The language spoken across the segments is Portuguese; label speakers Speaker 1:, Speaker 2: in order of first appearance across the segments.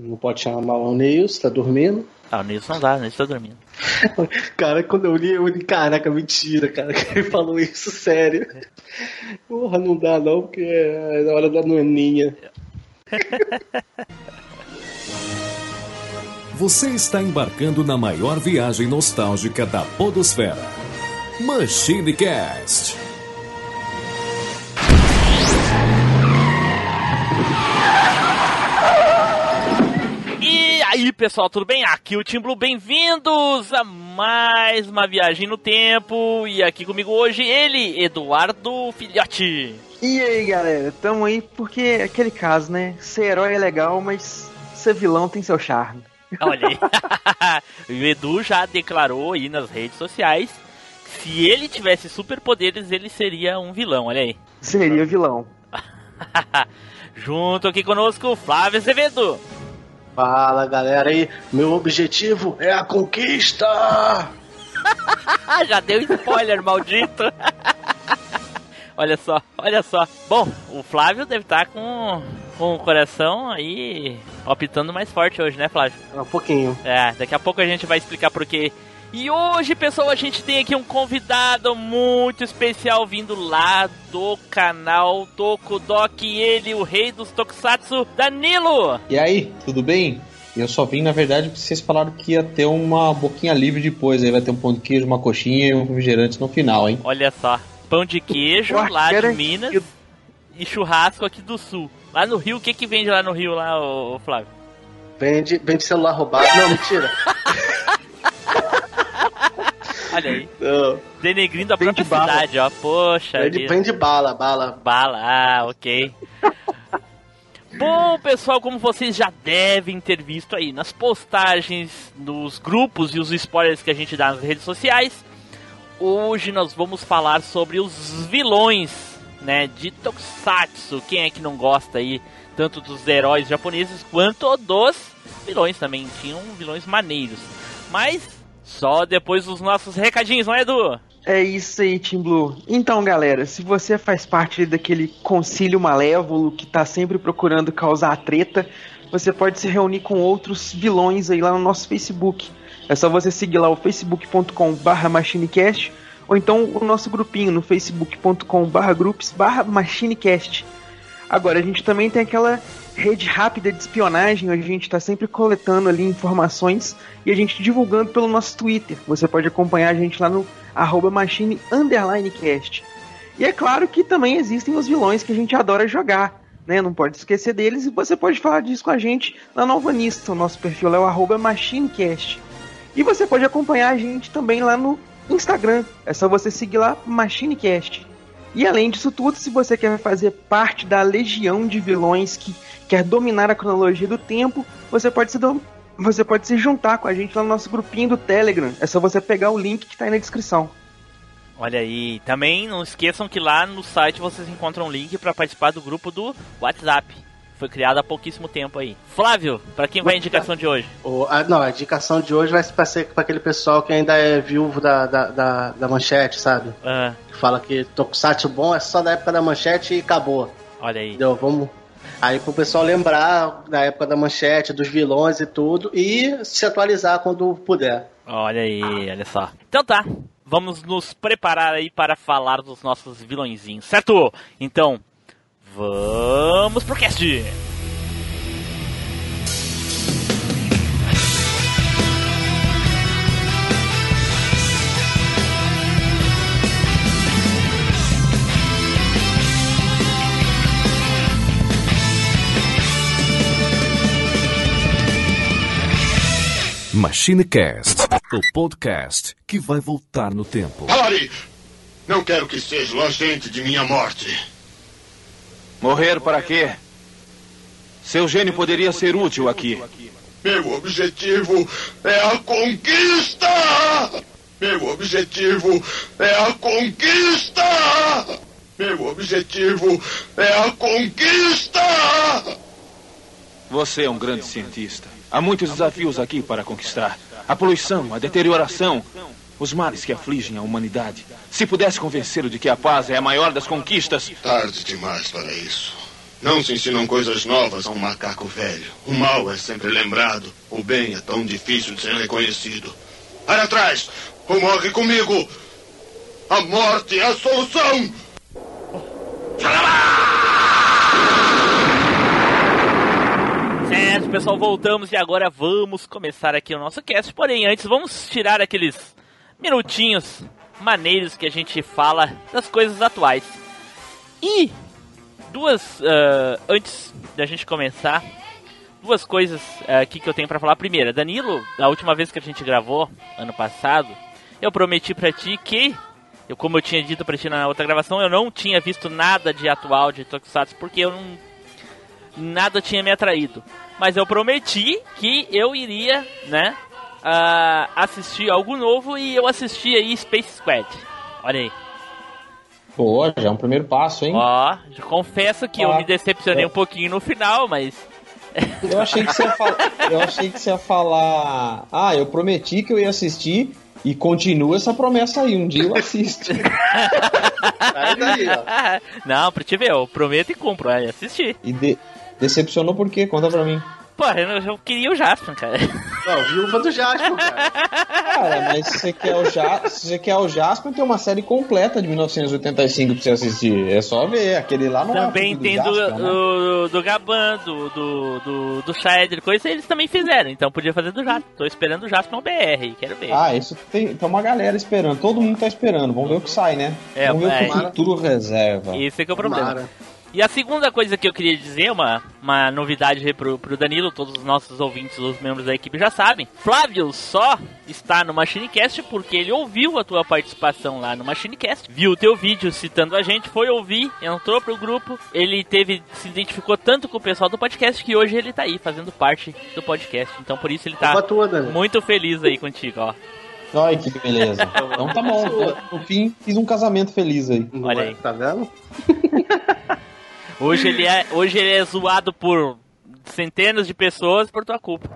Speaker 1: Não pode chamar o Nilson, tá dormindo.
Speaker 2: Ah, o Nilson não dá, o Nilson tá dormindo.
Speaker 1: cara, quando eu li, eu li, caraca, mentira, cara, que ele falou isso sério. Porra, não dá não, porque é na hora da noninha.
Speaker 3: Você está embarcando na maior viagem nostálgica da podosfera. Machine Cast.
Speaker 2: Aí, pessoal, tudo bem? Aqui é o Tim Blue, bem-vindos a mais uma viagem no tempo. E aqui comigo hoje ele, Eduardo Filhote.
Speaker 4: E aí, galera, tamo aí porque é aquele caso, né? Ser herói é legal, mas ser vilão tem seu charme.
Speaker 2: Olha aí. o Edu já declarou aí nas redes sociais se ele tivesse superpoderes, ele seria um vilão, olha aí.
Speaker 4: Seria vilão.
Speaker 2: Junto aqui conosco, Flávio Azevedo.
Speaker 1: Fala galera aí, meu objetivo é a conquista!
Speaker 2: Já deu spoiler, maldito! olha só, olha só. Bom, o Flávio deve estar com, com o coração aí optando mais forte hoje, né, Flávio?
Speaker 1: Um pouquinho.
Speaker 2: É, daqui a pouco a gente vai explicar por quê. E hoje, pessoal, a gente tem aqui um convidado muito especial vindo lá do canal Tokudok, ele, o rei dos Tokusatsu, Danilo!
Speaker 5: E aí, tudo bem? Eu só vim, na verdade, porque vocês falaram que ia ter uma boquinha livre depois, aí vai ter um pão de queijo, uma coxinha e um refrigerante no final, hein?
Speaker 2: Olha só, pão de queijo lá de Minas e churrasco aqui do Sul. Lá no Rio, o que que vende lá no Rio, lá, ô, Flávio?
Speaker 1: Vende, vende celular roubado. Não, mentira.
Speaker 2: Olha aí. Não. Denegrindo a vem própria de cidade, ó. Poxa.
Speaker 1: Vem de, vem de bala, bala.
Speaker 2: Bala, ah, ok. Bom, pessoal, como vocês já devem ter visto aí nas postagens, nos grupos e os spoilers que a gente dá nas redes sociais, hoje nós vamos falar sobre os vilões, né, de Tokusatsu. Quem é que não gosta aí tanto dos heróis japoneses quanto dos vilões também? Tinham vilões maneiros. Mas só depois dos nossos recadinhos, não é, Edu?
Speaker 4: É isso aí, Tim Blue. Então, galera, se você faz parte daquele concílio malévolo que tá sempre procurando causar treta, você pode se reunir com outros vilões aí lá no nosso Facebook. É só você seguir lá o facebook.com/barra machinecast ou então o nosso grupinho no facebook.com/barra groups/barra machinecast. Agora, a gente também tem aquela rede rápida de espionagem, onde a gente está sempre coletando ali informações e a gente divulgando pelo nosso Twitter. Você pode acompanhar a gente lá no arroba machine cast. E é claro que também existem os vilões que a gente adora jogar. Né? Não pode esquecer deles e você pode falar disso com a gente lá no Alvanista. O nosso perfil é o arroba machinecast. E você pode acompanhar a gente também lá no Instagram. É só você seguir lá Machinecast. E além disso tudo, se você quer fazer parte da legião de vilões que quer dominar a cronologia do tempo, você pode se você pode se juntar com a gente lá no nosso grupinho do Telegram. É só você pegar o link que está aí na descrição.
Speaker 2: Olha aí, também não esqueçam que lá no site vocês encontram um link para participar do grupo do WhatsApp. Foi criado há pouquíssimo tempo aí. Flávio, para quem vai a indicação de hoje?
Speaker 1: O, a, não, a indicação de hoje vai ser para aquele pessoal que ainda é viúvo da, da, da, da manchete, sabe?
Speaker 2: Ah.
Speaker 1: fala que Tokusatsu bom é só da época da manchete e acabou.
Speaker 2: Olha aí.
Speaker 1: Entendeu? Vamos, Aí pro pessoal lembrar da época da manchete, dos vilões e tudo, e se atualizar quando puder.
Speaker 2: Olha aí, olha só. Então tá, vamos nos preparar aí para falar dos nossos vilõezinhos, certo? Então, vamos pro cast!
Speaker 3: MachineCast, o podcast que vai voltar no tempo.
Speaker 6: Pare! Não quero que seja o agente de minha morte.
Speaker 7: Morrer para quê? Seu gênio poderia ser útil aqui.
Speaker 6: Meu objetivo é a conquista! Meu objetivo é a conquista! Meu objetivo é a conquista!
Speaker 7: Você é um grande cientista. Há muitos desafios aqui para conquistar: a poluição, a deterioração, os males que afligem a humanidade. Se pudesse convencê-lo de que a paz é a maior das conquistas.
Speaker 6: Tarde demais para isso. Não se ensinam coisas novas a um macaco velho. O mal é sempre lembrado. O bem é tão difícil de ser reconhecido. Para trás! Ou morre comigo! A morte é a solução!
Speaker 2: Certo, pessoal, voltamos e agora vamos começar aqui o nosso cast. Porém, antes, vamos tirar aqueles minutinhos maneiros que a gente fala das coisas atuais. E duas, uh, antes da gente começar, duas coisas uh, aqui que eu tenho para falar. Primeira, Danilo, a última vez que a gente gravou, ano passado, eu prometi para ti que, eu, como eu tinha dito pra ti na outra gravação, eu não tinha visto nada de atual de Tokusatsu, porque eu não nada tinha me atraído. Mas eu prometi que eu iria, né, uh, assistir algo novo e eu assisti aí Space Squad. Olha aí.
Speaker 5: Pô, já é um primeiro passo, hein?
Speaker 2: Ó, confesso que eu me decepcionei um pouquinho no final, mas.
Speaker 5: Eu achei que você ia falar. Eu achei que você ia falar. Ah, eu prometi que eu ia assistir e continua essa promessa aí. Um dia eu assisto.
Speaker 1: Ó.
Speaker 2: Não, pra te ver, eu prometo e cumpro, é assistir.
Speaker 5: E de- decepcionou por quê? Conta pra mim.
Speaker 2: Pô, eu, eu queria o Jasper, cara.
Speaker 1: Não, viúva do Jasper, cara.
Speaker 5: Cara, mas se você quer o, ja se você quer o Jasper, tem uma série completa de 1985 pra você assistir. É só ver. Aquele lá não
Speaker 2: Também
Speaker 5: é o filme
Speaker 2: tem do,
Speaker 5: Jasper, né?
Speaker 2: do, do Gaban, do, do, do, do Shader, coisa eles também fizeram, então podia fazer do Jasper. Tô esperando o Jasper no BR, quero ver.
Speaker 5: Ah, isso tem, tem uma galera esperando. Todo mundo tá esperando. Vamos ver o que sai, né?
Speaker 2: É,
Speaker 5: Vamos ver
Speaker 2: é.
Speaker 5: o que o futuro reserva.
Speaker 2: Esse é que é o problema.
Speaker 1: Tomara.
Speaker 2: E a segunda coisa que eu queria dizer, uma, uma novidade aí pro, pro Danilo, todos os nossos ouvintes, os membros da equipe já sabem. Flávio só está no MachineCast porque ele ouviu a tua participação lá no MachineCast, viu o teu vídeo citando a gente, foi ouvir, entrou pro grupo, ele teve, se identificou tanto com o pessoal do podcast que hoje ele tá aí fazendo parte do podcast. Então por isso ele tá
Speaker 1: tua,
Speaker 2: muito feliz aí contigo, ó.
Speaker 5: Ai, que beleza. Então tá bom. No fim, fiz um casamento feliz aí.
Speaker 2: Olha aí.
Speaker 1: Tá vendo?
Speaker 2: Hoje ele é, hoje ele é zoado por centenas de pessoas por tua culpa.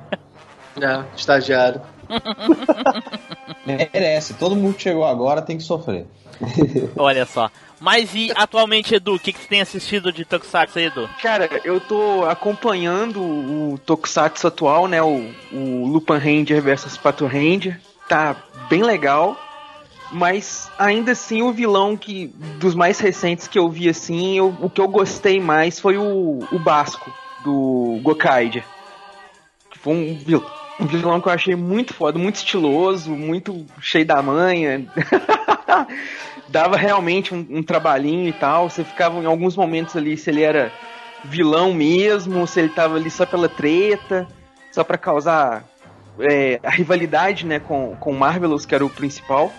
Speaker 1: É, estagiário.
Speaker 5: Merece. Todo mundo que chegou agora tem que sofrer.
Speaker 2: Olha só. Mas e atualmente, Edu, o que, que tu tem assistido de Tokusatsu aí, Edu?
Speaker 4: Cara, eu tô acompanhando o Tokusatsu atual, né? O, o Lupin Ranger versus Pato Ranger. Tá bem legal. Mas ainda assim o vilão que dos mais recentes que eu vi assim, eu- o que eu gostei mais foi o, o Basco do Gokaiger. Que Foi um, vil- um vilão que eu achei muito foda, muito estiloso, muito cheio da manha. Dava realmente um, um trabalhinho e tal. Você ficava em alguns momentos ali se ele era vilão mesmo, se ele tava ali só pela treta, só pra causar é, a rivalidade, né, com, com Marvelous, que era o principal.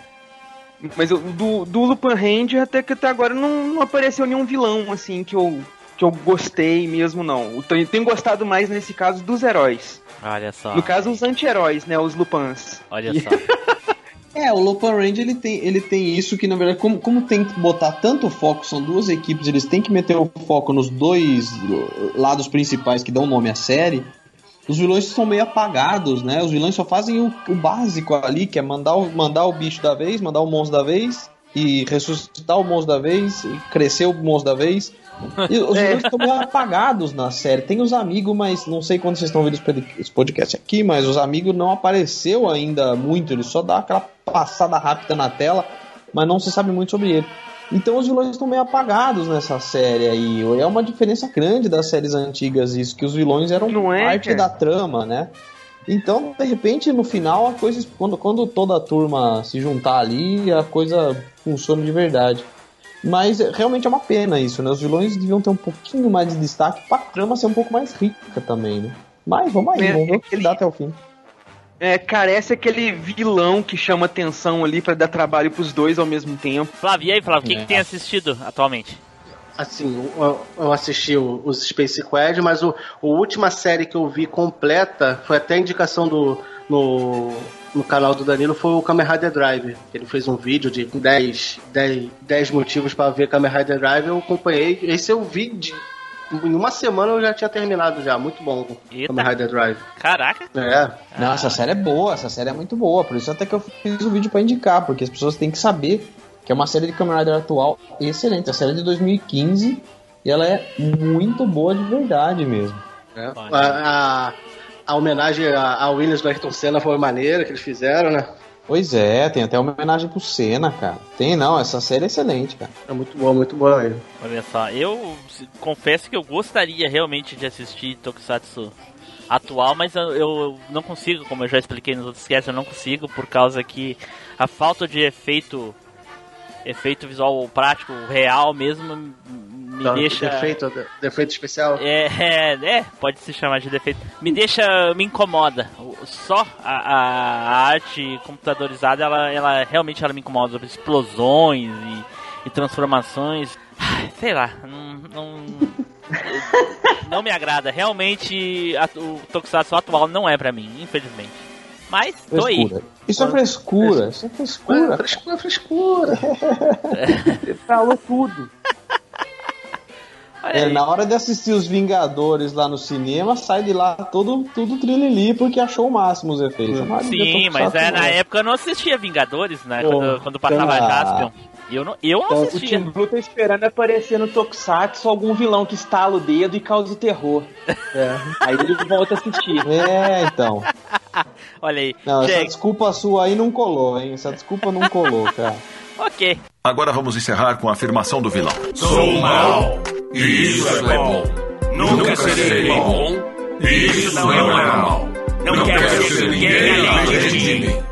Speaker 4: Mas eu- do, do Lupin Ranger até que até agora não, não apareceu nenhum vilão, assim, que eu, que eu gostei mesmo, não. Eu tenho, tenho gostado mais, nesse caso, dos heróis.
Speaker 2: Olha só.
Speaker 4: No caso, os anti-heróis, né, os Lupins.
Speaker 2: Olha
Speaker 4: E-
Speaker 2: só.
Speaker 5: É, o Lupin Range ele tem, ele tem isso que, na verdade, como, como tem que botar tanto foco, são duas equipes, eles têm que meter o foco nos dois lados principais que dão nome à série. Os vilões são meio apagados, né? Os vilões só fazem o, o básico ali, que é mandar o, mandar o bicho da vez, mandar o monstro da vez, e ressuscitar o monstro da vez, e crescer o monstro da vez. E os
Speaker 4: É.
Speaker 5: vilões estão meio apagados na série. Tem os amigos, mas não sei quando vocês estão ouvindo esse pod- esse podcast aqui, mas os amigos não apareceu ainda muito. Ele só dá aquela passada rápida na tela, mas não se sabe muito sobre ele. Então os vilões estão meio apagados nessa série aí. É uma diferença grande das séries antigas isso, que os vilões eram
Speaker 4: é,
Speaker 5: parte
Speaker 4: cara?
Speaker 5: da trama, né? Então, de repente, no final, a coisa, quando, quando toda a turma se juntar ali, a coisa funciona de verdade. Mas é, realmente é uma pena isso, né? Os vilões deviam ter um pouquinho mais de destaque pra trama ser um pouco mais rica também, né? Mas vamos aí,
Speaker 4: É,
Speaker 5: vamos ver o que
Speaker 4: aquele-
Speaker 5: dá até o fim.
Speaker 4: É, carece aquele vilão que chama atenção ali pra dar trabalho pros dois ao mesmo tempo.
Speaker 2: Flávio, e aí, Flávio, o que,
Speaker 5: É.
Speaker 2: que tem assistido atualmente?
Speaker 1: Assim, eu, assisti os Space Quad, mas o, a última série que eu vi completa foi até a indicação do no, no canal do Danilo foi o Kamen Rider Drive. Ele fez um vídeo de 10, 10, 10 motivos para ver Kamen Rider Drive. Eu acompanhei. Esse eu vi de, em uma semana eu já tinha terminado já. Muito bom.
Speaker 2: Eita.
Speaker 1: Kamen Rider Drive.
Speaker 2: Caraca.
Speaker 1: É.
Speaker 5: Não, essa série é boa, essa série é muito boa. Por isso até que eu fiz o vídeo pra indicar, porque as pessoas têm que saber que é uma série de Kamen Rider atual excelente. A série é de 2015 E ela é muito boa de verdade mesmo.
Speaker 1: É. A, a, a homenagem a, a Williams do Ayrton Senna foi maneira que eles fizeram, né?
Speaker 5: Pois é, tem até homenagem pro Senna, cara. Tem não, essa série é excelente, cara.
Speaker 1: É muito boa, muito boa mesmo.
Speaker 2: Olha só, eu confesso que eu gostaria realmente de assistir Tokusatsu atual, mas eu, eu não consigo, como eu já expliquei nos outros casts, eu não consigo por causa que a falta de efeito efeito visual prático real mesmo me
Speaker 1: Então,
Speaker 2: deixa
Speaker 1: Defeito, defeito especial.
Speaker 2: é, é, é, pode se chamar de defeito. Me deixa, me incomoda. Só a, a- arte computadorizada, ela, ela realmente ela me incomoda. Explosões e, e transformações. Sei lá, não, não, não me agrada. Realmente a- o Tokusatsu atual não é pra mim, infelizmente. Mas tô aí.
Speaker 5: Isso é frescura, isso é frescura.
Speaker 1: Frescura, frescura.
Speaker 4: Você falou tudo.
Speaker 5: É, na hora de assistir os Vingadores lá no cinema, sai de lá todo, tudo trilili porque achou o máximo os efeitos. Mas
Speaker 2: Sim, mas é, na época eu não assistia Vingadores, né?
Speaker 5: Pô,
Speaker 2: quando, quando passava
Speaker 5: então,
Speaker 2: Jaspion. Eu não, eu não
Speaker 4: Então, o
Speaker 2: assistia.
Speaker 4: Team Blue tá esperando aparecer no Tokusatsu algum vilão que estala o dedo e causa o terror.
Speaker 1: É.
Speaker 4: Aí ele volta a assistir.
Speaker 5: É, então.
Speaker 2: Olha aí.
Speaker 5: Não, essa desculpa sua aí não colou, hein? Essa desculpa não colou, cara.
Speaker 2: Ok.
Speaker 8: Agora vamos encerrar com a afirmação do vilão.
Speaker 3: Sou mal. E isso é bom. Nunca serei bom. E isso não é mal. Não quero ser ninguém além de mim.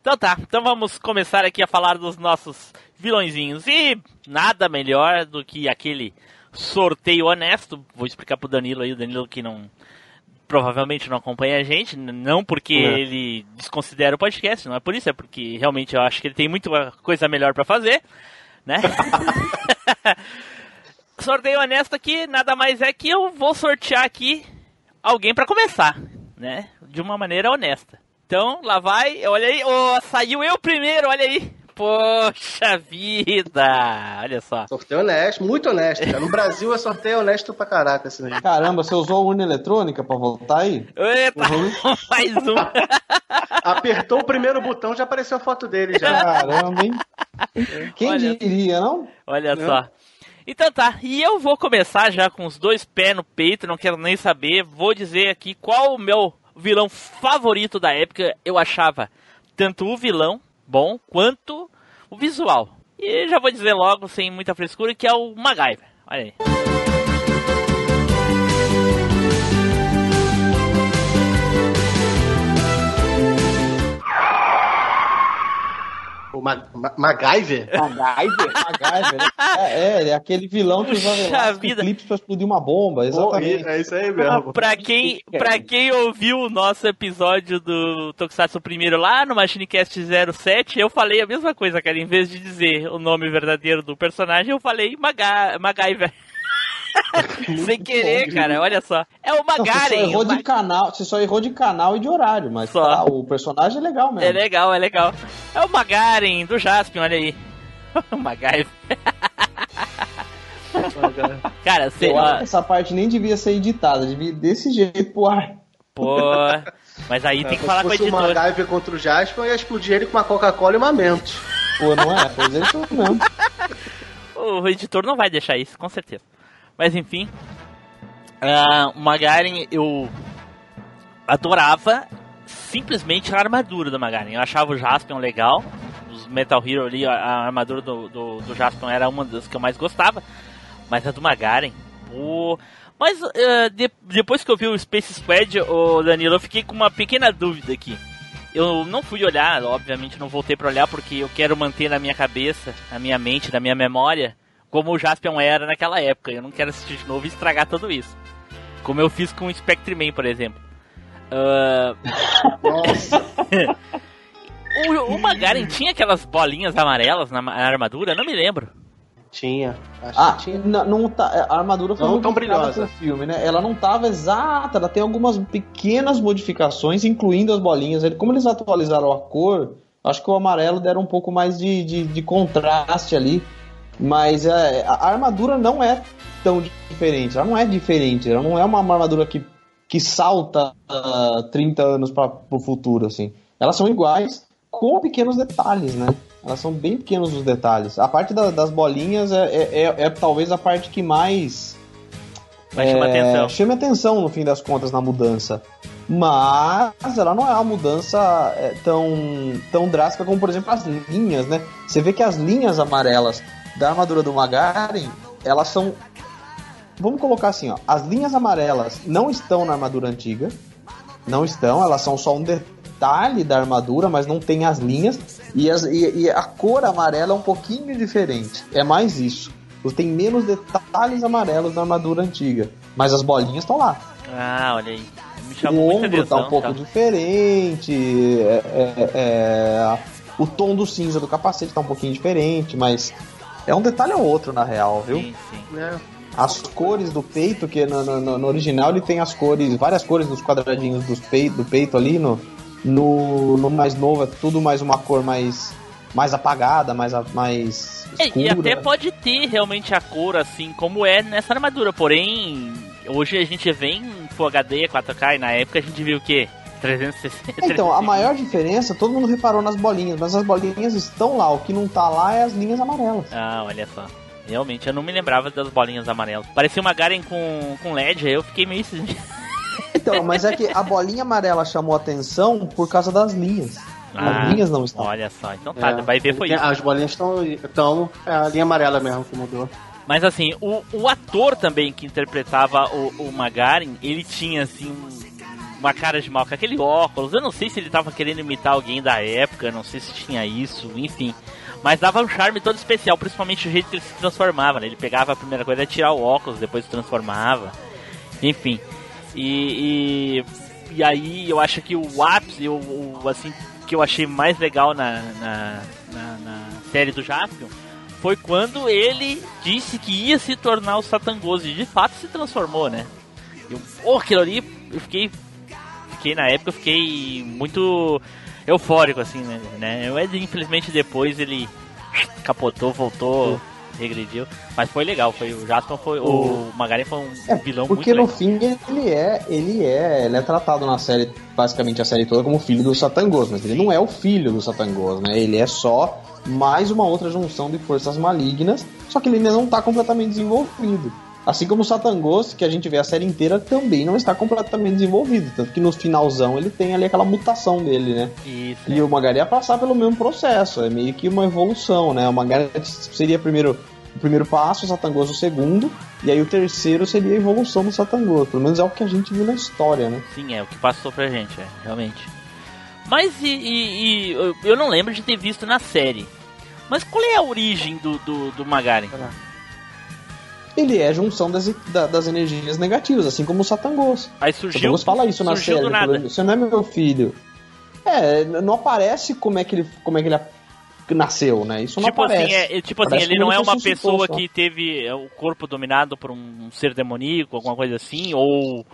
Speaker 2: Então tá, então vamos começar aqui a falar dos nossos vilõezinhos. E nada melhor do que aquele sorteio honesto. Vou explicar pro Danilo aí, o Danilo que não. Provavelmente não acompanha a gente, não porque
Speaker 5: É.
Speaker 2: ele desconsidera o podcast, não é por isso, é porque realmente eu acho que ele tem muita coisa melhor pra fazer, né? sorteio honesto aqui, nada mais é que eu vou sortear aqui alguém pra começar, né? De uma maneira honesta. Então, lá vai, olha aí, oh, saiu eu primeiro, olha aí. Poxa vida, olha só.
Speaker 1: Sorteio honesto, muito honesto. Cara. No Brasil é sorteio honesto pra caraca esse aí.
Speaker 5: Caramba, você usou a urna eletrônica pra voltar aí?
Speaker 2: Eita, mais um.
Speaker 1: Apertou o primeiro botão, já apareceu a foto dele já.
Speaker 5: Caramba, hein? Quem
Speaker 2: Olha.
Speaker 5: diria, não?
Speaker 2: Olha só. Então tá, e eu vou começar já com os dois pés no peito, não quero nem saber. Vou dizer aqui qual o meu vilão favorito da época. Eu achava tanto o vilão bom quanto o visual. E já vou dizer logo, sem muita frescura, que é o MacGyver. Olha aí.
Speaker 1: O Ma Ma MacGyver?
Speaker 4: MacGyver?
Speaker 5: MacGyver, né? É, é, é aquele vilão que usava
Speaker 2: Puxa
Speaker 5: elástico
Speaker 2: vida.
Speaker 5: clipes pra explodir uma bomba, exatamente.
Speaker 1: É isso aí mesmo.
Speaker 2: Pra quem, pra quem ouviu o nosso episódio do Tokusatsu primeiro lá no MachineCast 07, eu falei a mesma coisa, cara. Em vez de dizer o nome verdadeiro do personagem, eu falei Maga MacGyver. Sem querer, cara, olha só. É o
Speaker 5: Não, você só
Speaker 2: Magaren.
Speaker 5: errou de canal, você só errou de canal e de horário, mas
Speaker 2: Só.
Speaker 5: tá, o personagem é legal mesmo.
Speaker 2: É legal, é legal. É o Magaren do Jaspion, olha aí. o MacGyver. Cara, sei lá.
Speaker 5: essa parte nem devia ser editada, devia ir desse jeito pro ar.
Speaker 2: Pô. Mas aí tem que
Speaker 1: Se
Speaker 2: falar com o
Speaker 1: fosse o
Speaker 2: editor.
Speaker 1: MacGyver contra o Jasper, eu ia explodir ele com uma Coca-Cola e uma Mentos.
Speaker 5: Pô, não é? Pois é mesmo.
Speaker 2: O editor não vai deixar isso, com certeza. Mas enfim. ah, o Magaren eu adorava simplesmente a armadura do Magaren. Eu achava o Jaspion legal. Os Metal Hero ali, a, armadura do, do, do Jaspion era uma das que eu mais gostava. Mas a do Magaren, pô. Mas ah, de- depois que eu vi o Space Squad, o Danilo, eu fiquei com uma pequena dúvida aqui. Eu não fui olhar, obviamente não voltei pra olhar porque eu quero manter na minha cabeça, na minha mente, na minha memória, como o Jaspion era naquela época. Eu não quero assistir de novo e estragar tudo isso. Como eu fiz com o Spectreman, por exemplo. Ah,
Speaker 1: Nossa.
Speaker 2: o, o Magaren tinha aquelas bolinhas amarelas na, na armadura? Eu não me lembro.
Speaker 1: Tinha. Acho
Speaker 5: Ah,
Speaker 1: que tinha.
Speaker 5: não, não tá, a armadura foi
Speaker 1: Não
Speaker 5: muito
Speaker 1: tão brilhosa.
Speaker 5: filme, né? Ela não tava exata, ela tem algumas pequenas modificações, incluindo as bolinhas. Ele- Como eles atualizaram a cor, acho que o amarelo deram um pouco mais de, de, de contraste ali. Mas é, a armadura não é tão diferente. Ela não é diferente. Ela não é uma armadura que, que salta ah, 30 anos para o futuro, assim. Elas são iguais, com pequenos detalhes, né? Elas são bem pequenos os detalhes. A parte da- das bolinhas é, é- é- é talvez a parte que mais
Speaker 2: Vai chamar
Speaker 5: é,
Speaker 2: atenção.
Speaker 5: chame atenção no fim das contas na mudança. Mas ela não é uma mudança é, tão, tão drástica como, por exemplo, as linhas, né? Você vê que as linhas amarelas da armadura do Magaren, elas são. Vamos colocar assim, ó. As linhas amarelas não estão na armadura antiga. Não estão, elas são só um detalhe da armadura, mas não tem as linhas. E, as- e- e a cor amarela é um pouquinho diferente. É mais isso. Tem menos detalhes amarelos na armadura antiga. Mas as bolinhas estão lá.
Speaker 2: Ah, olha aí. Me chamou
Speaker 5: O ombro
Speaker 2: atenção.
Speaker 5: tá um pouco
Speaker 2: tá.
Speaker 5: diferente. é- é- é, o tom do cinza do capacete tá um pouquinho diferente, mas é um detalhe ou outro na real, viu?
Speaker 2: Sim, sim.
Speaker 1: É.
Speaker 5: As cores do peito, que no, no- no original ele tem as cores, várias cores nos quadradinhos dos pei- do peito ali, no, no, no mais novo é tudo mais uma cor mais, mais apagada, mais, mais
Speaker 2: É,
Speaker 5: escura.
Speaker 2: e até pode ter realmente a cor assim como é nessa armadura, porém hoje a gente vê em Full HD 4K e na época a gente viu o quê? 360.
Speaker 5: Então, a
Speaker 2: 360.
Speaker 5: maior diferença, todo mundo reparou nas bolinhas, mas as bolinhas estão lá, o que não tá lá é as linhas amarelas.
Speaker 2: Ah, olha só. Realmente, eu não me lembrava das bolinhas amarelas. Parecia uma Garen com, com LED, aí eu fiquei meio assim.
Speaker 5: Então, mas é que a bolinha amarela chamou atenção por causa das linhas.
Speaker 2: Ah,
Speaker 5: As linhas não estão.
Speaker 2: Olha só, então tá,
Speaker 1: É.
Speaker 2: vai ver foi isso.
Speaker 1: As bolinhas estão. Então, é a linha amarela mesmo que mudou.
Speaker 2: Mas assim, o, o ator também que interpretava o, o Magaren, ele tinha assim um- uma cara de mal com aquele óculos. Eu não sei se ele tava querendo imitar alguém da época, não sei se tinha isso, enfim. Mas dava um charme todo especial, principalmente o jeito que ele se transformava, né? Ele pegava a primeira coisa, ia tirar o óculos, depois se transformava. Enfim. E, e, e aí eu acho que o ápice, o, o, assim, que eu achei mais legal na, na, na, na série do Jaspion foi quando ele disse que ia se tornar o Satangoso e de fato se transformou, né? Eu, oh, aquilo ali, eu fiquei, fiquei na época, eu fiquei muito eufórico assim, né? né? Mas infelizmente depois ele capotou, voltou, regrediu, mas foi legal, foi o Jasper foi o Magaren foi um vilão
Speaker 5: Porque
Speaker 2: muito
Speaker 5: no
Speaker 2: legal.
Speaker 5: fim ele é, ele é, ele é tratado na série, basicamente a série toda como filho do Satangos, mas ele não é o filho do Satangos, né? Ele é só mais uma outra junção de forças malignas, só que ele ainda não está completamente desenvolvido. Assim como o Satangos, que a gente vê a série inteira, também não está completamente desenvolvido. Tanto que no finalzão ele tem ali aquela mutação dele, né?
Speaker 2: Isso,
Speaker 5: E o Magari ia passar pelo mesmo processo, é meio que uma evolução, né? O Magari seria primeiro, o primeiro passo, o Satangos o segundo, e aí o terceiro seria a evolução do Satangos. Pelo menos é o que a gente viu na história, né?
Speaker 2: Sim, é o que passou pra gente, é, realmente. Mas e, e- e eu- não lembro de ter visto na série. Mas qual é a origem do, do, do Magaren?
Speaker 5: Ele é a junção das, da- das energias negativas, assim como o Satangos.
Speaker 2: Aí surgiu,
Speaker 5: Satangos fala isso na série. Você não é meu filho. É, não aparece como é que ele, como é que ele nasceu, né? Isso não
Speaker 2: Tipo assim,
Speaker 5: aparece.
Speaker 2: é, é- tipo assim,
Speaker 5: Parece
Speaker 2: ele não é uma pessoa
Speaker 5: só.
Speaker 2: que teve é, o corpo dominado por um ser demoníaco, alguma coisa assim, ou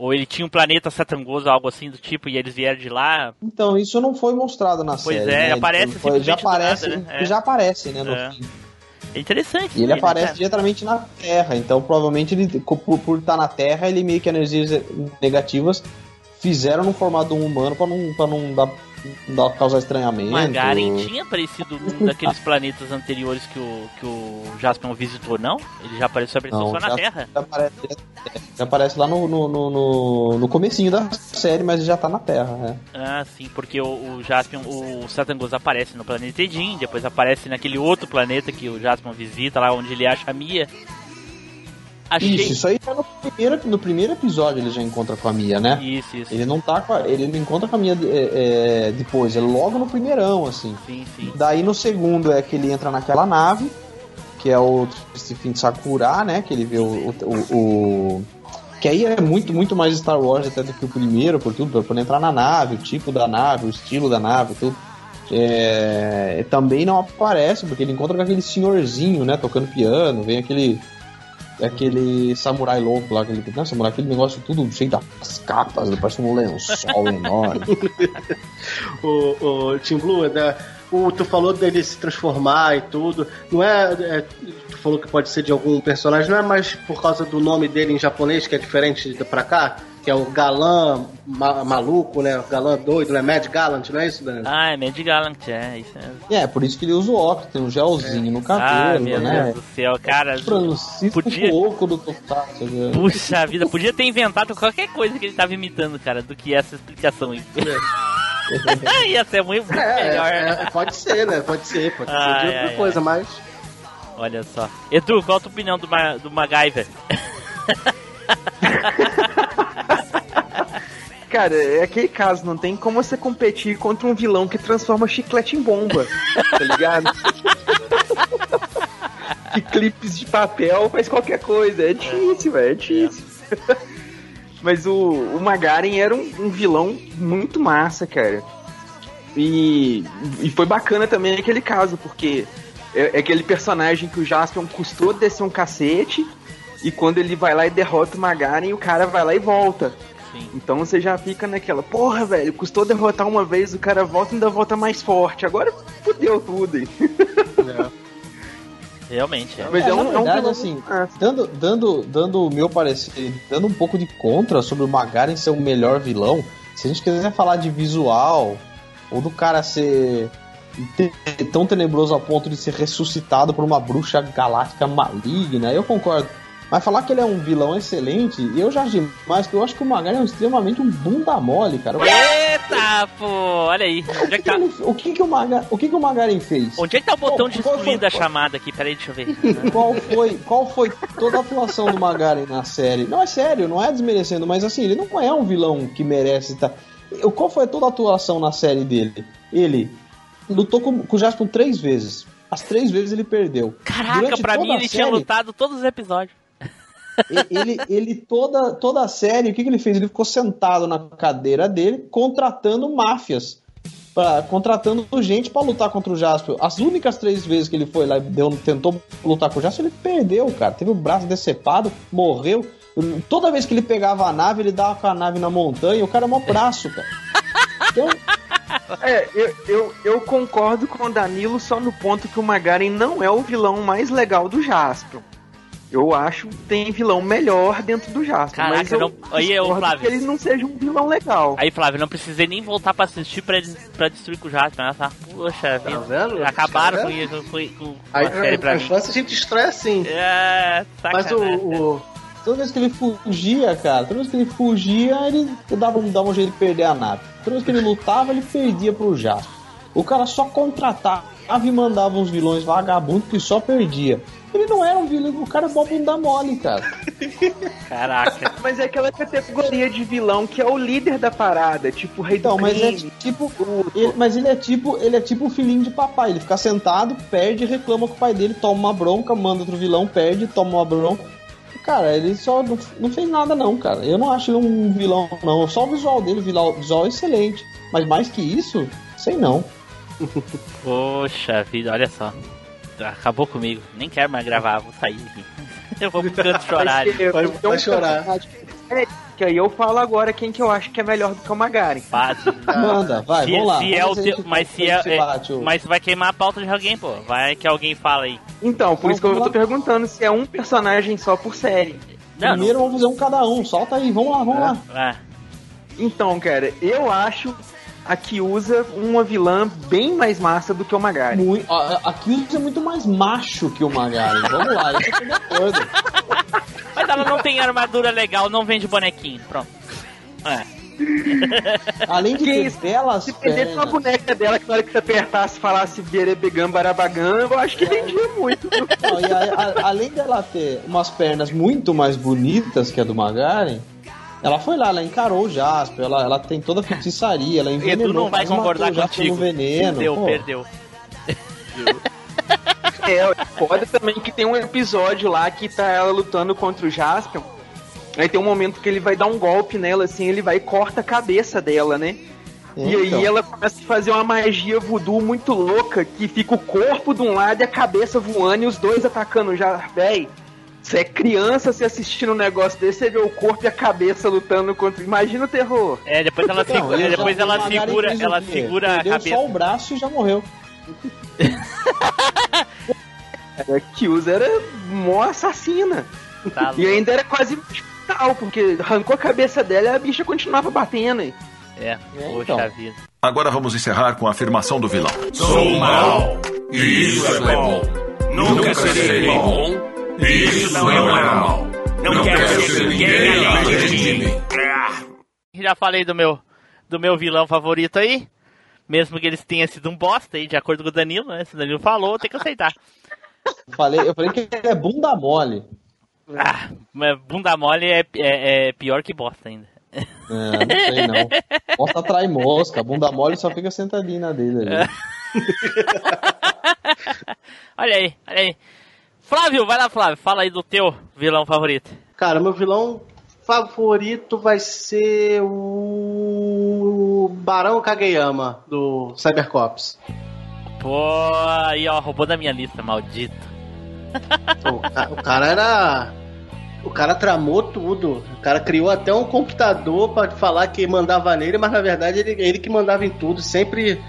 Speaker 2: ou ele tinha um planeta satangoso, algo assim do tipo, e eles vieram de lá.
Speaker 5: Então, isso não foi mostrado na
Speaker 2: Pois
Speaker 5: série.
Speaker 2: é,
Speaker 5: né?
Speaker 2: aparece
Speaker 5: Foi- já aparece,
Speaker 2: nada, né? É.
Speaker 5: já aparece, né, no
Speaker 2: É.
Speaker 5: fim.
Speaker 2: É interessante.
Speaker 5: E ele
Speaker 2: aí, né,
Speaker 5: aparece
Speaker 2: cara?
Speaker 5: diretamente na Terra, então provavelmente ele, por, por estar na Terra, ele meio que energias negativas fizeram no formato de um humano pra não, pra não dar, dar causar estranhamento.
Speaker 2: Magaren tinha aparecido num daqueles planetas anteriores que o, que o Jaspion visitou, não? Ele já apareceu, apareceu
Speaker 5: Não,
Speaker 2: só na
Speaker 5: já-
Speaker 2: Terra.
Speaker 5: Já aparece, já aparece lá no, no, no, no, no comecinho da série, mas já tá na Terra, né?
Speaker 2: Ah, sim, porque o, o Jaspion, o Satangos aparece no planeta Edin, depois aparece naquele outro planeta que o Jaspion visita, lá onde ele acha a Mia. Achei.
Speaker 5: Isso, isso aí tá no primeiro, no primeiro episódio ele já encontra com a Mia, né?
Speaker 2: Isso, isso.
Speaker 5: Ele não tá com a, ele não encontra com a Mia é, é, depois, é logo no primeirão, assim.
Speaker 2: Sim, sim.
Speaker 5: Daí no segundo é que ele entra naquela nave, que é o Stephen Sakura, né? Que ele vê o, o, o- o- Que aí é muito, muito mais Star Wars até do que o primeiro, por tudo, por entrar na nave, o tipo da nave, o estilo da nave, tudo. É, também não aparece, porque ele encontra com aquele senhorzinho, né? Tocando piano, vem aquele. Aquele samurai louco lá, aquele, samurai, aquele negócio tudo cheio das capas, parece um lençol enorme.
Speaker 1: o, o Team Blue, é da- o, tu falou dele se transformar e tudo. Não é, é, Tu falou que pode ser de algum personagem, não é mais por causa do nome dele em japonês, que é diferente de pra cá? Que é o galã ma- maluco, né? O galã doido, né? Mad Gallant, não é isso, Danilo?
Speaker 2: Ah, é Mad Gallant, é, isso mesmo.
Speaker 5: É, por isso que ele usa o óculos, tem um gelzinho no
Speaker 2: Ah,
Speaker 5: cabelo,
Speaker 2: meu
Speaker 5: né?
Speaker 2: Deus do céu, cara.
Speaker 5: Francisco
Speaker 2: Podia-
Speaker 5: Louco do Tostaço. né?
Speaker 2: Puxa vida, podia ter inventado qualquer coisa que ele tava imitando, cara, do que essa explicação aí. Ia ser muito
Speaker 1: É,
Speaker 2: melhor.
Speaker 1: é, é, pode ser, né? Pode ser, pode ser
Speaker 2: Ai,
Speaker 1: de outra coisa, mas.
Speaker 2: Olha só. Edu, qual a tua opinião do, Ma do MacGyver?
Speaker 4: Cara, é aquele caso, não tem como você competir contra um vilão que transforma chiclete em bomba, tá ligado? que clipes de papel faz qualquer coisa, é difícil, velho, é difícil. Mas o, o Magaren era um, um vilão muito massa, cara. E, e foi bacana também aquele caso, porque é, é aquele personagem que o Jaspion custou descer um cacete, e quando ele vai lá e derrota o Magaren, o cara vai lá e volta.
Speaker 2: Sim.
Speaker 4: Então você já fica naquela, porra, velho, custou derrotar uma vez, o cara volta e ainda volta mais forte. Agora fudeu tudo. hein?
Speaker 2: Realmente, é.
Speaker 4: Mas é,
Speaker 5: É,
Speaker 4: um,
Speaker 5: na
Speaker 4: é um
Speaker 5: verdade,
Speaker 4: vilão
Speaker 5: assim,
Speaker 4: muito massa.
Speaker 5: Dando, dando, dando o meu parecer, dando um pouco de contra sobre o Magaren ser o melhor vilão, se a gente quiser falar de visual, ou do cara ser tão tenebroso a ponto de ser ressuscitado por uma bruxa galáctica maligna, eu concordo. Mas falar que ele é um vilão excelente, eu já demais, porque eu acho que o Magaren é extremamente um bunda mole, cara.
Speaker 2: Eita, pô, olha aí. Onde é que tá,
Speaker 5: O que, que, o, Maga, o, que, que o Magaren fez?
Speaker 2: onde é que tá o botão de
Speaker 5: Qual-
Speaker 2: excluir
Speaker 5: foi-
Speaker 2: da chamada aqui? Peraí, deixa eu ver.
Speaker 5: qual foi, qual foi toda a atuação do Magaren na série? Não é sério, não é desmerecendo, mas assim, ele não é um vilão que merece estar. Qual foi toda a atuação na série dele? Ele lutou com, com o Jasper três vezes. As três vezes ele perdeu.
Speaker 2: Caraca,
Speaker 5: Durante
Speaker 2: pra mim ele tinha
Speaker 5: série,
Speaker 2: lutado todos os episódios.
Speaker 5: Ele, ele toda, toda a série, o que, que ele fez? Ele ficou sentado na cadeira dele, contratando máfias. Pra, contratando gente pra lutar contra o Jasper. As únicas três vezes que ele foi lá e deu- tentou lutar com o Jasper, ele perdeu, cara. Teve o braço decepado, morreu. Toda vez que ele pegava a nave, ele dava com a nave na montanha. O cara é mó braço, cara. Então,
Speaker 4: É, eu, eu, eu concordo com o Danilo só no ponto que o Magaren não é o vilão mais legal do Jaspion. Eu acho que tem vilão melhor dentro do Jaspion.
Speaker 2: Caraca,
Speaker 4: mas eu
Speaker 2: não- aí é o
Speaker 4: discordo
Speaker 2: Flávio.
Speaker 4: que ele não seja um vilão legal.
Speaker 2: Aí, Flávio, não precisei nem voltar pra assistir pra, pra destruir com o Jasper, né? Tá? Poxa, vida.
Speaker 1: vendo?
Speaker 2: acabaram
Speaker 1: Tá
Speaker 2: com, isso, com, com
Speaker 1: Aí,
Speaker 2: a série pra
Speaker 1: a
Speaker 2: mim.
Speaker 1: infância a gente destrói assim.
Speaker 2: É,
Speaker 1: Mas o,
Speaker 2: sacanagem.
Speaker 1: o-
Speaker 5: toda vez que ele fugia, cara, toda vez que ele fugia, ele dava, dava um jeito de perder a nave. Toda vez que ele lutava, ele perdia pro Jasper. O cara só contratava e mandava uns vilões vagabundos que só perdia. Ele não era um vilão, o cara é mó bunda mole, cara.
Speaker 2: Caraca.
Speaker 4: Mas é aquela categoria de vilão que é o líder da parada, tipo o rei do
Speaker 5: Então, mas é
Speaker 4: crime.
Speaker 5: tipo. ele- mas ele é tipo. Ele é tipo o filhinho de papai. Ele fica sentado, perde, reclama com o pai dele, toma uma bronca, manda outro vilão, perde, toma uma bronca. Cara, ele só não, não fez nada não, cara. Eu não acho ele um vilão, não. Só o visual dele, o visual, visual é excelente. Mas mais que isso, sei não.
Speaker 2: Poxa vida, olha só. Acabou comigo. Nem quero mais gravar, vou sair aqui. Eu vou pro canto chorar.
Speaker 1: Vai- vai
Speaker 4: um
Speaker 1: chorar.
Speaker 4: diferente, Que aí eu falo agora quem que eu acho que é melhor do que o Magaren.
Speaker 2: Fácil.
Speaker 5: Manda, vai,
Speaker 2: se,
Speaker 5: vamos lá.
Speaker 2: se é o teu, mas se é, é-
Speaker 5: bate
Speaker 2: mas vai queimar a pauta de alguém, pô. Vai que alguém fala aí.
Speaker 4: Então, por
Speaker 5: Então,
Speaker 4: isso que eu tô
Speaker 5: lá.
Speaker 4: perguntando se é um personagem só por série.
Speaker 2: Não,
Speaker 5: Primeiro vamos fazer um cada um. Solta aí, vamos lá, vamos lá.
Speaker 2: não. Ah,
Speaker 4: Então, cara, eu acho a que usa uma vilã bem mais massa do que o Magaren.
Speaker 5: Muito, a, é muito mais macho que o Magaren. Vamos lá, isso tô de acordo.
Speaker 2: mas ela não tem armadura legal, não vende bonequinho. Pronto. É.
Speaker 5: Além de
Speaker 4: Que
Speaker 5: ter
Speaker 4: isso?
Speaker 5: belas
Speaker 4: Se perdesse uma boneca dela que na hora que você apertasse falasse Berebegam Barabagam, eu acho que vendia muito.
Speaker 5: Não, e a- a- além dela ter umas pernas muito mais bonitas que a do Magaren, ela foi lá, ela encarou o Jasper, ela, ela tem toda a feitiçaria, ela envenenou,
Speaker 2: Edu não vai concordar
Speaker 5: o Jasper
Speaker 2: contigo.
Speaker 5: no veneno.
Speaker 2: Perdeu,
Speaker 5: pô.
Speaker 2: perdeu.
Speaker 4: É, foda também que tem um episódio lá que tá ela lutando contra o Jaspion. Aí tem um momento que ele vai dar um golpe nela, assim, ele vai e corta a cabeça dela, né? E
Speaker 5: Então.
Speaker 4: aí ela começa a fazer uma magia voodoo muito louca, que fica o corpo de um lado e a cabeça voando e os dois atacando já. Véi, você é criança se assistindo um negócio desse, você vê o corpo e a cabeça lutando contra. Imagina o terror.
Speaker 2: É, depois ela
Speaker 5: Não,
Speaker 2: segura, depois ela segura, ela segura a cabeça.
Speaker 5: só o braço e já morreu.
Speaker 4: A Kyuza era mó assassina.
Speaker 2: Tá
Speaker 4: E ainda era quase mortal, porque arrancou a cabeça dela e a bicha continuava batendo. hein?
Speaker 2: É, poxa
Speaker 5: então.
Speaker 2: vida.
Speaker 8: Agora vamos encerrar com a afirmação do vilão.
Speaker 3: Sou mal, e isso é bom. Nunca serei bom, isso não é mal. Não quero ser ninguém além de mim.
Speaker 2: Já falei do meu, do meu vilão favorito aí. Mesmo que eles tenham sido um bosta aí, de acordo com o Danilo, né? Se o Danilo falou, tem que aceitar.
Speaker 5: Falei, eu falei que ele é bunda mole.
Speaker 2: Ah, mas bunda mole é, é, é pior que bosta ainda.
Speaker 5: É, não sei não. Posso atrai mosca, bunda mole só fica sentadinho na dele ali.
Speaker 2: olha aí, olha aí. Flávio, vai lá, Flávio. Fala aí do teu vilão favorito.
Speaker 1: Cara, meu vilão favorito vai ser o Barão Kageyama do Cybercops.
Speaker 2: Pô, aí ó, roubou da minha lista, maldito.
Speaker 1: O ca- o cara era. O cara tramou tudo. O cara criou até um computador pra falar que mandava nele, mas na verdade ele, ele que mandava em tudo. Sempre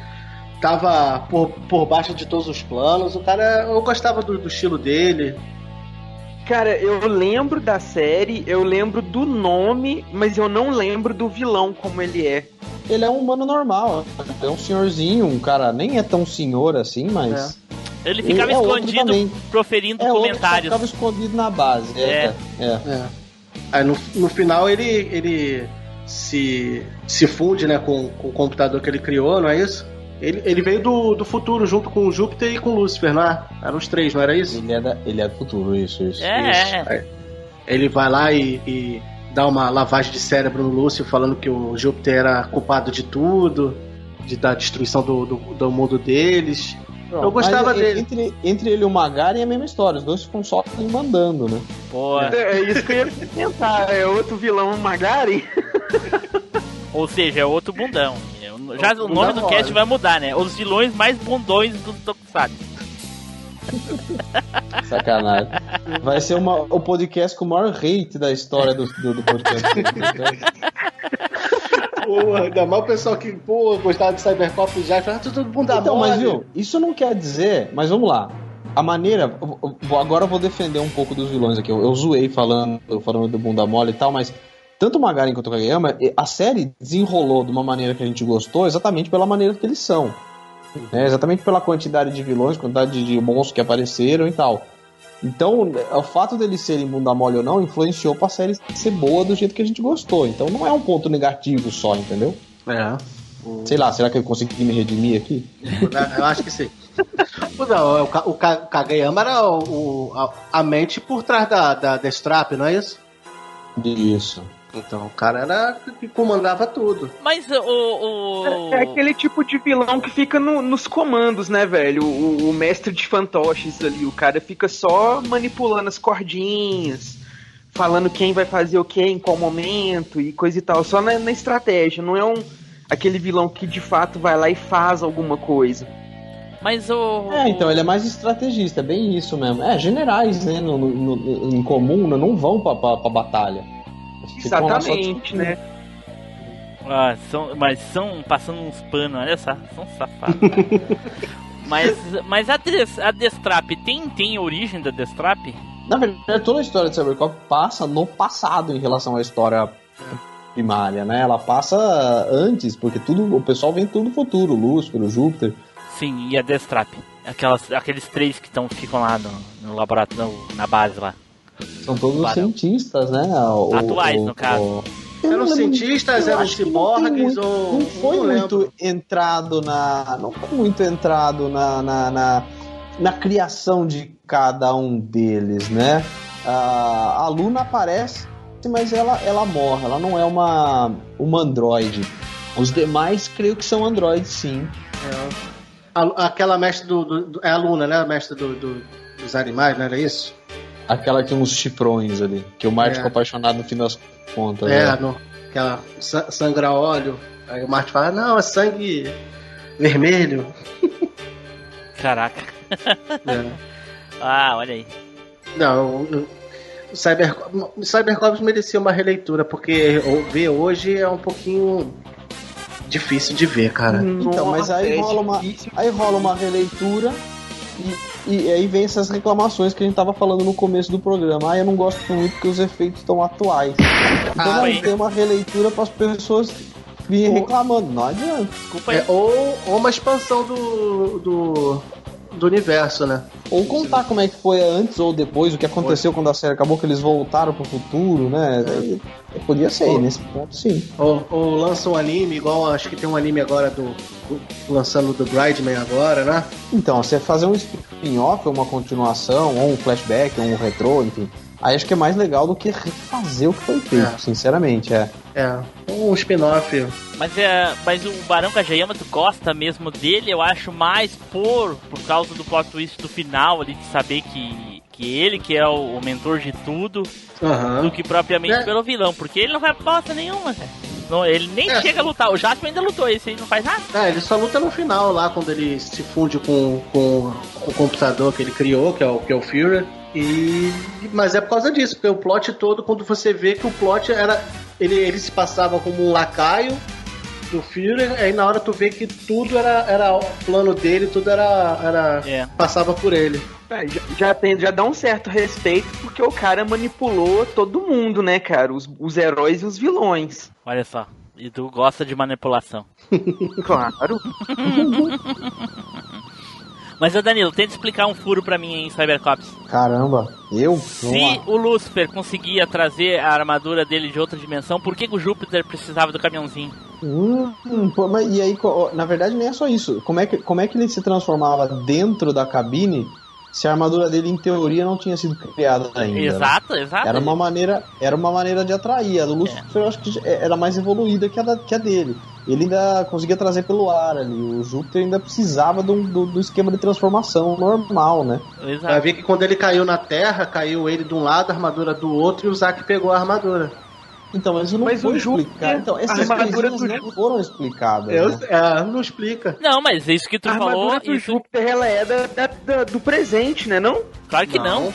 Speaker 1: tava por, por baixo de todos os planos. O cara. Eu gostava do, do estilo dele.
Speaker 4: Cara, eu lembro da série, eu lembro do nome, mas eu não lembro do vilão como ele é.
Speaker 5: Ele é um humano normal. É um senhorzinho, um cara nem é tão senhor assim, mas.
Speaker 2: Ele ficava
Speaker 5: É outro
Speaker 2: escondido,
Speaker 5: também.
Speaker 2: proferindo
Speaker 5: É,
Speaker 2: comentários.
Speaker 5: ficava escondido na base. É. é.
Speaker 1: É. Aí no, no final ele, ele se, se funde né, com, com o computador que ele criou, não é isso? Ele, ele veio do, do futuro junto com o Júpiter e com o Lúcifer, não é? Eram os três, não era isso?
Speaker 5: Ele é, da, ele é do futuro, isso, isso.
Speaker 2: É,
Speaker 5: isso.
Speaker 2: é.
Speaker 1: Aí Ele vai lá e, e dá uma lavagem de cérebro no Lúcio, falando que o Júpiter era culpado de tudo, de, da destruição do, do, do mundo deles. Eu gostava
Speaker 5: Mas, é,
Speaker 1: dele.
Speaker 5: Entre, entre ele e o Magari é a mesma história. Os dois ficam só mandando, né?
Speaker 2: Pô,
Speaker 4: É isso que eu ia comentar. É outro vilão Magari?
Speaker 2: ou seja, é outro bundão. Já o nome do cast vai mudar, né? Os vilões mais bundões do Tokusatsu.
Speaker 5: Sacanagem. Vai ser uma, o podcast com o maior hate da história do, do, do podcast.
Speaker 1: Porra, ainda mais o pessoal que, pô, gostava de Cybercop já, fala, ah, tudo bunda
Speaker 5: Então,
Speaker 1: mole.
Speaker 5: mas viu, isso não quer dizer, mas vamos lá. A maneira. Agora eu vou defender um pouco dos vilões aqui. Eu, eu zoei falando, falando do bunda mole e tal, mas tanto o quanto o Kageyama, a série desenrolou de uma maneira que a gente gostou exatamente pela maneira que eles são. né? Exatamente pela quantidade de vilões, quantidade de monstros que apareceram e tal. Então, o fato deles serem bunda mole ou não influenciou pra série ser boa do jeito que a gente gostou. Então não é um ponto negativo só, entendeu?
Speaker 1: É.
Speaker 5: Sei lá, será que eu consegui me redimir aqui?
Speaker 1: Eu acho que sim. Não, o, Ka- o Ka- Kageyama era o, o- a, a mente por trás da, da Destrap, não é isso?
Speaker 5: Isso.
Speaker 1: Então o cara era que comandava tudo.
Speaker 2: Mas o. o...
Speaker 4: É aquele tipo de vilão que fica no- nos comandos, né, velho? O, o mestre de fantoches ali, o cara fica só manipulando as cordinhas, falando quem vai fazer o que, em qual momento e coisa e tal, só na, na estratégia, não é um aquele vilão que de fato vai lá e faz alguma coisa.
Speaker 2: Mas o.
Speaker 5: É, então, ele é mais estrategista, é bem isso mesmo. É, generais, né, no, no- no- em comum, né, não vão pra, pra, pra batalha. Só
Speaker 4: Exatamente, né?
Speaker 2: Ah, são, mas são passando uns panos, olha só, são safados. mas mas a, Des, a Destrap tem, tem origem da Destrap?
Speaker 5: Na verdade, toda a história de Cybercop passa no passado em relação à história primária, né? Ela passa antes, porque tudo, o pessoal vem tudo do futuro, Lúcifer, o Júpiter.
Speaker 2: Sim, e a Destrap? Aquelas, aqueles três que tão, ficam lá no, no laboratório, no- na base lá.
Speaker 5: São todos os
Speaker 2: Barão.
Speaker 5: cientistas, né? O-
Speaker 2: Atuais,
Speaker 5: o-
Speaker 2: no caso.
Speaker 5: o- Eu
Speaker 1: Eram cientistas, eram ciborgues
Speaker 5: muito-
Speaker 1: ou.
Speaker 5: Não foi
Speaker 1: não lembro.
Speaker 5: muito entrado na. Não foi muito entrado na, na, na, na criação de cada um deles, né? A, a Luna aparece, mas ela, ela morre, ela não é uma, uma androide. Os demais creio que são androides, sim.
Speaker 1: A- aquela mestre do, do- do- É a Luna, né? A mestre do, do- dos animais, não era isso?
Speaker 5: Aquela que tem uns chifrões ali, que o Marte
Speaker 1: É.
Speaker 5: ficou apaixonado no fim das contas.
Speaker 1: É,
Speaker 5: né?
Speaker 1: no, aquela sa- sangra óleo. Aí o Marte fala, não, é sangue vermelho.
Speaker 2: Caraca.
Speaker 1: É.
Speaker 2: Ah, olha aí.
Speaker 1: Não, o, o Cyber, Cybercops merecia uma releitura, porque o- ver hoje é um pouquinho difícil de ver, cara.
Speaker 5: Então, mas aí
Speaker 4: Nossa, é
Speaker 5: rola uma, aí rola uma releitura E, e aí vem essas reclamações que a gente tava falando no começo do programa. Ah, eu não gosto muito porque os efeitos estão atuais. Então
Speaker 2: Ah,
Speaker 5: ter uma releitura para as pessoas virem reclamando. Não adianta.
Speaker 2: Desculpa aí.
Speaker 1: É, ou, ou uma expansão do, do, do universo, né?
Speaker 5: Ou contar como é que foi antes ou depois, o que aconteceu quando a série acabou, que eles voltaram pro futuro, né? Aí, podia ser, nesse ponto sim.
Speaker 1: Ou, ou lança um anime, igual acho que tem um anime agora do. do- lançando do Bridesman agora, né?
Speaker 5: Então, você fazer um spin-off, ou uma continuação, ou um flashback, ou um retrô, enfim. Aí acho que é mais legal do que refazer o que foi feito,
Speaker 1: É.
Speaker 5: sinceramente, é.
Speaker 1: É, um spin-off.
Speaker 2: Mas, é, mas o Barão Kageyama, tu gosta mesmo dele, eu acho mais por, por causa do plot twist do final ali, de saber que, que ele que é o, o mentor de tudo, do
Speaker 1: Aham.
Speaker 2: que propriamente
Speaker 1: É.
Speaker 2: pelo vilão, porque ele não vai bosta nenhuma, cara. Não, ele nem
Speaker 1: É.
Speaker 2: chega a lutar, o Jasper ainda lutou, esse aí não faz nada.
Speaker 1: É, ele só luta no final lá, quando ele se funde com, com o computador que ele criou, que é o, que é o Führer. E. Mas é por causa disso, porque o plot todo, quando você vê que o plot era. Ele, ele se passava como um lacaio do Führer, aí na hora tu vê que tudo era, era o plano dele, tudo era. era
Speaker 2: É.
Speaker 1: passava por ele.
Speaker 4: É, já, já, tem, já dá um certo respeito porque o cara manipulou todo mundo, né, cara? Os, os heróis e os vilões.
Speaker 2: Olha só, e tu gosta de manipulação.
Speaker 4: Claro.
Speaker 2: Mas, ô Danilo, tenta explicar um furo pra mim em Cybercops.
Speaker 5: Caramba, eu?
Speaker 2: Se o Lucifer conseguia trazer a armadura dele de outra dimensão, por que, que o Júpiter precisava do caminhãozinho?
Speaker 5: Hum, pô, mas e aí, na verdade, nem é só isso. Como é, que, como é que ele se transformava dentro da cabine se a armadura dele, em teoria, não tinha sido criada ainda? né?
Speaker 2: Exato, exato.
Speaker 5: Era uma maneira, era uma maneira de atrair. A do Lucifer eu acho que era mais evoluída que a, da- que a dele. Ele ainda conseguia trazer pelo ar ali. O Júpiter ainda precisava do, do, do esquema de transformação normal, né?
Speaker 1: Vai
Speaker 2: Exato.
Speaker 1: ver que quando ele caiu na Terra, caiu ele de um lado, a armadura do outro, e o Zack pegou a armadura.
Speaker 5: Então, mas não
Speaker 4: Mas
Speaker 5: foi
Speaker 4: o Júpiter,
Speaker 5: explicado. Então, essas
Speaker 4: a armadura
Speaker 5: coisinhas
Speaker 4: do
Speaker 5: não foram explicadas.
Speaker 1: Eu,
Speaker 5: né?
Speaker 1: é, não explica.
Speaker 2: Não, mas isso que tu
Speaker 4: a
Speaker 2: falou,
Speaker 4: armadura do
Speaker 2: isso...
Speaker 4: Júpiter, ela é da, da- da- do presente, né, não?
Speaker 2: claro que não.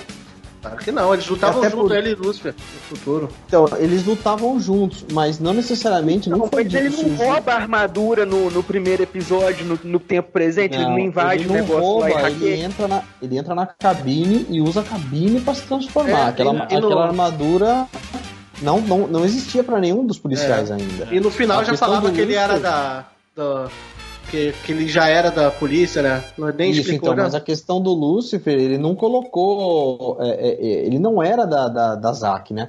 Speaker 1: Claro que não, eles lutavam
Speaker 5: Até
Speaker 1: junto,
Speaker 5: por-
Speaker 1: ele e Lúcifer, no futuro.
Speaker 5: Então, eles lutavam juntos, mas não necessariamente não,
Speaker 4: Não,
Speaker 5: foi
Speaker 4: mas ele não
Speaker 5: o Júpiter-
Speaker 4: rouba a armadura no, no primeiro episódio, no, no tempo presente, ele não invade
Speaker 5: ele
Speaker 4: o negócio
Speaker 5: rouba,
Speaker 4: lá e
Speaker 5: ele entra, na, ele entra na cabine e usa a cabine pra se transformar.
Speaker 1: É,
Speaker 5: aquela
Speaker 1: e e no-
Speaker 5: aquela armadura não, não, não existia pra nenhum dos policiais ainda.
Speaker 1: E no final
Speaker 5: A
Speaker 1: já falava que ele era da. da que, que ele já era da polícia, né? Não nem
Speaker 5: Isso,
Speaker 1: explicou,
Speaker 5: então,
Speaker 1: né?
Speaker 5: mas a questão do Lúcifer, ele não colocou. é, é, é, ele não era da, da, da Zack, né?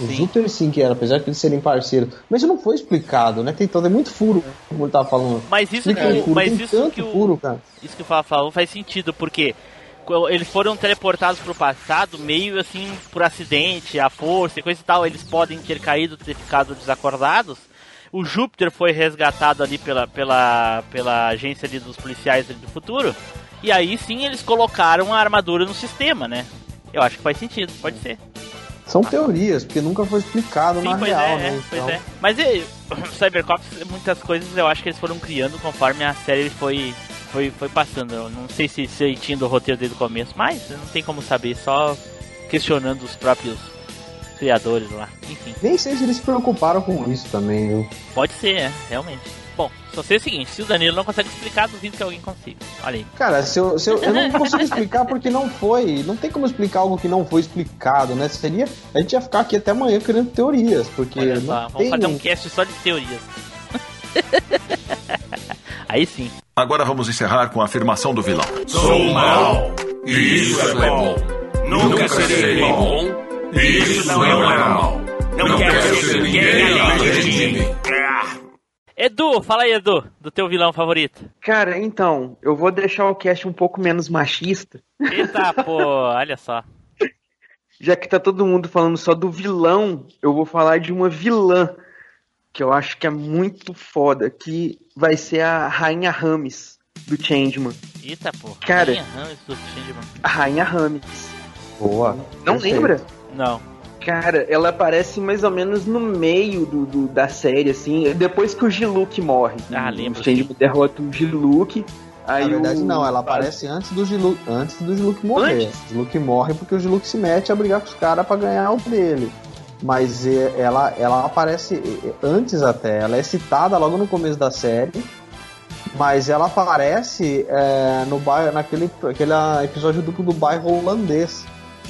Speaker 5: O
Speaker 2: Sim.
Speaker 5: Júpiter sim que era, apesar de eles serem parceiros. Mas isso não foi explicado, né? Tem todo é muito furo, como ele tava falando.
Speaker 2: Mas isso
Speaker 5: Explica
Speaker 2: que
Speaker 5: o furo,
Speaker 2: mas
Speaker 5: tem
Speaker 2: isso
Speaker 5: tanto
Speaker 2: que o-
Speaker 5: furo, cara.
Speaker 2: Isso que o Fala falou faz sentido, porque eles foram teleportados pro passado meio assim por acidente, a força e coisa e tal. Eles podem ter caído, ter ficado desacordados. O Júpiter foi resgatado ali pela, pela, pela agência ali dos policiais do futuro. E aí sim eles colocaram a armadura no sistema, né? Eu acho que faz sentido, pode ser.
Speaker 5: São teorias, porque nunca foi explicado
Speaker 2: Sim,
Speaker 5: na
Speaker 2: pois
Speaker 5: real,
Speaker 2: é,
Speaker 5: né?
Speaker 2: é, pois
Speaker 5: Então,
Speaker 2: é. Mas e, Cybercops, muitas coisas eu acho que eles foram criando conforme a série foi, foi, foi passando. Eu não sei se, se tinha do roteiro desde o começo, mas não tem como saber, só questionando os próprios criadores lá. Enfim,
Speaker 5: Nem sei se eles se preocuparam com isso também, viu?
Speaker 2: pode ser, é, realmente. Bom, só sei o seguinte, se o Danilo não consegue explicar, duvido que alguém consiga. Olha aí.
Speaker 5: Cara, se eu, se eu, eu não consigo explicar porque não foi. Não tem como explicar algo que não foi explicado, né? Seria. A gente ia ficar aqui até amanhã criando teorias, porque
Speaker 2: Olha
Speaker 5: não
Speaker 2: só, vamos
Speaker 5: tem.
Speaker 2: fazer um cast só de teorias. aí sim.
Speaker 8: Agora vamos encerrar com a afirmação do vilão.
Speaker 3: Sou mal. E isso é bom. Nunca serei bom. Isso não é mal. Não quero ser ninguém além de mim. Ah.
Speaker 2: Edu, fala aí, Edu, do teu vilão favorito.
Speaker 4: Cara, então, eu vou deixar o cast um pouco menos machista,
Speaker 2: Eita, pô, olha só.
Speaker 4: já que tá todo mundo falando só do vilão, eu vou falar de uma vilã que eu acho que é muito foda, que vai ser a Rainha Rames do Changeman.
Speaker 2: Eita, pô.
Speaker 4: Cara.
Speaker 2: Rainha Rames do Changeman.
Speaker 4: A Rainha Rames.
Speaker 5: Boa.
Speaker 4: Não
Speaker 5: Perfeito.
Speaker 4: lembra?
Speaker 2: Não.
Speaker 4: Cara, ela aparece mais ou menos no meio do, do- da série, assim, depois que o Giluk morre.
Speaker 2: Ah, lembro,
Speaker 4: O Changeman derrota o Giluk. Aí
Speaker 5: Na verdade,
Speaker 4: o-
Speaker 5: não, ela aparece antes do Giluk, antes do Giluk morrer.
Speaker 4: Antes?
Speaker 5: O Giluk morre porque o Giluk se mete a brigar com os caras pra ganhar o dele. Mas é, ela, ela aparece é, antes até, ela é citada logo no começo da série. Mas ela aparece é, no bairro, naquele aquele episódio duplo do bairro holandês.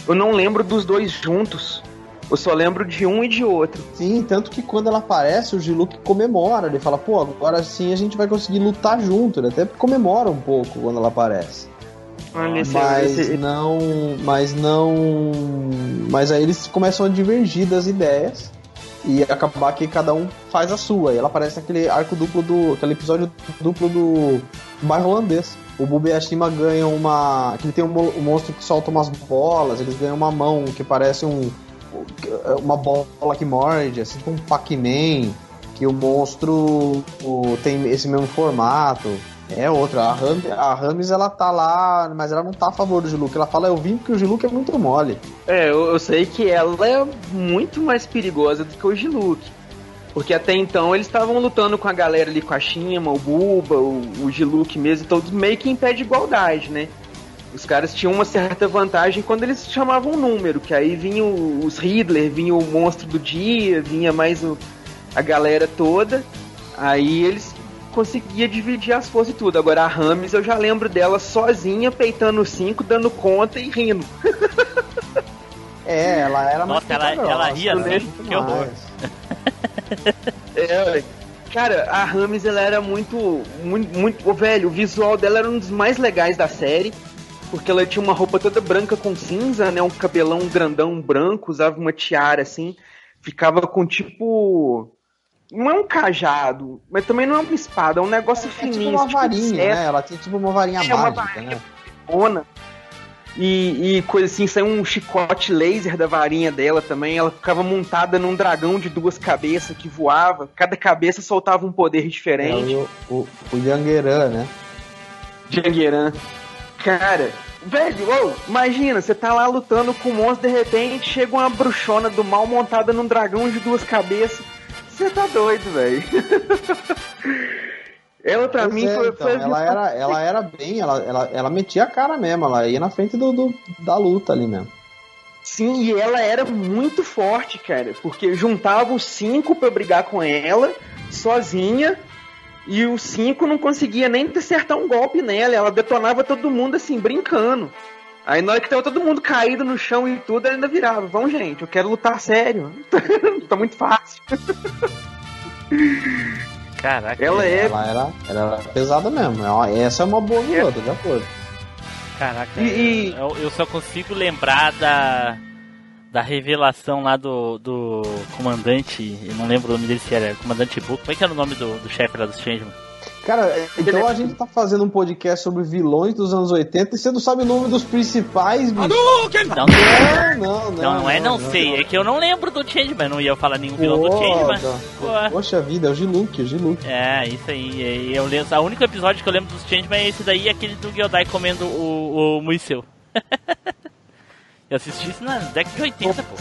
Speaker 4: Eu não lembro dos dois juntos. Eu só lembro de um e de outro.
Speaker 5: Sim, tanto que quando ela aparece, o Giluk comemora. Ele fala, pô, agora sim a gente vai conseguir lutar junto. Ele até comemora um pouco quando ela aparece. mas não. Mas não. Mas aí eles começam a divergir das ideias e acabar que cada um faz a sua. E ela aparece naquele arco duplo do. aquele episódio duplo do bairro holandês. O Bubi a Shima ganham uma. que ele tem um, um monstro que solta umas bolas, eles ganham uma mão que parece um uma bola que morde, assim tipo um Pac-Man, que o monstro o, tem esse mesmo formato. É outra. A, Ram, a Rames ela tá lá, mas ela não tá a favor do Giluk. Ela fala, eu vim porque o Giluk é muito mole.
Speaker 4: É, eu, eu sei que ela é muito mais perigosa do que o Giluk. Porque até então eles estavam lutando com a galera ali, com a Shima, o Buba, o, o Giluk mesmo, todos meio que em pé de igualdade, né? Os caras tinham uma certa vantagem quando eles chamavam um número, que aí vinha os Riddler, vinha o monstro do dia, vinha mais o, a galera toda. Aí eles conseguiam dividir as forças e tudo. Agora a Rames eu já lembro dela sozinha, peitando cinco, dando conta e rindo.
Speaker 5: é, ela era
Speaker 2: Nossa, ela, ela ria assim, que horror.
Speaker 4: é, cara, a Rames ela era muito, muito, muito, velho, o visual dela era um dos mais legais da série porque ela tinha uma roupa toda branca com cinza, né? Um cabelão grandão branco, usava uma tiara assim, ficava com tipo. Não é um cajado, mas também não é uma espada, é um negócio é, fininho. É
Speaker 5: tipo uma tipo varinha, né? Ela tinha tipo uma varinha é, mágica, uma varinha né?
Speaker 4: Ona. E, e coisa assim, saiu um chicote laser da varinha dela também. Ela ficava montada num dragão de duas cabeças que voava. Cada cabeça soltava um poder diferente. É,
Speaker 5: o, o, o Yangeran, né?
Speaker 4: Yangeran. Cara, velho, oh, imagina, você tá lá lutando com um monstro, de repente chega uma bruxona do mal montada num dragão de duas cabeças. Você tá doido, velho. ela pra pois mim
Speaker 5: é,
Speaker 4: foi,
Speaker 5: então, foi ela era, ela era bem, ela, ela, ela metia a cara mesmo, ela ia na frente do, do da luta ali mesmo.
Speaker 4: Sim, e ela era muito forte, cara, porque juntava os cinco para brigar com ela, sozinha, e o 5 não conseguia nem acertar um golpe nela. Ela detonava todo mundo assim, brincando. Aí na hora que tava todo mundo caído no chão e tudo, ela ainda virava. Vamos, gente, eu quero lutar sério. tá muito fácil.
Speaker 2: Caraca.
Speaker 5: Ela é. Ela era, era pesada mesmo. Essa é uma boa vilã, é. de acordo.
Speaker 2: Caraca, e, e... Eu, eu só consigo lembrar da da revelação lá do, do comandante, eu não lembro o nome dele se era comandante Book, como é que era o nome do, do chefe lá dos Changeman?
Speaker 5: Cara, então a gente tá fazendo um podcast sobre vilões dos anos 80 e você não sabe o nome dos principais, bicho.
Speaker 2: Não, não, não, não, não, é não, não sei, é que eu não lembro do Changeman, não ia falar nenhum vilão do Changeman.
Speaker 5: Poxa vida, é o Giluk, o Giluk.
Speaker 2: É, isso aí, eu lembro, o único episódio que eu lembro dos Changeman é esse daí, aquele do Gyodai comendo o, o Muiseu. Eu assisti isso na década de 80, pô.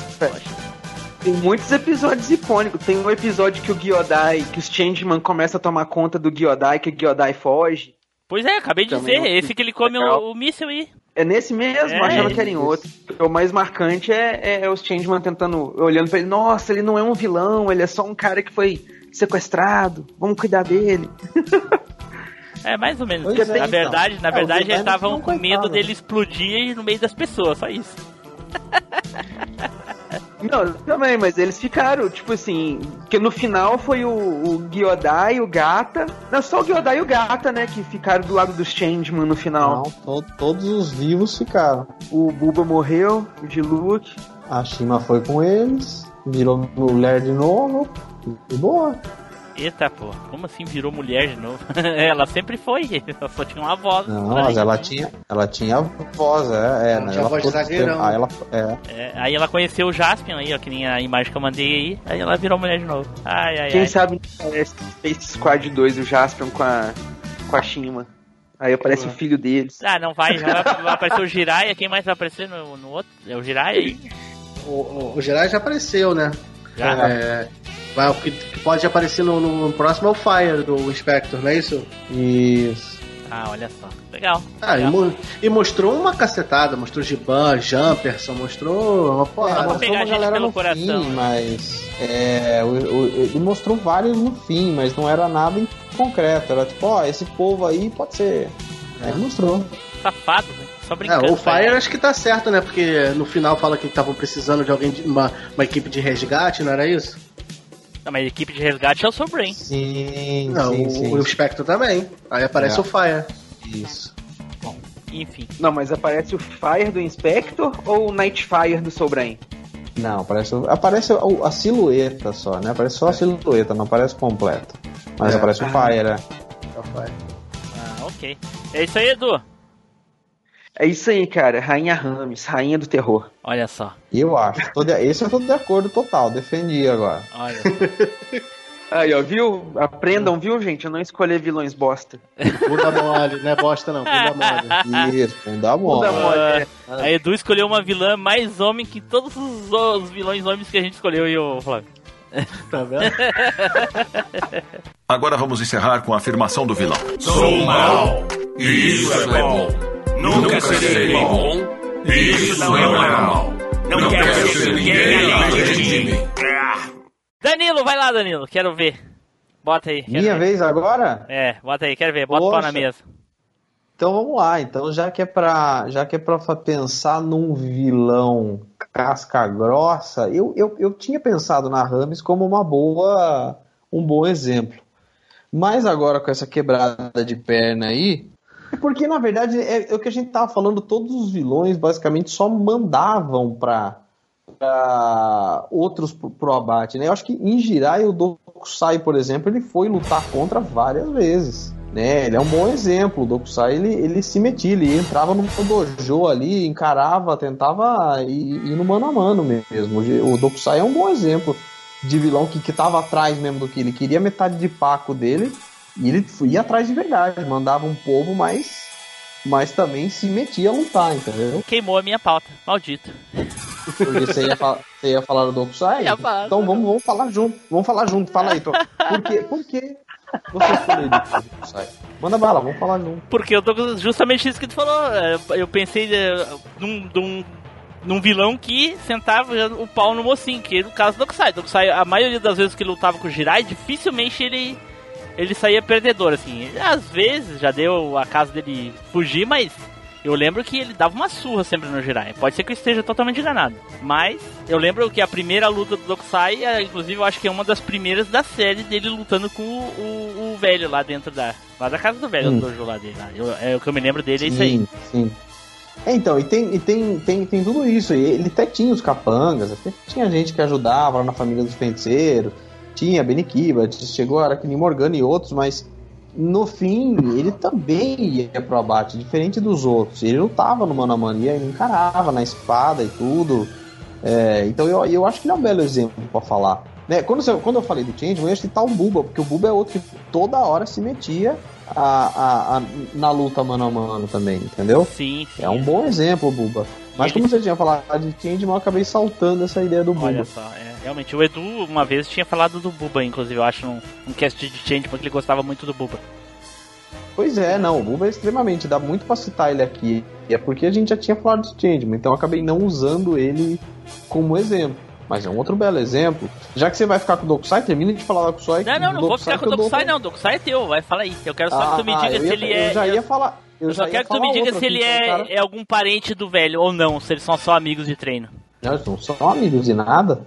Speaker 4: Tem muitos episódios icônicos. Tem um episódio que o Gyodai, que os Changeman começam a tomar conta do Gyodai, que o Gyodai foge.
Speaker 2: Pois é, acabei de Também dizer, esse que ele come o, o míssil aí.
Speaker 4: É nesse mesmo, é, achando que era em outro. O mais marcante é, é, é os Changeman tentando, olhando pra ele, nossa, ele não é um vilão, ele é só um cara que foi sequestrado, vamos cuidar dele.
Speaker 2: É, mais ou menos. na então. verdade, na é, verdade, eles estavam com medo dele explodir no meio das pessoas, só isso.
Speaker 4: Não, também, mas eles ficaram, tipo assim, que no final foi o, o Gyodai e o Gata. Não, só o Gyodai e o Gata, né, que ficaram do lado dos Changeman no final.
Speaker 5: Não, to todos os vivos ficaram.
Speaker 4: O Buba morreu, o Diluc.
Speaker 5: A Shima foi com eles, virou mulher de novo, e boa.
Speaker 2: Eita, pô, como assim virou mulher de novo? ela sempre foi, ela só tinha uma voz.
Speaker 5: Não, mas ela tinha, ela tinha voz, é, é ela tinha ela voz
Speaker 2: exagerão. Aí ela, é. é. aí ela conheceu o Jaspion aí, ó, que nem a imagem que eu mandei aí, aí ela virou mulher de novo. Ai, ai,
Speaker 4: Quem
Speaker 2: ai.
Speaker 4: sabe parece Space Squad 2, o Jaspion com a, com a Shima. Aí aparece o filho deles.
Speaker 2: Ah, não vai, vai, vai aparecer o Jiraiya, quem mais vai aparecer no, no outro? É o Jiraiya aí?
Speaker 5: O, o, o Jiraiya já apareceu, né? Já. É, Vai, o que, que pode aparecer no, no, próximo é o Fire do Inspector, não é isso? Isso.
Speaker 2: Ah, olha só. Legal.
Speaker 1: Ah, e,
Speaker 2: legal.
Speaker 1: mo- e mostrou uma cacetada, mostrou Giban, Jumperson, mostrou uma porrada.
Speaker 2: vou
Speaker 5: mostrou
Speaker 2: pegar a
Speaker 5: uma galera
Speaker 2: pelo
Speaker 5: no
Speaker 2: coração.
Speaker 5: fim, mas. É, o- o- ele mostrou vários no fim, mas não era nada em concreto. Era tipo, ó, esse povo aí pode ser. Aí mostrou.
Speaker 2: Safado, né? Só
Speaker 1: É,
Speaker 2: brincando.
Speaker 1: o Fire
Speaker 2: velho.
Speaker 1: acho que tá certo, né? Porque no final fala que estavam precisando de alguém, de uma, uma equipe de resgate, não era isso?
Speaker 2: Não, mas a equipe de resgate é o Sobrain.
Speaker 5: Sim,
Speaker 1: Não,
Speaker 5: sim,
Speaker 1: o,
Speaker 5: sim.
Speaker 1: o Spectre também. Aí aparece
Speaker 5: É.
Speaker 1: o Fire.
Speaker 5: Isso.
Speaker 2: Enfim.
Speaker 4: Não, mas aparece o Fire do Inspector ou o Nightfire do Sobrain?
Speaker 5: Não, aparece, aparece a, a silhueta só, né? Aparece só a silhueta, não aparece completo. Mas
Speaker 1: É.
Speaker 5: aparece o Fire, né?
Speaker 1: É o Fire.
Speaker 2: Ah, ok. É isso aí, Edu.
Speaker 4: É isso aí, cara. Rainha Rames, rainha do terror.
Speaker 2: Olha só.
Speaker 5: Eu acho. Tô de- esse eu tô de acordo total, defendi agora.
Speaker 2: Olha só.
Speaker 4: Aí, ó, viu? Aprendam, viu, gente? Eu não escolher vilões bosta.
Speaker 1: Bunda mole, não é bosta não, bunda mole.
Speaker 5: Isso, não dá bom.
Speaker 4: Bunda mole, é.
Speaker 2: A Edu escolheu uma vilã mais homem que todos os, os vilões homens que a gente escolheu e o Flávio.
Speaker 1: Tá vendo?
Speaker 8: Agora vamos encerrar com a afirmação do vilão.
Speaker 3: Sou mal. E isso é bom. Nunca serei bom. Isso não é mal. Não quero ser ninguém além de mim.
Speaker 2: Danilo, vai lá, Danilo. Quero ver. Bota aí.
Speaker 5: Minha
Speaker 2: ver.
Speaker 5: vez agora?
Speaker 2: É, bota aí, quero ver. Bota o pau na
Speaker 5: Poxa.
Speaker 2: mesa.
Speaker 5: Então vamos lá. Então já que é pra, já que é pra pensar num vilão casca grossa, eu, eu, eu tinha pensado na Rames como uma boa, um bom exemplo. Mas agora com essa quebrada de perna aí, é porque na verdade é, é o que a gente tava falando, todos os vilões basicamente só mandavam pra, pra outros pro, pro abate, né? Eu acho que em Jirai o Dokusai, por exemplo, ele foi lutar contra várias vezes. Né, ele é um bom exemplo. O Dokusai ele, ele se metia, ele entrava no dojo ali, encarava, tentava ir, ir no mano a mano mesmo. O Dokusai é um bom exemplo de vilão que, que tava atrás mesmo do que ele queria metade de paco dele e ele ia atrás de verdade, mandava um povo, mas, mas também se metia a lutar, entendeu?
Speaker 2: Queimou a minha pauta. Maldito.
Speaker 5: Porque você ia, fa- você ia falar do Dokusai? Então vamos, vamos falar junto. Vamos falar junto. Fala aí, Tô. Por quê? Por que você escolheu o Dokusai? Manda bala, vamos falar junto.
Speaker 2: Porque eu tô justamente isso que tu falou. é, Eu pensei é, num, num, num vilão que sentava o pau no mocinho, que no caso do Dokusai. Dokusai, a maioria das vezes que ele lutava com o Jirai, dificilmente ele, ele saía perdedor, assim. Às vezes já deu a casa dele fugir, mas eu lembro que ele dava uma surra sempre no Jirai. Pode ser que eu esteja totalmente enganado. Mas eu lembro que a primeira luta do Dokusai, é, inclusive, eu acho que é uma das primeiras da série dele lutando com o, o- o velho lá dentro da. Lá da casa do velho,
Speaker 5: Hum.
Speaker 2: do dojo lá dele. Lá. Eu- é o que eu me lembro dele, é isso aí.
Speaker 5: Sim, sim. É, então, e tem, e tem, tem, tem tudo isso. E ele até tinha os capangas, até tinha gente que ajudava lá na família dos feiticeiros, tinha Benikiba, chegou a Aracne Morgana e outros, mas no fim ele também ia pro abate, diferente dos outros. Ele lutava no mano a mano, ia, encarava na espada e tudo. É, então eu, eu acho que ele é um belo exemplo pra falar. Né, quando, você- quando eu falei do Change, eu ia citar o Buba, porque o Buba é outro que toda hora se metia a, a- a- na luta mano a mano também, entendeu?
Speaker 2: Sim, sim.
Speaker 5: É um bom exemplo, o Buba. Mas
Speaker 2: Ele-
Speaker 5: como você tinha falado de Change, eu acabei saltando essa ideia do
Speaker 2: Olha
Speaker 5: Buba.
Speaker 2: só, é, realmente, o Edu uma vez tinha falado do Buba, inclusive, eu acho, num, num cast de Change, porque ele gostava muito do Buba.
Speaker 5: Pois é, não, o Buba é extremamente, dá muito pra citar ele aqui. E é porque a gente já tinha falado de Changeman, então eu acabei não usando ele como exemplo. Mas é um outro belo exemplo. Já que você vai ficar com o Dokusai, termina de falar do Dokusai.
Speaker 2: Não, não, não vou ficar com o Dokusai, não. Dokusai é teu, vai, fala aí. Eu quero só que tu me
Speaker 5: Ah,
Speaker 2: diga se
Speaker 5: ia-
Speaker 2: ele é.
Speaker 5: Eu já ia falar. Eu,
Speaker 2: Eu só quero que tu me diga se ele é,
Speaker 5: cara.
Speaker 2: é algum parente do velho ou não, se eles são só amigos de treino.
Speaker 5: Não, eles não são amigos de nada.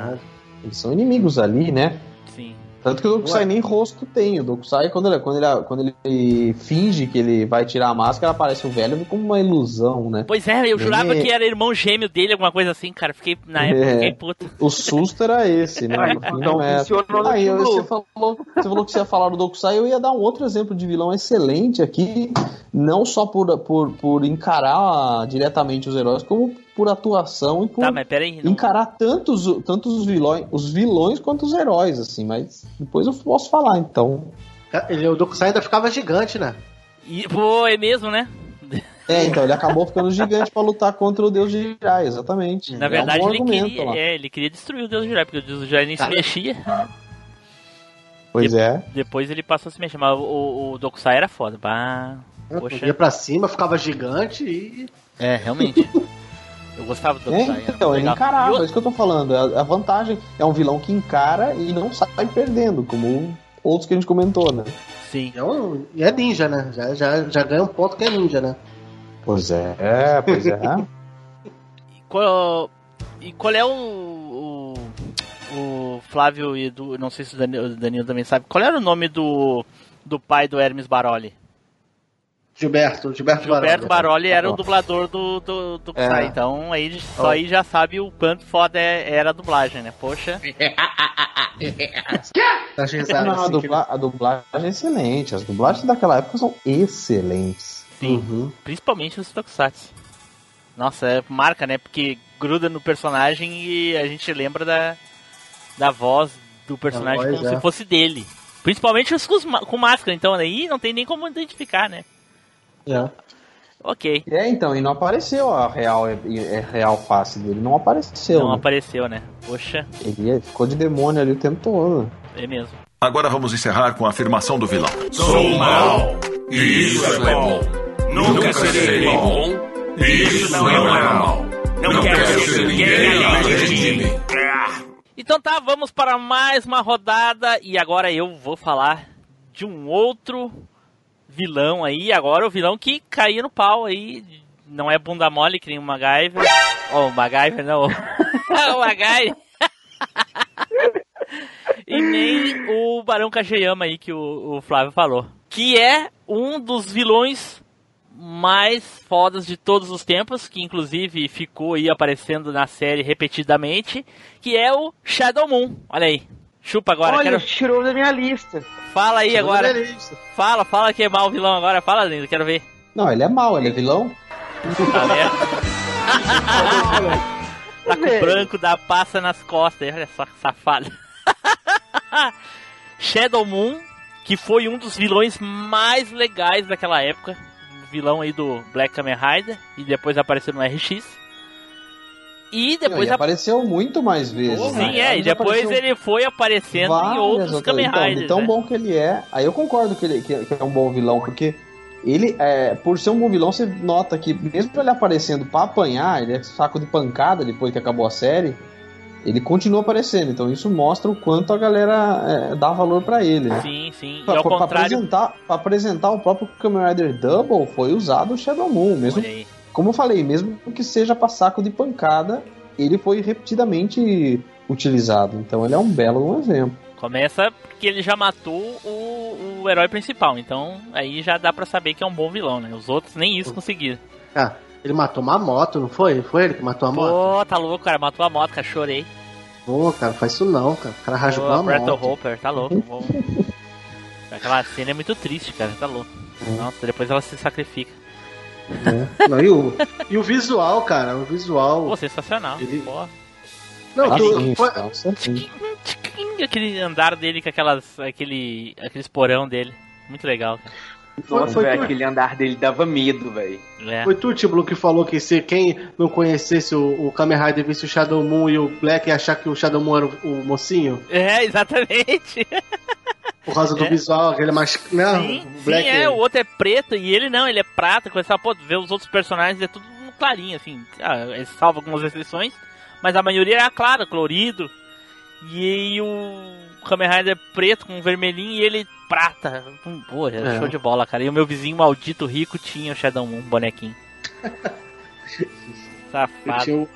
Speaker 2: Ah,
Speaker 5: Eles são inimigos ali, né?
Speaker 2: sim.
Speaker 5: Tanto que o Dokusai nem rosto tem. O Dokusai, quando ele, quando, ele, quando ele finge que ele vai tirar a máscara, aparece o velho como uma ilusão, né?
Speaker 2: Pois é, eu jurava
Speaker 5: É.
Speaker 2: que era irmão gêmeo dele, alguma coisa assim, cara. Fiquei, na época,
Speaker 5: É.
Speaker 2: fiquei puto.
Speaker 5: O susto era esse, né?
Speaker 4: Não funcionou no
Speaker 5: Aí você, falou, você falou que você ia falar do Dokusai, eu ia dar um outro exemplo de vilão excelente aqui, não só por, por, por encarar diretamente os heróis, como por atuação e por
Speaker 2: Tá, mas peraí. Não...
Speaker 5: encarar tanto os, tanto os vilões, os vilões quanto os heróis, assim, mas depois eu posso falar, então.
Speaker 1: Ele, o Dokusai ainda ficava gigante, né?
Speaker 2: E, pô, é mesmo, né?
Speaker 5: É, então ele acabou ficando gigante pra lutar contra o Deus de Jirai, exatamente.
Speaker 2: Na
Speaker 5: É um
Speaker 2: verdade,
Speaker 5: bom
Speaker 2: ele queria,
Speaker 5: lá.
Speaker 2: é, ele queria destruir o Deus do Jirai, porque o Deus do Jirai nem se
Speaker 1: Cara.
Speaker 2: mexia.
Speaker 5: Pois é.
Speaker 2: Depois ele passou a se mexer, mas o, o Dokusai era foda. Bah, poxa.
Speaker 1: Ia pra cima, ficava gigante e.
Speaker 2: É, realmente. Eu gostava do
Speaker 5: É,
Speaker 2: era
Speaker 5: então, ele encarava,
Speaker 2: E o-
Speaker 5: é isso que eu tô falando. A, a vantagem é um vilão que encara e não sai perdendo, como outros que a gente comentou, né?
Speaker 2: Sim.
Speaker 1: É um- e é ninja, né? Já, já, já ganha um ponto que é ninja, né?
Speaker 5: Pois é, é, pois é.
Speaker 2: E qual, e qual é o, o, o Flávio e do. Não sei se o Danilo, o Danilo também sabe. Qual era o nome do, do pai do Hermes Baroli?
Speaker 1: Gilberto, Gilberto,
Speaker 2: Gilberto Baroli era o
Speaker 5: Tá bom.
Speaker 2: dublador do, do, do
Speaker 5: É.
Speaker 2: Kusai. Então aí só aí já sabe o quanto foda é- era a dublagem, né? Poxa.
Speaker 1: Risadas,
Speaker 5: Não, a,
Speaker 1: assim,
Speaker 5: dubla- a dublagem é excelente. As dublagens daquela época são excelentes.
Speaker 1: que- Uhum.
Speaker 2: Principalmente os Tokusatsu. Nossa, é marca, né? Porque gruda no personagem e a gente lembra da, da voz do personagem
Speaker 1: voz,
Speaker 2: como
Speaker 1: é.
Speaker 2: se fosse dele. Principalmente os com, máscara, então aí não tem nem como identificar, né?
Speaker 1: É.
Speaker 2: Ok.
Speaker 5: É, então, e não apareceu a real, é, é real face dele. Não apareceu.
Speaker 2: Não
Speaker 5: né?
Speaker 2: apareceu, né? Poxa,
Speaker 5: Ele é- ficou de demônio ali o tempo todo.
Speaker 2: é mesmo.
Speaker 8: Agora vamos encerrar com a afirmação do vilão.
Speaker 3: Sou mal. E isso é bom. Nunca serei bom. E isso não é mal. Não quero ser ninguém além de mim.
Speaker 2: Então tá, vamos para mais uma rodada e agora eu vou falar de um outro vilão aí. Agora o vilão que caía no pau aí. Não é bunda mole que nem o MacGyver. Oh, o MacGyver não. o MacGyver. e nem o Barão Kageyama aí que o, o Flávio falou. Que é um dos vilões mais fodas de todos os tempos, que inclusive ficou aí aparecendo na série repetidamente, que é o Shadow Moon. Olha aí. Chupa agora,
Speaker 4: Olha,
Speaker 2: quero...
Speaker 4: tirou da minha lista.
Speaker 2: Fala aí
Speaker 1: Segundo
Speaker 2: agora. Fala, fala que é mal o vilão agora. Fala, lindo, quero ver.
Speaker 5: Não, ele é mau, ele é vilão.
Speaker 2: Tá tá com o branco da passa nas costas. aí, Olha só que safado. Shadow Moon, que foi um dos vilões mais legais daquela época. Vilão aí do Black Kamen Rider. E depois apareceu no RX. E
Speaker 5: Não,
Speaker 2: depois
Speaker 5: ele apareceu muito mais vezes.
Speaker 2: Sim,
Speaker 5: né?
Speaker 2: é, e depois ele foi aparecendo em outros
Speaker 5: outras-
Speaker 2: Kamen
Speaker 5: então,
Speaker 2: Riders.
Speaker 5: de tão
Speaker 2: né?
Speaker 5: bom que ele é. Aí eu concordo que ele que que é um bom vilão, porque ele, é, por ser um bom vilão, você nota que mesmo ele aparecendo pra apanhar, ele é saco de pancada depois que acabou a série, ele continua aparecendo. Então isso mostra o quanto a galera é, dá valor pra ele. Né?
Speaker 2: Sim, sim. E
Speaker 5: Pra,
Speaker 2: ao
Speaker 5: pra-
Speaker 2: contrário.
Speaker 5: apresentar, pra apresentar o próprio Kamen Rider Double foi usado o Shadow Moon. Mesmo,
Speaker 2: Olha aí.
Speaker 5: Como eu falei, mesmo que seja pra saco de pancada, ele foi repetidamente utilizado. Então ele é um belo exemplo.
Speaker 2: Começa porque ele já matou o, o herói principal, então aí já dá pra saber que é um bom vilão, né? Os outros nem isso conseguiram.
Speaker 1: Ah, ele matou uma moto, não foi? Foi ele que matou a moto?
Speaker 2: Pô, tá louco, cara, matou a moto, cara, chorei.
Speaker 1: Pô, cara, faz isso não, cara. O cara rasgou a moto.
Speaker 2: of Hopper, tá louco. Aquela cena é muito triste, cara, tá louco. Nossa, depois ela se sacrifica.
Speaker 1: É. Não, e, o, e o visual, cara, o visual.
Speaker 2: Pô, sensacional.
Speaker 1: Ele-
Speaker 2: Pô.
Speaker 1: Não,
Speaker 5: Ah,
Speaker 1: tu,
Speaker 5: sim,
Speaker 1: foi-.
Speaker 2: Tchiquinho, Aquele andar dele com aquelas. aquele. aquele esporão dele. Muito legal, cara.
Speaker 1: foi,
Speaker 4: Nossa,
Speaker 1: foi tu,
Speaker 4: aquele andar dele dava medo, velho.
Speaker 2: É.
Speaker 1: foi tu, Tiblu, que falou que se quem não conhecesse o, o Kamen Rider visse o Shadow Moon e o Black ia achar que o Shadow Moon era o, o mocinho,
Speaker 2: É, exatamente.
Speaker 1: por causa do
Speaker 2: É.
Speaker 1: visual, aquele mais. Né,
Speaker 2: Sim,
Speaker 1: o
Speaker 2: sim,
Speaker 1: Black
Speaker 2: é, o outro é preto e ele não, ele é prata. Começar a ver os outros personagens é tudo clarinho, assim. Ah, ele salva algumas exceções, mas a maioria era clara, colorido. E o Kamen Rider preto com vermelhinho e ele prata. Hum, Pô, é
Speaker 1: É.
Speaker 2: show de bola, cara. E o meu vizinho maldito rico tinha o Shadow Moon, um bonequinho. Safado.
Speaker 1: o-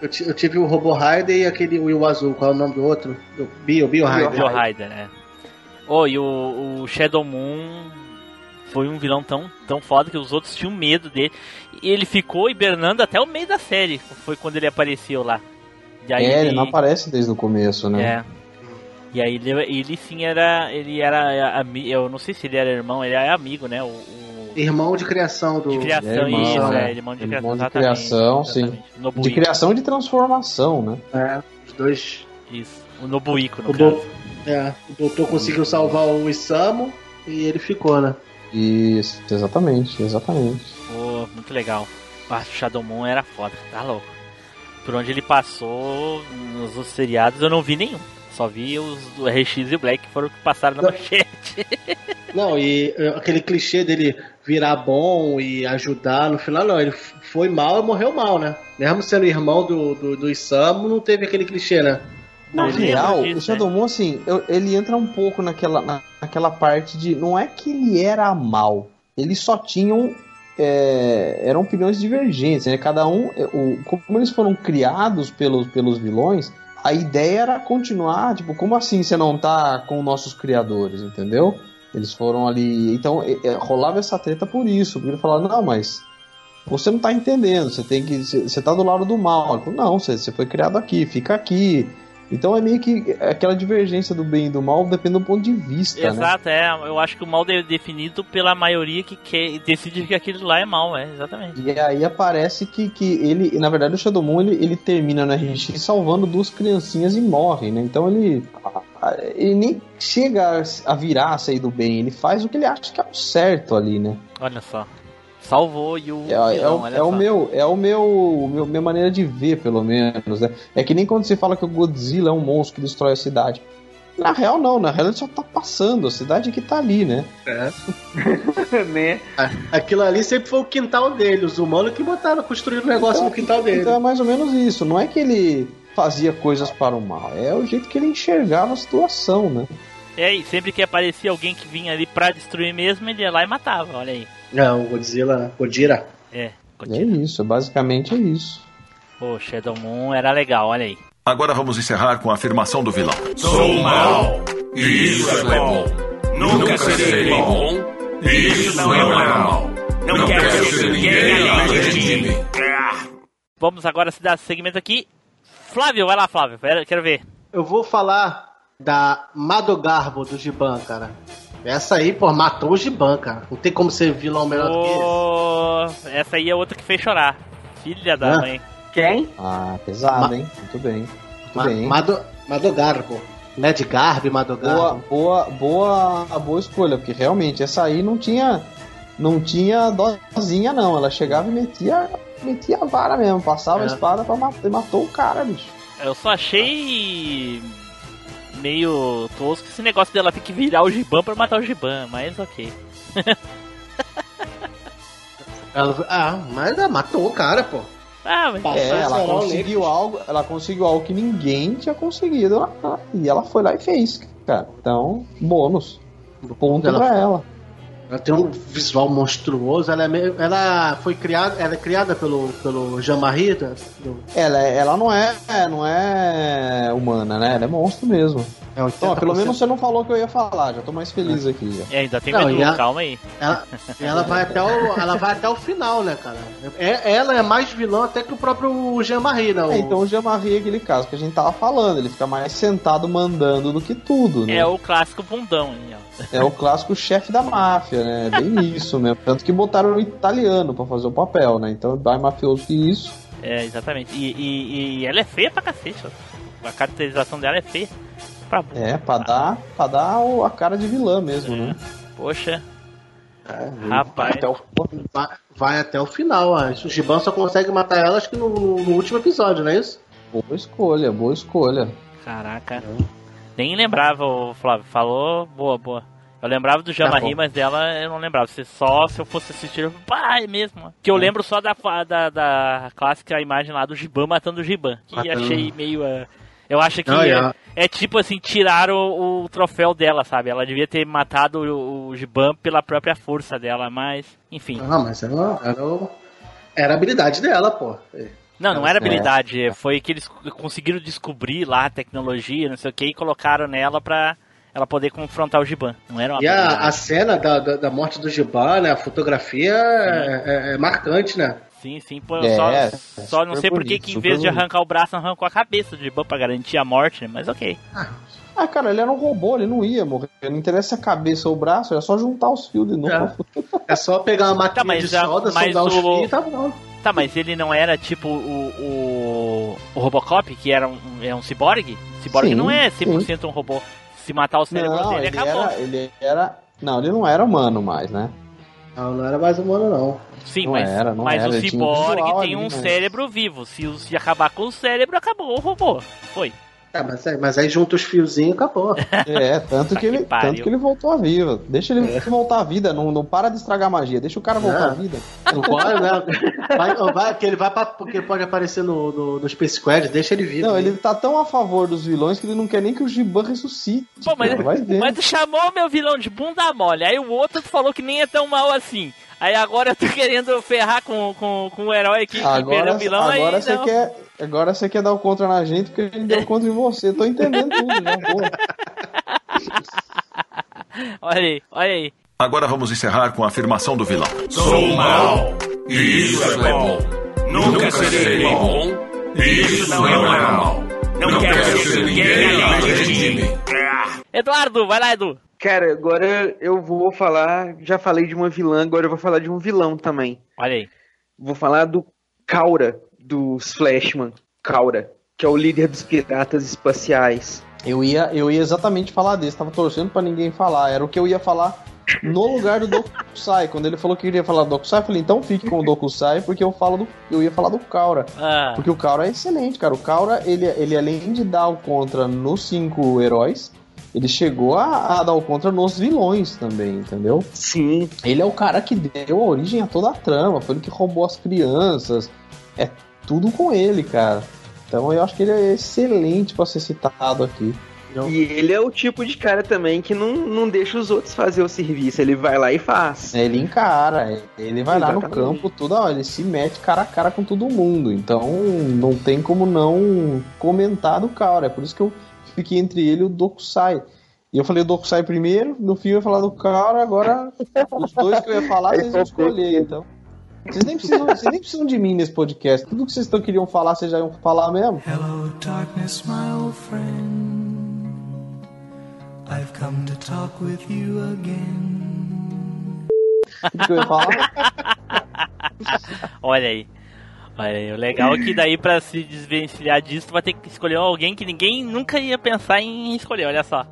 Speaker 1: eu, eu tive o Robo Rider e aquele Will Azul, qual é o nome do outro? O Bio, Bio Rider.
Speaker 2: Bio Rider, né? Oh, e o, o Shadow Moon foi um vilão tão, tão foda que os outros tinham medo dele. E ele ficou hibernando até o meio da série. Foi quando ele apareceu lá. E aí
Speaker 5: É, ele não aparece desde o começo, né?
Speaker 2: É. E aí ele, ele sim era. Ele era. Eu não sei se ele era irmão, ele é amigo, né? O, o-
Speaker 1: Irmão de criação do.
Speaker 2: de criação,
Speaker 5: é irmão,
Speaker 2: isso,
Speaker 5: né?
Speaker 2: é, irmão de
Speaker 5: Irmão
Speaker 2: criação.
Speaker 5: de
Speaker 2: exatamente,
Speaker 5: criação, sim.
Speaker 2: exatamente.
Speaker 5: De criação e de transformação, né?
Speaker 1: É, os dois.
Speaker 2: Isso. O Nobuiko, no
Speaker 1: O
Speaker 2: caso.
Speaker 1: do- É, o doutor conseguiu salvar o Isamu e ele ficou, né?
Speaker 5: Isso, exatamente, exatamente.
Speaker 2: Pô, muito legal. Ah, o Shadow Moon era foda, tá louco. Por onde ele passou nos outros seriados eu não vi nenhum. só vi os do RX e o Black que foram que passaram na
Speaker 1: Não.
Speaker 2: manchete.
Speaker 1: Não, e eh, aquele clichê dele virar bom e ajudar, no final não, ele foi mal e morreu mal, né? Mesmo sendo irmão do, do, do Isamu, não teve aquele clichê, né?
Speaker 5: Na real,
Speaker 2: disso,
Speaker 5: o Shadow Moon, assim, eu- ele entra um pouco naquela, na- naquela parte de. Não é que ele era mal, eles só tinham. é, eram opiniões divergentes, né? Cada um. é, o, como eles foram criados pelos, pelos vilões, a ideia era continuar, tipo, como assim você não tá com nossos criadores, entendeu? Eles foram ali. Então, é, é, rolava essa treta por isso, porque ele falava, não, mas. Você não tá entendendo, você tem que. Você tá do lado do mal. Ele falou, não, você, você foi criado aqui, fica aqui. Então é meio que aquela divergência do bem e do mal depende do ponto de vista, né?
Speaker 2: Exato, é. Eu acho que o mal é definido pela maioria que quer, decide que aquilo lá é mal, é, exatamente.
Speaker 5: E aí aparece que, que ele, na verdade, o Shadow Moon ele, ele termina no RX salvando duas criancinhas e morre, né? Então ele, ele nem chega a virar a sair do bem, ele faz o que ele acha que é o certo ali, né?
Speaker 2: Olha só. Salvou e o.
Speaker 5: É, é o, é o meu, é o meu, meu, minha maneira de ver, pelo menos, né? É que nem quando você fala que o Godzilla é um monstro que destrói a cidade. Na real, não, na real ele só tá passando, a cidade que tá ali, né? né?
Speaker 1: Aquilo ali sempre foi o quintal dele, os humanos que botaram, construíram o negócio no quintal dele.
Speaker 5: Então é mais ou menos isso. Não é que ele fazia coisas para o mal, é o jeito que ele enxergava a situação, né?
Speaker 2: É, e sempre que aparecia alguém que vinha ali pra destruir mesmo, ele ia lá e matava, olha aí.
Speaker 1: É, o Godzilla, Godira.
Speaker 2: É,
Speaker 5: É
Speaker 2: continua.
Speaker 5: isso, basicamente é isso.
Speaker 2: O Shadow Moon era legal, olha aí.
Speaker 9: Agora vamos encerrar com a afirmação do vilão.
Speaker 3: Sou mal, e isso é bom. Nunca serei bom, e isso não é mal. Não quero ser ninguém além de mim.
Speaker 2: Vamos agora se dar segmento aqui. Flávio, vai lá, Flávio, quero quero ver.
Speaker 1: Eu vou falar da Madogarbo do Giban, cara. Essa aí, pô, matou o Giban, cara. Não tem como ser vilão melhor do que esse.
Speaker 2: Essa aí é outra que fez chorar. Filha da
Speaker 1: Ah.
Speaker 2: mãe.
Speaker 5: Quem? Ah, pesado,
Speaker 1: Ma-
Speaker 5: hein? Muito bem. Muito
Speaker 1: Ma
Speaker 5: bem.
Speaker 1: Mado Madogarbo. Né, de Garbi,
Speaker 5: Boa,
Speaker 1: Madogarbo.
Speaker 5: boa, boa, a boa escolha, porque realmente essa aí não tinha, não tinha dozinha não. Ela chegava e metia, metia a vara mesmo, passava
Speaker 1: É.
Speaker 5: a espada pra matar, e matou o cara, bicho.
Speaker 2: Eu só achei meio tosco esse negócio dela ter que virar o Giban pra matar o Giban, mas ok.
Speaker 1: Ela- ah, mas ela matou o cara, pô.
Speaker 2: Ah, mas
Speaker 1: Passou
Speaker 5: É, ela conseguiu algo, ela conseguiu algo que ninguém tinha conseguido lá, e ela foi lá e fez, cara. Então, bônus. Ponto
Speaker 1: Ela-
Speaker 5: pra ela.
Speaker 1: Ela tem um visual monstruoso. Ela, é meio, ela foi criada, ela é criada pelo, pelo Jean-Marie. da- do-
Speaker 5: Ela, ela não é, não é humana, né? Ela é monstro mesmo.
Speaker 1: é o
Speaker 5: Então, pelo
Speaker 1: 80%.
Speaker 5: menos você não falou que eu ia falar, já tô mais feliz aqui. Já.
Speaker 2: é, ainda tem
Speaker 1: Não, a-
Speaker 2: calma aí.
Speaker 1: Ela, ela, vai até o, ela vai até o final, né, cara? É, ela é mais vilã até que o próprio Jean-Marie, né? o-
Speaker 5: É, então o Jean-Marie é aquele caso que a gente tava falando, ele fica mais sentado mandando do que tudo, né?
Speaker 2: É o clássico bundão aí, ó.
Speaker 5: É o clássico chefe da máfia, né? É bem isso mesmo. Tanto que botaram o italiano pra fazer o papel, né? Então, mais mafioso que isso.
Speaker 2: É, exatamente. E, e- e ela é feia pra cacete, ó. A caracterização dela é feia. Pra.
Speaker 5: É, pra dar, pra dar a cara de vilã mesmo, né?
Speaker 2: Poxa,
Speaker 1: É,
Speaker 2: rapaz.
Speaker 1: Até o, vai, vai até o final. ó. O Giban só consegue matar ela, acho que no, no último episódio, não é isso?
Speaker 5: Boa escolha, boa escolha.
Speaker 2: Caraca. Nem lembrava, o Flávio. Falou, boa, boa. Eu lembrava do Jamarri,
Speaker 1: bom.
Speaker 2: mas dela eu não lembrava. Se só se eu fosse assistir, eu pá, é mesmo. Que eu lembro só da, da, da clássica imagem lá do Giban matando o Giban. Que
Speaker 1: Matando.
Speaker 2: achei meio. eh, eu acho que
Speaker 1: Não,
Speaker 2: é, é tipo assim, tirar o, o troféu dela, sabe? Ela devia ter matado o, o Giban pela própria força dela, mas. Enfim.
Speaker 1: Ah, mas o- era a habilidade dela, pô.
Speaker 2: Não, não era
Speaker 5: É.
Speaker 2: habilidade. Foi que eles conseguiram descobrir lá a tecnologia, não sei o que, e colocaram nela pra ela poder confrontar o Giban. Não era uma
Speaker 1: E a, a cena da, da, da morte do Giban, né? A fotografia é, é- é marcante, né?
Speaker 2: Sim, sim, pô,
Speaker 5: É,
Speaker 2: só,
Speaker 5: é
Speaker 2: só não sei por que que em vez de arrancar o braço, arrancou a cabeça do Giban pra garantir a morte, né? Mas ok.
Speaker 5: Ah, cara, ele era um robô, ele não ia morrer. Não interessa a cabeça ou o braço, era só juntar os fios de novo.
Speaker 1: É só pegar uma máquina
Speaker 2: Tá, mas
Speaker 1: de
Speaker 2: a-
Speaker 1: solda,
Speaker 2: mas
Speaker 1: soldar os
Speaker 2: o-
Speaker 1: fios e tá bom.
Speaker 2: Tá, mas ele não era tipo o, o, o Robocop, que era um, é um ciborgue? Ciborgue
Speaker 5: Sim,
Speaker 2: não é 100% um robô. Se matar o cérebro
Speaker 5: Não,
Speaker 2: dele,
Speaker 5: ele
Speaker 2: acabou.
Speaker 5: era, ele era. Não, ele não era humano mais, né?
Speaker 1: Não, não era mais humano, não.
Speaker 2: Sim,
Speaker 5: Não
Speaker 2: mas,
Speaker 5: era, não
Speaker 2: mas
Speaker 5: era,
Speaker 2: o
Speaker 5: um
Speaker 2: ciborgue tem
Speaker 5: ali,
Speaker 2: um
Speaker 5: né?
Speaker 2: cérebro vivo. Se, se acabar com o cérebro, acabou o robô. Foi.
Speaker 1: Tá, mas, aí, mas aí junta os fiozinhos e acabou.
Speaker 5: É, tanto que, ele, tanto que ele voltou à vida. Deixa ele voltar à vida, não, não para de estragar a magia, deixa o cara voltar
Speaker 1: Não.
Speaker 5: à vida.
Speaker 1: Não pode, né? Vai, vai, que ele vai pra, porque ele pode aparecer no, no, no Space Squad, deixa ele vir.
Speaker 5: Não, ele tá tão a favor dos vilões que ele não quer nem que o Giban ressuscite.
Speaker 2: Pô, mas,
Speaker 5: cara,
Speaker 2: mas tu chamou meu vilão de bunda mole, aí o outro falou que nem é tão mal assim. Aí agora eu tô querendo ferrar com, com, com o herói aqui, que
Speaker 5: Agora,
Speaker 2: perdeu o vilão,
Speaker 5: agora
Speaker 2: aí
Speaker 5: você
Speaker 2: não.
Speaker 5: quer, agora você quer dar o contra na gente porque a gente deu contra em você. Tô entendendo tudo. Boa.
Speaker 2: Olha aí, olha aí.
Speaker 8: Agora vamos encerrar com a afirmação do vilão.
Speaker 3: Sou mal. E isso é bom. Nunca serei bom. E isso não é mal. Não quero ser ninguém além de mim.
Speaker 2: Eduardo, vai lá, Edu.
Speaker 4: Cara, agora eu vou falar. Já falei de uma vilã, agora eu vou falar de um vilão também.
Speaker 2: Olha aí.
Speaker 4: Vou falar do Kaura, dos Flashman. Kaura, que é o líder dos piratas espaciais.
Speaker 5: Eu ia, eu ia exatamente falar desse, tava torcendo pra ninguém falar. Era o que eu ia falar no lugar do Dokusai. Quando ele falou que queria falar do Dokusai, eu falei, então fique com o Dokusai, porque eu falo do, eu ia falar do Kaura.
Speaker 2: Ah,
Speaker 5: Porque o Kaura é excelente, cara. O Kaura, ele, ele além de dar o contra nos cinco heróis, ele chegou a, a dar o contra nos vilões também, entendeu?
Speaker 4: Sim.
Speaker 5: Ele é o cara que deu a origem a toda a trama, foi ele que roubou as crianças. É tudo com ele, cara. Então eu acho que ele é excelente pra ser citado aqui.
Speaker 4: E ele é o tipo de cara também que não, não deixa os outros fazer o serviço, ele vai lá e faz.
Speaker 5: Ele encara, ele vai lá no
Speaker 4: Exatamente.
Speaker 5: campo toda hora, ele se mete cara a cara com todo mundo. Então não tem como não comentar do cara. É por isso que eu fiquei entre ele e o Dokusai. E eu falei o Dokusai primeiro, no fim eu ia falar do cara, agora os dois que eu ia falar vocês vão escolher, então. Vocês nem, precisam, vocês nem precisam de mim nesse podcast. Tudo que vocês tão, queriam falar, vocês já iam falar mesmo.
Speaker 10: Hello, darkness, my old friend. I've come to talk with you again.
Speaker 5: Tudo que eu ia falar.
Speaker 2: olha aí. Aí, o legal é que daí pra se desvencilhar disso, tu vai ter que escolher alguém que ninguém nunca ia pensar em escolher, olha só.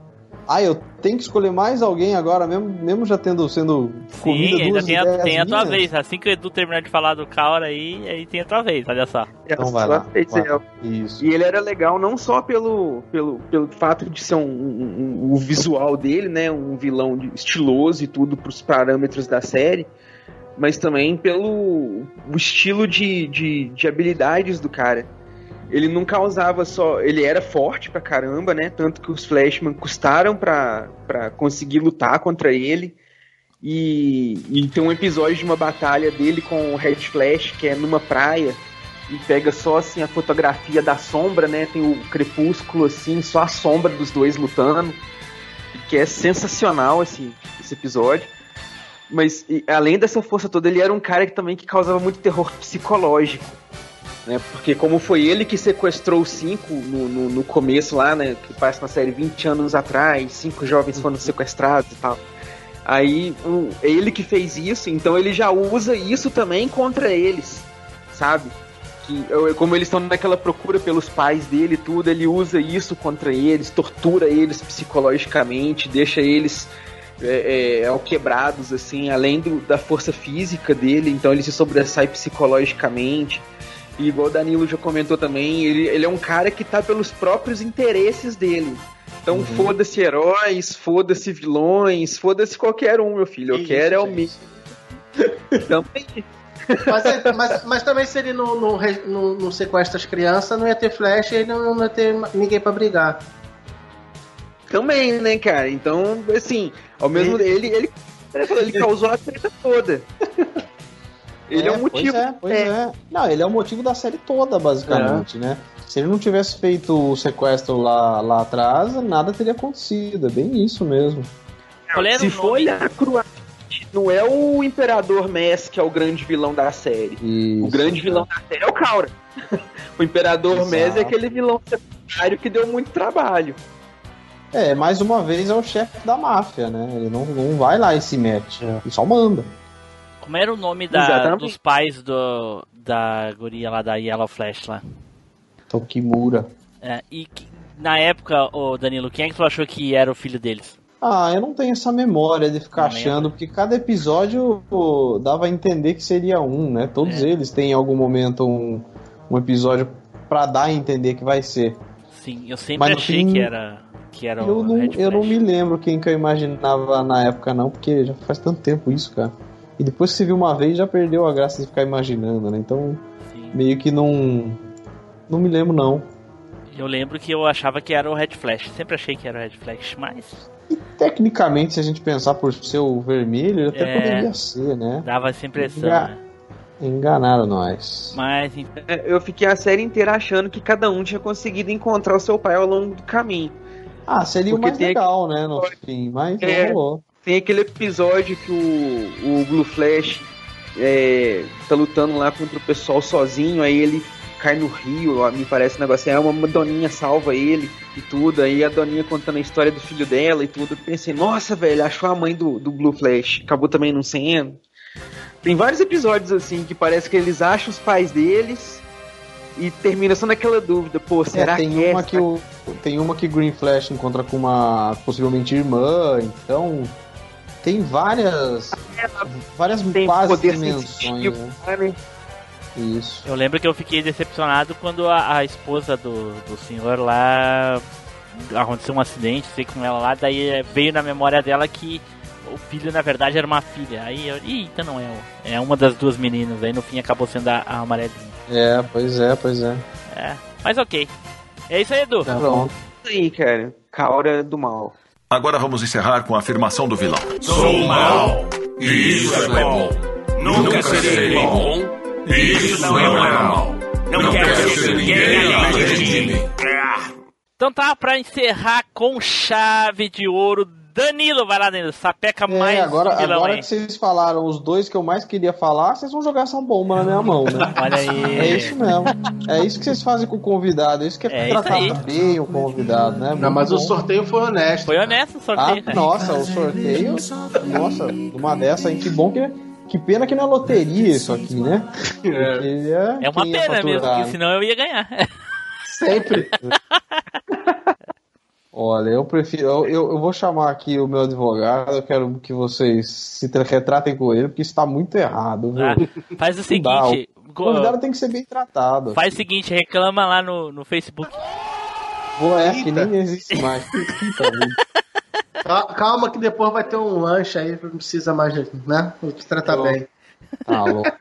Speaker 5: Ah, eu tenho que escolher mais alguém agora, mesmo, mesmo já tendo sendo comida
Speaker 2: Sim, ainda
Speaker 5: duas
Speaker 2: tem a, tem a tua vez. Assim que o Edu terminar de falar do Kaura aí, aí tem a tua vez, olha só.
Speaker 5: Então vai lá. vai. Isso.
Speaker 4: E ele era legal não só pelo, pelo, pelo fato de ser um, um- um- o visual dele, né? Um vilão estiloso e tudo pros parâmetros da série, mas também pelo estilo de, de, de habilidades do cara. Ele não causava só. Ele era forte pra caramba, né? Tanto que os Flashman custaram pra, pra conseguir lutar contra ele. E, e tem um episódio de uma batalha dele com o Red Flash, que é numa praia, e pega só assim a fotografia da sombra, né? Tem o crepúsculo assim, só a sombra dos dois lutando, que é sensacional esse episódio. Mas e, além dessa força toda, ele era um cara que também que causava muito terror psicológico. Né, porque como foi ele que sequestrou os cinco no, no, no começo lá, né? Que passa na série 20 anos atrás, cinco jovens foram sequestrados e tal. Aí é ele que fez isso, então ele já usa isso também contra eles, sabe? Que, como eles estão naquela procura pelos pais dele e tudo, ele usa isso contra eles, tortura eles psicologicamente, deixa eles é, é, ao quebrados, assim, além do- da força física dele, então ele se sobressai psicologicamente. E igual o Danilo já comentou também, ele, ele é um cara que tá pelos próprios interesses dele. Então foda-se heróis, foda-se vilões, foda-se qualquer um, meu filho. Eu
Speaker 1: Isso,
Speaker 4: quero é o meu. Também.
Speaker 1: Mas, é- mas, mas também se ele não, não, não- não sequestra as crianças, não ia ter flash e não, não ia ter ninguém pra brigar.
Speaker 4: Também, né, cara? Então, assim, ao mesmo ele ele, ele, ele causou a treta toda. Ele é, um motivo.
Speaker 5: Pois é, pois é. Não, ele é o motivo da série toda, basicamente, né? Se ele não tivesse feito o sequestro lá, lá atrás, nada teria acontecido. É bem isso mesmo.
Speaker 4: Se
Speaker 2: o nome?
Speaker 4: olhar cruamente, não é o Imperador Mess que é o grande vilão da série. O
Speaker 5: Isso.
Speaker 4: grande vilão da série é o Kaura. o Imperador. Mess é aquele vilão secundário que deu muito trabalho.
Speaker 5: É, mais uma vez é o chefe da máfia, né? Ele não, não vai lá e se mete. Ele só manda.
Speaker 2: Como era o nome da, dos pais do, da guria lá da Yellow Flash lá?
Speaker 5: Tokimura.
Speaker 2: É, e que- na época, ô Danilo, quem é que tu achou que era o filho deles?
Speaker 5: Ah, eu não tenho essa memória de ficar
Speaker 2: Não
Speaker 5: achando, porque cada episódio pô, dava a entender que seria um, né? Todos
Speaker 2: É.
Speaker 5: eles têm em algum momento um, um episódio pra dar a entender que vai ser.
Speaker 2: Sim, eu sempre
Speaker 5: Mas
Speaker 2: achei
Speaker 5: fim,
Speaker 2: que era que era
Speaker 5: Eu
Speaker 2: o
Speaker 5: não,
Speaker 2: Red
Speaker 5: eu não me lembro quem que eu imaginava na época, não, porque já faz tanto tempo isso, cara. E depois que você viu uma vez, já perdeu a graça de ficar imaginando, né? Então,
Speaker 2: Sim.
Speaker 5: meio que não. Não me lembro, não.
Speaker 2: Eu lembro que eu achava que era o Red Flash. Sempre achei que era o Red Flash, mas
Speaker 5: Tecnicamente, se a gente pensar por ser o vermelho, ele até
Speaker 2: É.
Speaker 5: poderia ser, né?
Speaker 2: dava essa impressão.
Speaker 5: Já-
Speaker 2: né?
Speaker 5: Enganaram nós.
Speaker 2: Mas então,
Speaker 4: Eu fiquei a série inteira achando que cada um tinha conseguido encontrar o seu pai ao longo do caminho.
Speaker 5: Ah, seria o mais
Speaker 4: tem
Speaker 5: legal, né? No fim, mas
Speaker 4: É.
Speaker 5: não rolou.
Speaker 4: Tem aquele episódio que o, o Blue Flash é, tá lutando lá contra o pessoal sozinho, aí ele cai no rio, ó, me parece um negócio, aí uma doninha salva ele e tudo, aí a doninha contando a história do filho dela e tudo, eu pensei, nossa, velho, achou a mãe do, do Blue Flash, acabou também não sendo. Tem vários episódios assim que parece que eles acham os pais deles e termina só naquela dúvida, pô, será
Speaker 5: É, tem
Speaker 4: que é?
Speaker 5: uma que o tem uma que Green Flash encontra com uma possivelmente irmã, então tem várias várias
Speaker 4: Tem
Speaker 5: quase
Speaker 4: poder
Speaker 5: dimensões, né?
Speaker 4: sabe?
Speaker 5: Isso.
Speaker 2: eu lembro que eu fiquei decepcionado quando a, a esposa do, do senhor lá aconteceu um acidente, sei com ela lá, daí veio na memória dela que o filho na verdade era uma filha. Aí eu, Ih, então não é, o- é uma das duas meninas. Aí no fim acabou sendo a, a amarelinha.
Speaker 5: É, pois é, pois é.
Speaker 2: É, mas ok. É isso aí, Edu.
Speaker 5: Tá
Speaker 4: Pronto. Isso aí, cara. Caura do mal.
Speaker 8: Agora vamos encerrar com a afirmação do vilão.
Speaker 3: Sou mal. E isso é bom. Nunca serei bom. E isso não é mal. Não quero ser ninguém além de mim.
Speaker 2: Então tá, pra encerrar com chave de ouro, Danilo, vai lá, Danilo, sapeca mais
Speaker 5: É, agora,
Speaker 2: vilão
Speaker 5: agora
Speaker 2: aí.
Speaker 5: que vocês falaram os dois que eu mais queria falar, vocês vão jogar essa bomba na minha mão, né?
Speaker 2: Olha aí.
Speaker 5: É isso mesmo. É isso que vocês fazem com o convidado. É isso que é,
Speaker 2: É
Speaker 5: tratar bem o convidado, né?
Speaker 1: Não, mas o
Speaker 5: bom.
Speaker 1: sorteio foi honesto.
Speaker 2: Foi honesto o
Speaker 5: Ah,
Speaker 2: sorteio. né?
Speaker 5: nossa, o sorteio. Nossa, uma dessa aí, que bom que. Que pena que não é loteria isso aqui, né? Porque é,
Speaker 2: É uma
Speaker 5: ia
Speaker 2: pena mesmo, porque senão eu ia ganhar.
Speaker 1: Sempre.
Speaker 5: Olha, eu prefiro. Eu, eu, eu vou chamar aqui o meu advogado, eu quero que vocês se tra- retratem com ele, porque isso tá muito errado, viu?
Speaker 2: Ah, faz o
Speaker 5: dá,
Speaker 2: seguinte,
Speaker 5: O convidado tem que ser bem tratado.
Speaker 2: faz o seguinte, reclama lá no, no Facebook.
Speaker 5: Vou, é, que nem existe mais.
Speaker 1: Calma que depois vai ter um lanche aí, não precisa mais, né? Vou te tratar bem.
Speaker 5: Tá louco.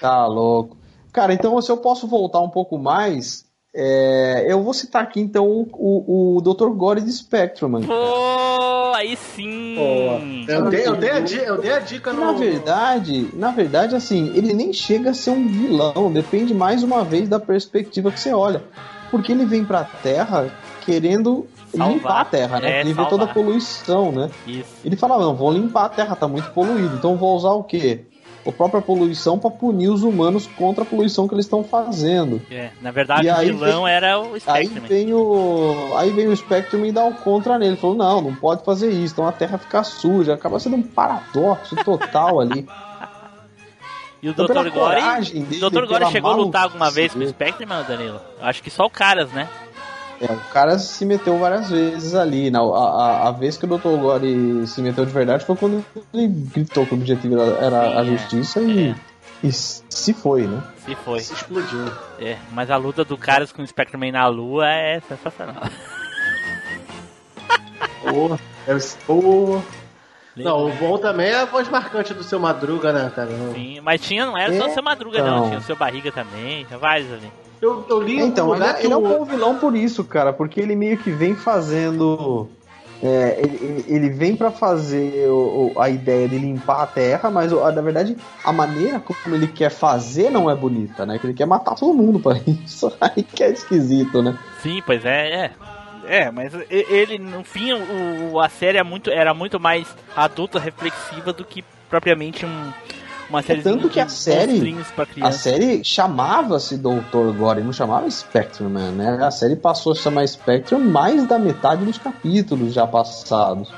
Speaker 5: Tá louco. Cara, então se eu posso voltar um pouco mais, é, eu vou citar aqui então o, o, o Dr. Gore de Spectrum, mano.
Speaker 2: Pô, aí sim.
Speaker 1: Eu dei, eu, dei a, eu dei a dica no.
Speaker 5: Na verdade, na verdade, assim, ele nem chega a ser um vilão, depende mais uma vez da perspectiva que você olha. Porque ele vem pra Terra querendo
Speaker 2: Salvar.
Speaker 5: limpar a Terra, né?
Speaker 2: É,
Speaker 5: ele vê toda a poluição, né?
Speaker 2: Isso.
Speaker 5: Ele fala, não, vou limpar a Terra, tá muito poluído, então vou usar o quê? A própria poluição pra punir os humanos contra a poluição que eles estão fazendo.
Speaker 2: É, na verdade,
Speaker 5: E
Speaker 2: o
Speaker 5: aí
Speaker 2: vilão
Speaker 5: vem-
Speaker 2: era o
Speaker 5: Aí
Speaker 2: Spectrum.
Speaker 5: vem o. Aí vem o Spectrum e dá o contra nele. Falou, não, não pode fazer isso, então a terra fica suja. Acaba sendo um paradoxo total ali.
Speaker 2: E o
Speaker 5: Então,
Speaker 2: Dr. Gore,
Speaker 5: dele,
Speaker 2: o Dr. Gore chegou a lutar alguma vez com o. Spectrum, Danilo? Acho que só o Caras, né?
Speaker 5: É, o cara se meteu várias vezes ali. Na, a, a, a vez que o Dr. Gore se meteu de verdade foi quando ele gritou que o objetivo era, era
Speaker 2: Sim,
Speaker 5: a
Speaker 2: é.
Speaker 5: justiça e,
Speaker 2: É.
Speaker 5: e se foi, né?
Speaker 2: Se foi.
Speaker 1: Se explodiu.
Speaker 2: É, mas a luta do Caras com o Spectrum na Lua é sensacional.
Speaker 1: Pô, eu- pô. Não, o bom também é a voz marcante do seu Madruga, né, cara?
Speaker 2: Sim, mas tinha, não era só o seu Madruga, não.
Speaker 5: Então.
Speaker 2: Tinha o seu Barriga também, tinha vários ali.
Speaker 1: Eu, eu li
Speaker 5: Então, ele,
Speaker 1: que
Speaker 5: ele é um
Speaker 1: o-
Speaker 5: bom vilão por isso, cara, porque ele meio que vem fazendo. é, ele, ele- vem pra fazer o- o- a ideia de limpar a terra, mas o- na verdade a maneira como ele quer fazer não é bonita, né? Que ele quer matar todo mundo pra isso. Aí que é esquisito, né?
Speaker 2: Sim, pois é, é. É, mas ele, no fim, o, a série é muito, era muito mais adulta, reflexiva do que propriamente um, uma série
Speaker 5: É tanto que a série- A série chamava-se Doutor Gore, não chamava Spectrum Man, né? A série passou a chamar Spectrum mais da metade dos capítulos já passados.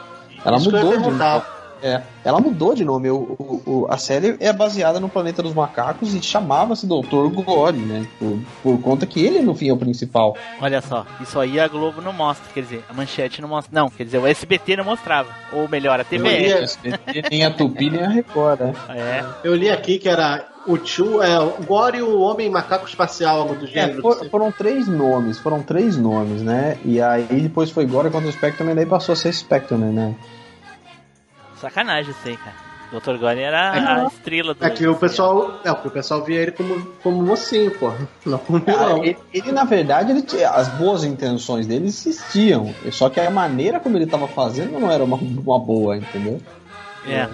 Speaker 5: Ela
Speaker 1: Isso
Speaker 5: mudou de. É, ela mudou de nome. O, o- o- a série é baseada no Planeta dos Macacos e chamava-se Doutor Gore, né? Por, por conta que ele, no fim, é o principal.
Speaker 2: Olha só, isso aí a Globo não mostra, quer dizer, a manchete não mostra. Não, quer dizer, o SBT não mostrava. Ou melhor, a
Speaker 1: Eu
Speaker 2: TVE.
Speaker 1: li-
Speaker 5: SBT, nem a Tupi, nem a Record, né?
Speaker 2: É.
Speaker 1: Eu li aqui que era o tio, é, o Gore e o Homem Macaco Espacial, algo do
Speaker 5: É,
Speaker 1: gênero.
Speaker 5: for- foram três nomes, foram três nomes, né? E aí depois foi Gore contra o Spectrum e daí passou a ser Spectrum, né?
Speaker 2: Sacanagem isso aí, cara. Dr. Gore era
Speaker 1: É.
Speaker 2: a estrela do.
Speaker 1: É que o pessoal. É, porque o pessoal via ele como, como mocinho, pô. Não como
Speaker 5: Ah,
Speaker 1: vilão.
Speaker 5: ele, ele, na verdade, ele tinha- as boas intenções dele existiam. Só que a maneira como ele tava fazendo não era uma, uma boa, entendeu?
Speaker 2: É.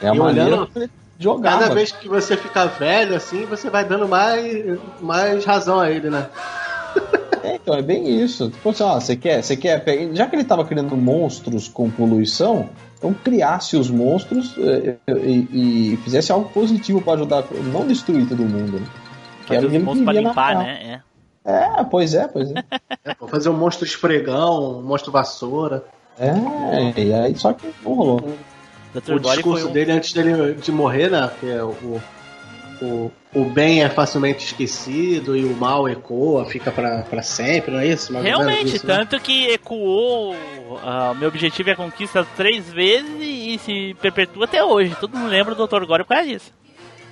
Speaker 5: É a
Speaker 1: E
Speaker 5: maneira
Speaker 1: olhando-
Speaker 5: ele jogava.
Speaker 1: Cada vez que você fica velho, assim, você vai dando mais, mais razão a ele, né?
Speaker 5: É, então, é bem isso. Tipo assim, ó, você quer, você quer. Já que ele tava criando monstros com poluição, então criasse os monstros eh, eh, e, e fizesse algo positivo pra ajudar, não destruir todo mundo, né? Que era o
Speaker 2: monstros
Speaker 5: queria na
Speaker 2: limpar, né? É.
Speaker 5: É, pois é, pois é.
Speaker 1: É, pô, fazer um monstro esfregão, um monstro vassoura.
Speaker 5: É, e aí só que não rolou.
Speaker 2: Dr.
Speaker 1: O discurso
Speaker 2: foi um...
Speaker 1: dele antes dele de morrer, né? Que é o, o, o bem é facilmente esquecido e o mal ecoa, fica pra, pra sempre, não é isso? Mais
Speaker 2: Realmente,
Speaker 1: isso, né?
Speaker 2: tanto que ecoou. ah, meu objetivo é a conquista três vezes e, se perpetua até hoje. Todo mundo lembra do Dr. Gore por causa disso.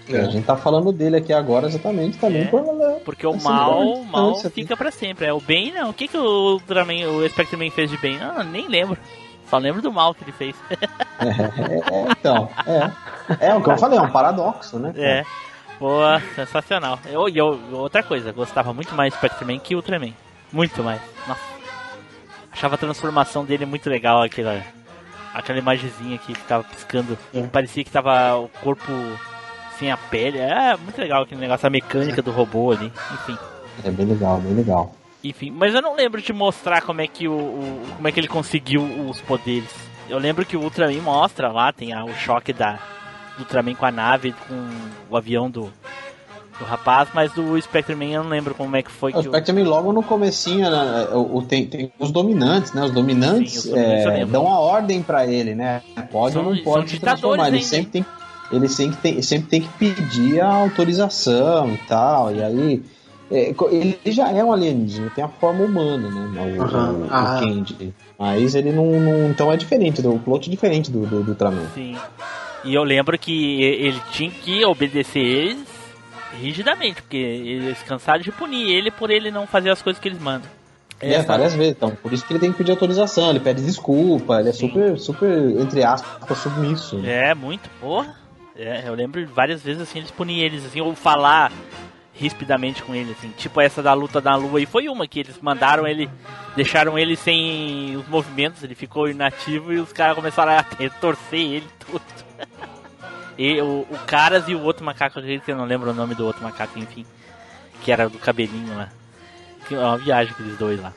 Speaker 5: É, A gente tá falando dele aqui agora exatamente também
Speaker 2: É.
Speaker 5: por.
Speaker 2: Porque o
Speaker 5: Esse
Speaker 2: mal, o mal fica pra sempre. É o bem, não. O que, que o Ultraman, o Spectreman fez de bem? Ah, nem lembro. Só lembro do mal que ele fez.
Speaker 5: É, é, então, é. É o que eu falei, é um paradoxo, né?
Speaker 2: É. Pô, sensacional. Eu, eu, outra coisa, gostava muito mais do Spectreman que o Ultraman. Muito mais. Nossa. Achava a transformação dele muito legal, aquela, aquela imagenzinha que ficava piscando.
Speaker 1: É.
Speaker 2: Parecia que tava o corpo sem a pele. É muito legal aquele negócio, a mecânica do robô ali. Enfim.
Speaker 5: É bem legal, bem legal.
Speaker 2: Enfim, mas eu não lembro de mostrar como é que o, o- como é que ele conseguiu os poderes. Eu lembro que o Ultraman mostra lá, tem a- o choque da do Ultraman com a nave, com o avião do, do rapaz, mas do Spectreman eu não lembro como é que foi
Speaker 5: O
Speaker 2: que o,
Speaker 5: Spectrum logo no comecinho, né, o, o- tem, tem os dominantes, né? Os dominantes,
Speaker 2: Sim, os dominantes eu
Speaker 5: é, dão a ordem pra ele, né? Pode
Speaker 2: São-
Speaker 5: ou não pode se transformar. Ele sempre tem, ele sempre tem, sempre tem que pedir a autorização e tal. E aí. é, ele já é um alienígena, tem a forma humana, né? O,
Speaker 1: Aham.
Speaker 5: o, o
Speaker 1: Ah.
Speaker 5: Candy. Mas ele não, não- Então é diferente, do, o plot é diferente do, do, do Ultraman.
Speaker 2: Sim. E eu lembro que ele tinha que obedecer eles rigidamente, porque eles cansaram de punir ele por ele não fazer as coisas que eles mandam.
Speaker 5: É,
Speaker 2: Essa-
Speaker 5: várias vezes, então. Por isso que ele tem que pedir autorização, ele pede desculpa, ele é
Speaker 2: Sim.
Speaker 5: super, super, entre aspas, submisso.
Speaker 2: É, muito, porra. É, eu lembro várias vezes assim, eles puniam eles assim, ou falar rispidamente com ele, assim. Tipo essa da luta na lua aí foi uma que eles mandaram ele, deixaram ele sem os movimentos, ele ficou inativo e os caras começaram a torcer ele tudo. E o, o Caras e o outro macaco, que eu não lembro o nome do outro macaco, enfim. Que era do cabelinho lá. É uma viagem aqueles dois lá.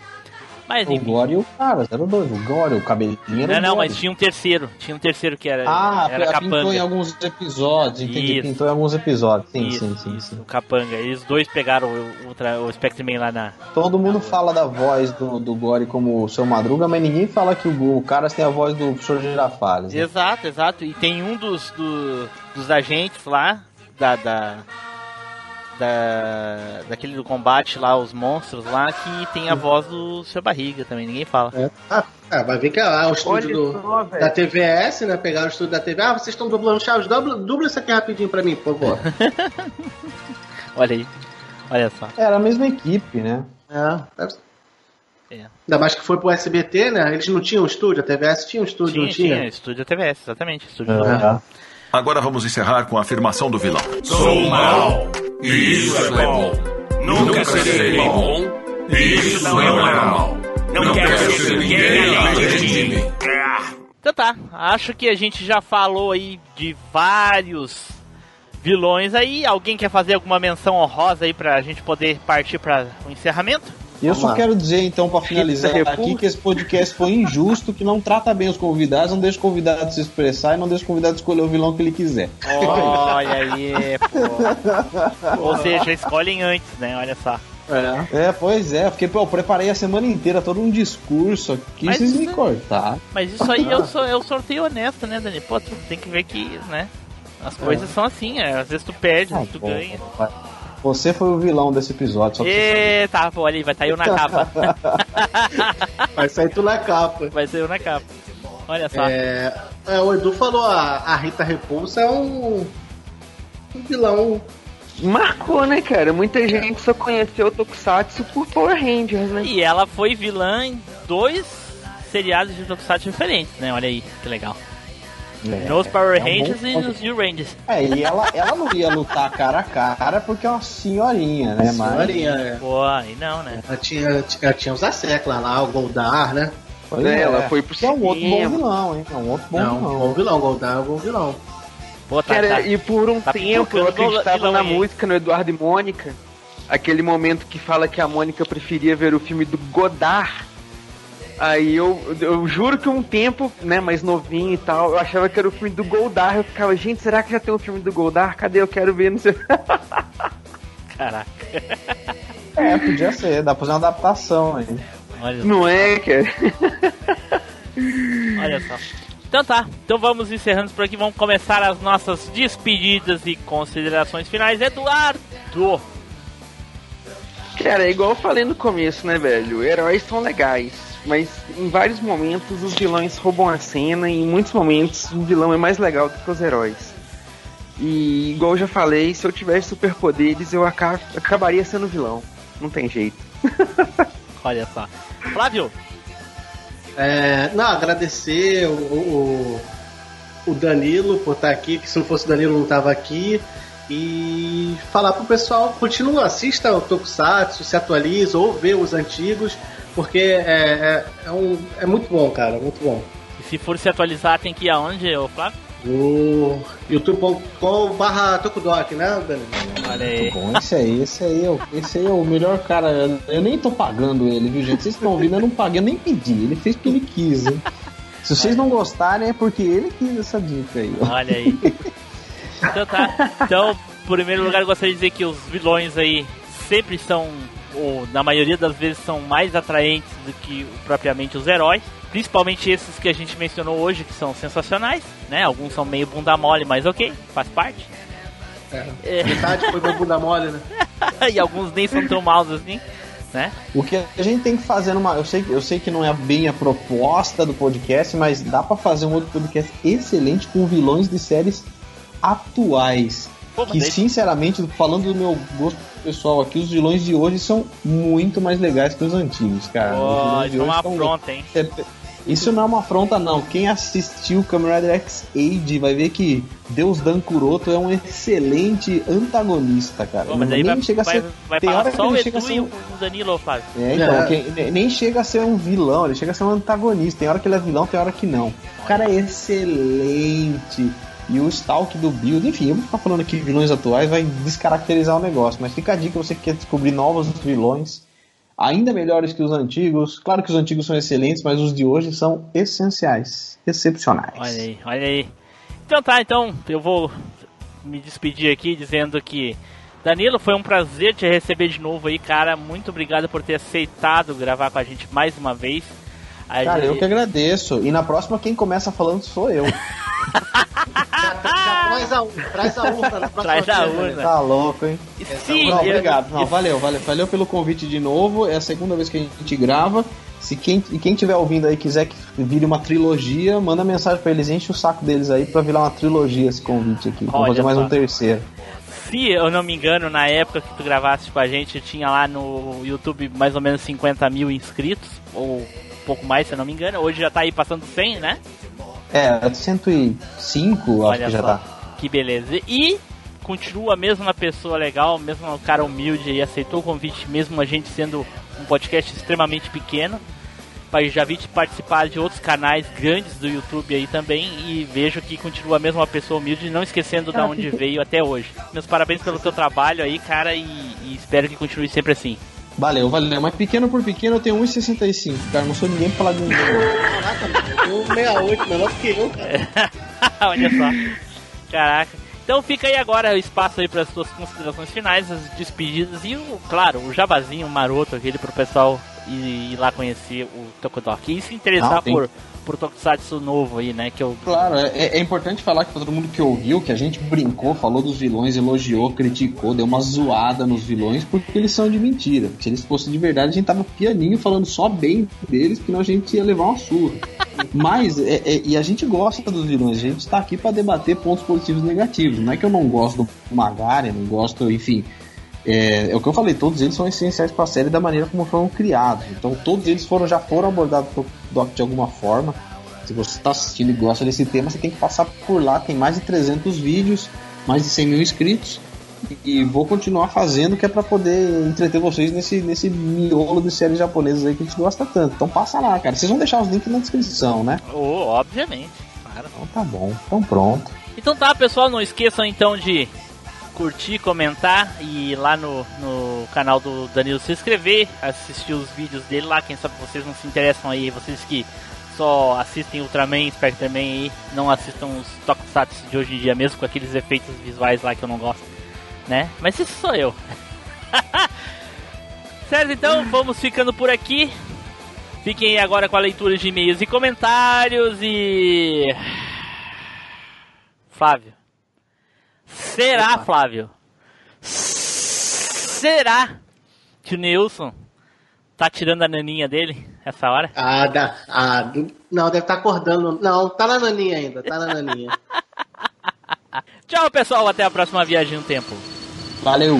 Speaker 2: Mas
Speaker 5: O. Gore e o Caras, eram dois. O Gore, o cabelinho era
Speaker 2: Não,
Speaker 5: o
Speaker 2: não,
Speaker 5: Gore.
Speaker 2: mas tinha um terceiro. Tinha um terceiro que era,
Speaker 5: Ah,
Speaker 2: era
Speaker 5: pintou em
Speaker 2: capanga.
Speaker 5: alguns episódios, entendi.
Speaker 2: Isso.
Speaker 5: Pintou em alguns episódios. Sim,
Speaker 2: Isso,
Speaker 5: sim, sim,
Speaker 2: isso,
Speaker 5: sim.
Speaker 2: o Capanga. Eles dois pegaram o, Ultra, o Spectreman lá na.
Speaker 5: Todo mundo fala da voz do, do Gore como o seu Madruga, mas ninguém fala que o, o Caras tem a voz do professor Girafales. né?
Speaker 2: Exato, exato. E tem um dos, do- dos agentes lá, da, da. Da- daquele do combate lá, os monstros lá, que tem a voz do seu barriga também, ninguém fala.
Speaker 1: Ah, é, vai ver que é lá o estúdio do,
Speaker 4: só,
Speaker 1: da TVS, né? Pegaram o estúdio da TV. Ah, vocês estão dublando Chaves, dubla, dubla isso aqui rapidinho pra mim, por favor.
Speaker 2: Olha aí. Olha só.
Speaker 5: Era a mesma equipe, né?
Speaker 1: é.
Speaker 2: É.
Speaker 1: Ainda mais que foi pro SBT, né? Eles não tinham estúdio, a TVS tinha um estúdio,
Speaker 2: Tinha,
Speaker 1: não tinha?
Speaker 2: tinha, estúdio TVS, exatamente. Estúdio
Speaker 1: É.
Speaker 8: Agora vamos encerrar com a afirmação do vilão.
Speaker 3: Sou mal. E isso é bom. Nunca serei bom. E isso não é mal. Não quero ser ninguém além de mim.
Speaker 2: Então tá, acho que a gente já falou aí de vários vilões aí. Alguém quer fazer alguma menção honrosa aí pra gente poder partir para o encerramento?
Speaker 5: E eu
Speaker 1: Vamos
Speaker 5: só
Speaker 1: lá.
Speaker 5: quero dizer, então, pra finalizar aqui, que esse podcast foi injusto, que não trata bem os convidados, não deixa o convidado se expressar e não deixa o convidado escolher o vilão que ele quiser.
Speaker 2: Olha aí, pô. Ou seja, escolhem antes, né? Olha só.
Speaker 1: É.
Speaker 5: É, pois é, porque pô, eu preparei a semana inteira todo um discurso aqui,
Speaker 2: Mas
Speaker 5: vocês me
Speaker 2: isso-
Speaker 5: cortaram.
Speaker 2: Mas isso aí eu sou eu sorteio honesto, né, Dani? Pô, tu tem que ver que, né? As coisas são assim, é. Às vezes tu perde, às vezes tu ganha.
Speaker 5: vai. Você foi o vilão desse episódio, só
Speaker 2: Eita, pô, ali, vai estar eu na capa.
Speaker 1: Vai sair tu na capa.
Speaker 2: Vai ser eu na capa. Olha só.
Speaker 1: É, é, o Edu falou, a, a Rita Repulsa é um, um vilão.
Speaker 4: Marcou, né, cara? Muita gente só conheceu o Tokusatsu por Power Rangers, né?
Speaker 2: E ela foi vilã em dois seriados de Tokusatsu diferentes, né? Olha aí, que legal.
Speaker 5: É,
Speaker 2: nos Power
Speaker 5: é um bom
Speaker 2: Rangers e nos New Rangers.
Speaker 5: É, e ela, ela não ia lutar cara a cara porque é uma senhorinha, né? Mas,
Speaker 1: Senhorinha, é.
Speaker 2: Pô, aí não, né?
Speaker 1: Ela tinha, ela tinha os Assecla lá, o Goldar, né?
Speaker 5: pois
Speaker 4: É, ela foi pro
Speaker 5: Que é um outro bom vilão, hein? É um outro bom
Speaker 1: não,
Speaker 5: vilão.
Speaker 1: bom vilão, Goldar é um bom vilão.
Speaker 2: Pô, tá,
Speaker 4: Cara,
Speaker 2: tá.
Speaker 4: e por um
Speaker 2: Tá
Speaker 4: tempo eu acreditava na
Speaker 2: aí.
Speaker 4: música no Eduardo e Mônica. Aquele momento que fala que a Mônica preferia ver o filme do Godard. Aí eu, eu juro que um tempo, né, mais novinho e tal, eu achava que era o filme do Goldar. Eu ficava, gente, será que já tem um filme do Goldar? Cadê? Eu quero ver, não sei.
Speaker 2: Caraca.
Speaker 5: É, podia ser, dá pra fazer uma adaptação aí.
Speaker 2: Olha,
Speaker 4: Não é, cara?
Speaker 2: olha só. Então tá, então vamos encerrando por aqui. Vamos começar as nossas despedidas e considerações finais. Eduardo!
Speaker 4: Cara, é igual eu falei no começo, né, velho? Heróis são legais, mas em vários momentos os vilões roubam a cena e em muitos momentos o vilão é mais legal do que os heróis. E igual eu já falei, se eu tivesse superpoderes eu aca- acabaria sendo vilão. Não tem jeito.
Speaker 2: Olha só. Flávio!
Speaker 1: É, não, agradecer o, o, o Danilo por estar aqui, que se não fosse o Danilo não tava aqui. E falar pro pessoal, continua, assista o Tokusatsu, se atualiza ou vê os antigos, porque é, é, é, um, é muito bom, cara, muito bom.
Speaker 2: E se for se atualizar, tem que ir aonde, ô Flávio?
Speaker 1: No youtube.com barra Tokudok, né, Danilo?
Speaker 2: Olha aí.
Speaker 5: Bom, esse aí, esse aí, é o- esse aí é o melhor cara. Eu, eu nem tô pagando ele, viu, gente? Vocês estão ouvindo, eu não paguei, eu nem pedi. Ele fez porque ele quis, hein? Se vocês não gostarem, é porque ele quis essa dica aí. ó.
Speaker 2: Olha aí. Então tá. Então, em primeiro lugar, eu gostaria de dizer que os vilões aí sempre são, ou na maioria das vezes, são mais atraentes do que propriamente os heróis. Principalmente esses que a gente mencionou hoje, que são sensacionais, né? Alguns são meio bunda mole, mas ok, faz parte.
Speaker 1: É, metade foi meu bunda mole, né?
Speaker 2: e alguns nem são tão maus assim, né?
Speaker 5: O que a gente tem que fazer numa. Eu sei, eu sei que não é bem a proposta do podcast, mas dá pra fazer um outro podcast excelente com vilões de séries atuais.
Speaker 2: Pô,
Speaker 5: Que
Speaker 2: daí-
Speaker 5: sinceramente, falando do meu gosto pessoal aqui, os vilões de hoje são muito mais legais que os antigos, cara. os vilões de
Speaker 2: isso é uma afronta, hein?
Speaker 5: É, Isso não é uma afronta, não. Quem assistiu Kamen Rider X-Age vai ver que Deus Dan Kuroto é um excelente antagonista, cara.
Speaker 2: Pô, mas aí
Speaker 5: nem
Speaker 2: vai,
Speaker 5: chega a ser.
Speaker 2: vai
Speaker 5: tem hora que
Speaker 2: só o
Speaker 5: ele chega a
Speaker 2: Edu
Speaker 5: ser
Speaker 2: e
Speaker 5: um-
Speaker 2: o Danilo, Flávio.
Speaker 5: É, então,
Speaker 1: É.
Speaker 5: nem chega a ser um vilão, ele chega a ser um antagonista. Tem hora que ele é vilão, tem hora que não. O cara é excelente. E o Stalk do Build, enfim, eu vou ficar falando aqui vilões atuais, vai descaracterizar o negócio. Mas fica a dica, você que quer descobrir novos vilões, ainda melhores que os antigos. Claro que os antigos são excelentes, mas os de hoje são essenciais, excepcionais.
Speaker 2: Olha aí, olha aí. Então tá, então eu vou me despedir aqui dizendo que Danilo, foi um prazer te receber de novo aí, cara. Muito obrigado por ter aceitado gravar com a gente mais uma vez. A
Speaker 5: Cara,
Speaker 2: gente-
Speaker 5: eu que agradeço. E na próxima, quem começa falando sou eu.
Speaker 1: Traz a, traz a urna
Speaker 2: Traz a
Speaker 1: vez, né?
Speaker 2: urna.
Speaker 5: Tá louco, hein?
Speaker 2: Sim,
Speaker 5: Não, obrigado. Não, valeu, valeu. Valeu pelo convite de novo. É a segunda vez que a gente grava. Se quem, e quem tiver ouvindo aí quiser que vire uma trilogia, manda mensagem pra eles, enche o saco deles aí pra virar uma trilogia esse convite aqui. Vou
Speaker 2: Olha
Speaker 5: fazer mais
Speaker 2: só.
Speaker 5: um terceiro.
Speaker 2: Se eu não me engano, na época que tu gravaste com a gente, tinha lá no YouTube mais ou menos 50 mil inscritos, ou pouco mais, se eu não me engano. Hoje já tá aí passando 100, né?
Speaker 5: É, 105, acho
Speaker 2: Olha
Speaker 5: que já
Speaker 2: só,
Speaker 5: tá.
Speaker 2: que beleza. E continua a mesma pessoa legal, mesmo um cara humilde e aceitou o convite, mesmo a gente sendo um podcast extremamente pequeno. Pai, Já vi te participar de outros canais grandes do YouTube aí também e vejo que continua a mesma pessoa humilde, não esquecendo de onde veio até hoje. Meus parabéns pelo teu trabalho aí, cara, e, e espero que continue sempre assim.
Speaker 5: Valeu, valeu. Mas pequeno por pequeno eu tenho 1,65, cara. Não sou ninguém pra falar de um.
Speaker 1: Caraca, mano, eu 68, menor do que eu, cara.
Speaker 2: Olha só. Caraca. Então fica aí agora o espaço aí para as suas considerações finais, as despedidas e, o, claro, o jabazinho maroto aquele pro pessoal ir, ir lá conhecer o Tokodok e se interessar
Speaker 5: Não,
Speaker 2: por, por Tokusatsu novo aí, né? Que eu
Speaker 5: Claro, é, é importante falar que pra todo mundo que ouviu, que a gente brincou, falou dos vilões, elogiou, criticou, deu uma zoada nos vilões, porque eles são de mentira. Se eles fossem de verdade, a gente tava pianinho falando só bem deles, porque senão a gente ia levar uma surra. Mas, é- é- e a gente gosta dos vilões, a gente tá aqui pra debater pontos positivos e negativos. Não é que eu não gosto do Magari, não gosto, enfim. É, é o que eu falei, todos eles são essenciais pra série da maneira como foram criados. Então todos eles foram já foram abordados Doc de alguma forma. Se você está assistindo e gosta desse tema, você tem que passar por lá. Tem mais de 300 vídeos, mais de 100 mil inscritos. E, e vou continuar fazendo, que é para poder entreter vocês nesse, nesse miolo de séries japonesas aí que a gente gosta tanto. Então passa lá, cara. Vocês vão deixar os links na descrição, né?
Speaker 2: Oh, obviamente, claro.
Speaker 5: Então tá bom. Então pronto.
Speaker 2: Então tá, pessoal, não esqueçam então de curtir, comentar e lá no, no canal do Danilo se inscrever, assistir os vídeos dele lá, quem sabe vocês não se interessam aí, vocês que só assistem Ultraman, Spectreman aí, não assistam os Tokusatsu de hoje em dia mesmo com aqueles efeitos visuais lá que eu não gosto, né? Mas isso sou eu. certo, então, vamos ficando por aqui. Fiquem agora com a leitura de e-mails e comentários e Flávio. Será, Flávio? Será que o Nilson tá tirando a naninha dele essa hora?
Speaker 1: Ah, dá, ah, não, deve estar acordando. Não, tá na naninha ainda, tá na naninha.
Speaker 2: Tchau, pessoal. Até a próxima viagem no tempo.
Speaker 5: Valeu!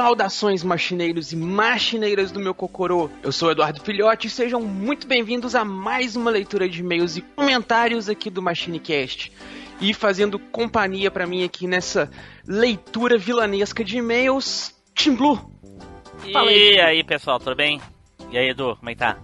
Speaker 4: Saudações machineiros e machineiras do meu Cocorô. Eu sou o Eduardo Filhote e sejam muito bem-vindos a mais uma leitura de e-mails e comentários aqui do MachineCast. E fazendo companhia pra mim aqui nessa leitura vilanesca de e-mails, Tim Blue. Fala aí.
Speaker 2: E aí, pessoal, tudo bem? E aí, Edu, como é que tá?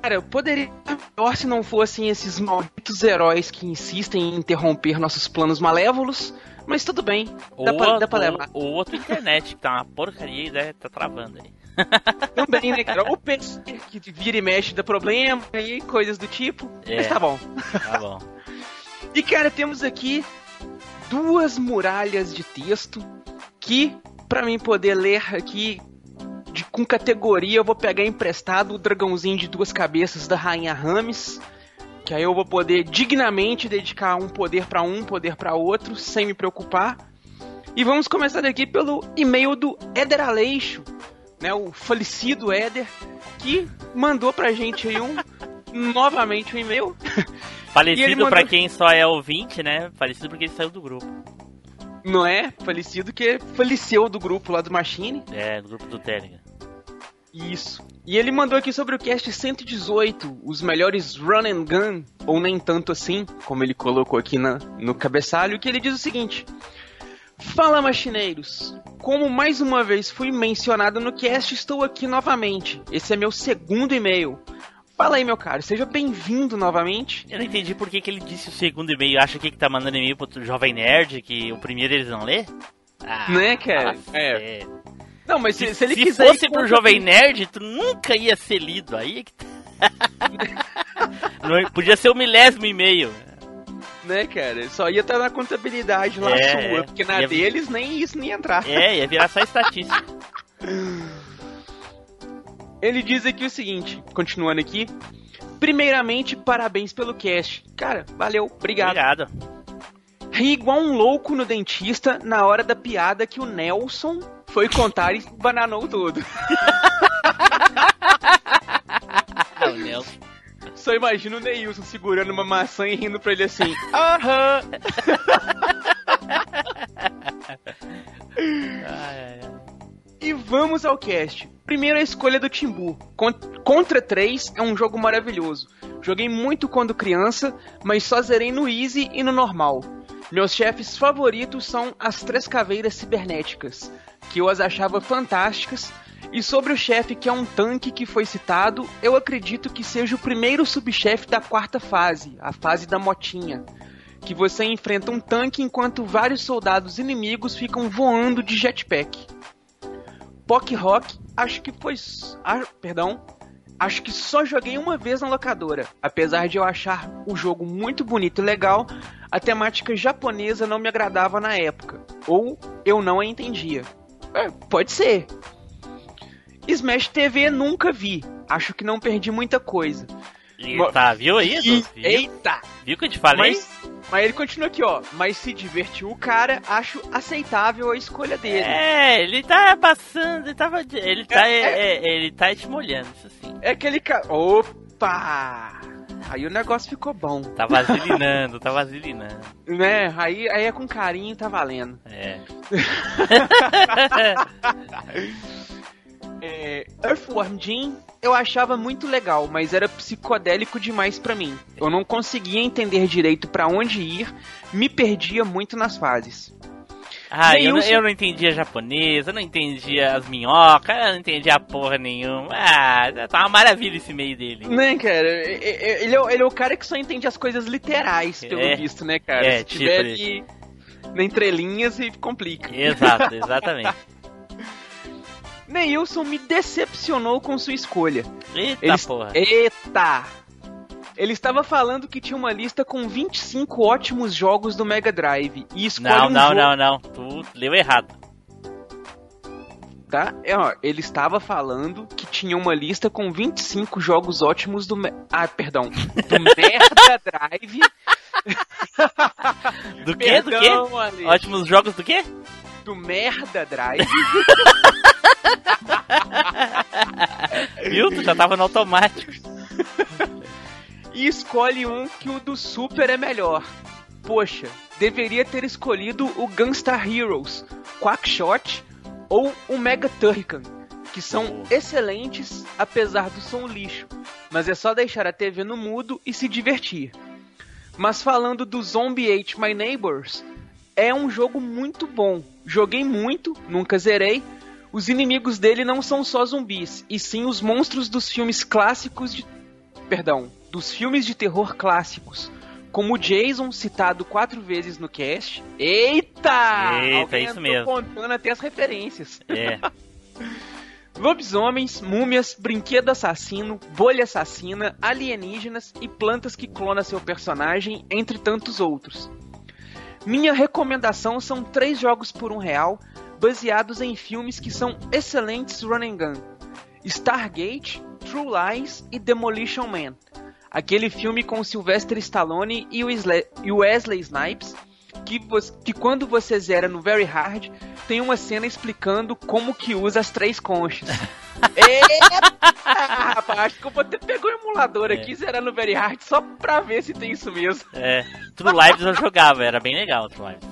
Speaker 4: Cara, eu poderia estar melhor se não fossem esses malditos heróis que insistem em interromper nossos planos malévolos, mas tudo bem, dá, pra, dá pra levar.
Speaker 2: ou, ou a tua internet, que tá uma porcaria e né, tá travando aí.
Speaker 4: Também, né, cara? O PC que vira e mexe dá problema e coisas do tipo.
Speaker 2: É.
Speaker 4: Mas tá bom.
Speaker 2: Tá bom.
Speaker 4: E, cara, temos aqui duas muralhas de texto que, pra mim poder ler aqui de, com categoria, eu vou pegar emprestado o dragãozinho de duas cabeças da Rainha Rames. Que aí eu vou poder dignamente dedicar um poder pra um, poder pra outro, sem me preocupar. E vamos começar aqui pelo e-mail do Éder Aleixo, né, o falecido Éder, que mandou pra gente aí um novamente um e-mail.
Speaker 2: Falecido
Speaker 4: mandou-
Speaker 2: pra quem só é ouvinte, né? Falecido porque ele saiu do grupo.
Speaker 4: Não é? Falecido que faleceu do grupo lá do Machine.
Speaker 2: É, do grupo do Telegram.
Speaker 4: Isso. E ele mandou aqui sobre o cast 118, os melhores run and gun, ou nem tanto assim, como ele colocou aqui na, no cabeçalho, que ele diz o seguinte: Fala machineiros, como mais uma vez fui mencionado no cast, estou aqui novamente. Esse é meu segundo e-mail. Fala aí, meu caro, seja bem-vindo novamente.
Speaker 2: Eu não entendi por que, que ele disse o segundo e-mail. Acha que, que tá mandando e-mail pro Jovem Nerd, que o primeiro eles não lê? Ah,
Speaker 4: Né, cara?
Speaker 2: fala
Speaker 4: É. Não, mas se,
Speaker 2: Se,
Speaker 4: se ele
Speaker 2: se
Speaker 4: quiser.
Speaker 2: fosse
Speaker 4: ir
Speaker 2: pro Jovem Nerd, tu nunca ia ser lido. Aí é que... Não, podia ser o milésimo e-mail.
Speaker 4: Né, cara? Só ia estar na contabilidade lá
Speaker 2: É,
Speaker 4: sua,
Speaker 2: é.
Speaker 4: porque na
Speaker 2: Ia-
Speaker 4: deles nem isso nem ia entrar.
Speaker 2: É, ia virar só estatística.
Speaker 4: Ele diz aqui o seguinte, continuando aqui. Primeiramente, parabéns pelo cast. Cara, valeu, obrigado.
Speaker 2: Obrigado.
Speaker 4: Ri igual um louco no dentista na hora da piada que o Nelson foi contar e bananou tudo.
Speaker 2: O Nelson.
Speaker 4: Só imagina o Neilson segurando uma maçã e rindo pra ele assim. Aham. E vamos ao cast. Primeiro a escolha do Timbu. Con- Contra 3 é um jogo maravilhoso. Joguei muito quando criança, mas só zerei no Easy e no normal. Meus chefes favoritos são as Três Caveiras Cibernéticas, que eu as achava fantásticas. E sobre o chefe que é um tanque que foi citado, eu acredito que seja o primeiro subchefe da quarta fase, a fase da motinha. Que você enfrenta um tanque enquanto vários soldados inimigos ficam voando de jetpack. Pock Rock, acho que foi. Ah, perdão. Acho que só joguei uma vez na locadora. Apesar de eu achar o jogo muito bonito e legal, a temática japonesa não me agradava na época. Ou eu não a entendia. É, pode ser. Smash TV nunca vi. Acho que não perdi muita coisa.
Speaker 2: Eita, viu aí? Viu?
Speaker 4: Eita!
Speaker 2: Viu que eu te falei?
Speaker 4: Mas, mas ele continua aqui, ó. Mas se divertiu o cara, acho aceitável a escolha dele.
Speaker 2: É, ele tá passando, ele tava. Ele tá,
Speaker 4: É,
Speaker 2: é, é, ele tá te molhando, isso sim.
Speaker 4: É aquele cara. Opa! Aí o negócio ficou bom.
Speaker 2: Tá vaselinando, tá vaselinando.
Speaker 4: Né? Aí, aí é com carinho, tá valendo.
Speaker 2: É.
Speaker 4: É, Earthworm Jim eu achava muito legal, mas era psicodélico demais pra mim. Eu não conseguia entender direito pra onde ir, me perdia muito nas fases.
Speaker 2: Ah, eu, não- eu não entendia japonês, eu não entendia as minhocas, eu não entendia porra nenhuma. Ah, tá uma maravilha esse meio dele.
Speaker 4: Né, cara? Ele é, ele é o cara que só entende as coisas literais, pelo
Speaker 2: É.
Speaker 4: visto, né, cara?
Speaker 2: É,
Speaker 4: Se
Speaker 2: tipo
Speaker 4: tiver
Speaker 2: isso.
Speaker 4: ali na entrelinhas e complica.
Speaker 2: Exato, exatamente.
Speaker 4: Neilson me decepcionou com sua escolha.
Speaker 2: Eita
Speaker 4: Ele-
Speaker 2: porra.
Speaker 4: Eita! Ele estava falando que tinha uma lista com 25 ótimos jogos do Mega Drive e escolhe
Speaker 2: Não,
Speaker 4: um
Speaker 2: não,
Speaker 4: jogo,
Speaker 2: não, não. Tu leu errado.
Speaker 4: tá? É, ó, ele estava falando que tinha uma lista com 25 jogos ótimos do Me- Ah, perdão, do Mega Drive.
Speaker 2: Do quê? Do
Speaker 4: Perdão,
Speaker 2: quê?
Speaker 4: Ale.
Speaker 2: Ótimos jogos do quê?
Speaker 4: Do Merda Drive.
Speaker 2: Viu? Tu já tava no automático.
Speaker 4: E escolhe um que o do Super é melhor. Poxa, deveria ter escolhido o Gunstar Heroes, Quackshot ou o Mega Turrican, que são excelentes apesar do som lixo, mas é só deixar a TV no mudo e se divertir. Mas falando do Zombie Ate My Neighbors, é um jogo muito bom. Joguei muito, nunca zerei. Os inimigos dele não são só zumbis, e sim os monstros dos filmes clássicos de perdão, dos filmes de terror clássicos, como o Jason, citado quatro vezes no cast. Eita!
Speaker 2: Eita,
Speaker 4: Alguém
Speaker 2: isso mesmo.
Speaker 4: contando até as referências.
Speaker 2: É.
Speaker 4: Lobisomens, múmias, brinquedo assassino, bolha assassina, alienígenas e plantas que clonam seu personagem, entre tantos outros. Minha recomendação são três jogos por um real, baseados em filmes que são excelentes run and gun. Stargate, True Lies e Demolition Man. Aquele filme com Sylvester Stallone e o Wesley, Snipes, que, que quando você zera no Very Hard, tem uma cena explicando como que usa as três conchas. Eita! Rapaz, acho que eu vou ter pegar o emulador aqui e zerar no Very Hard só pra ver se tem isso mesmo.
Speaker 2: É. True Lives eu jogava, era bem legal True Lives.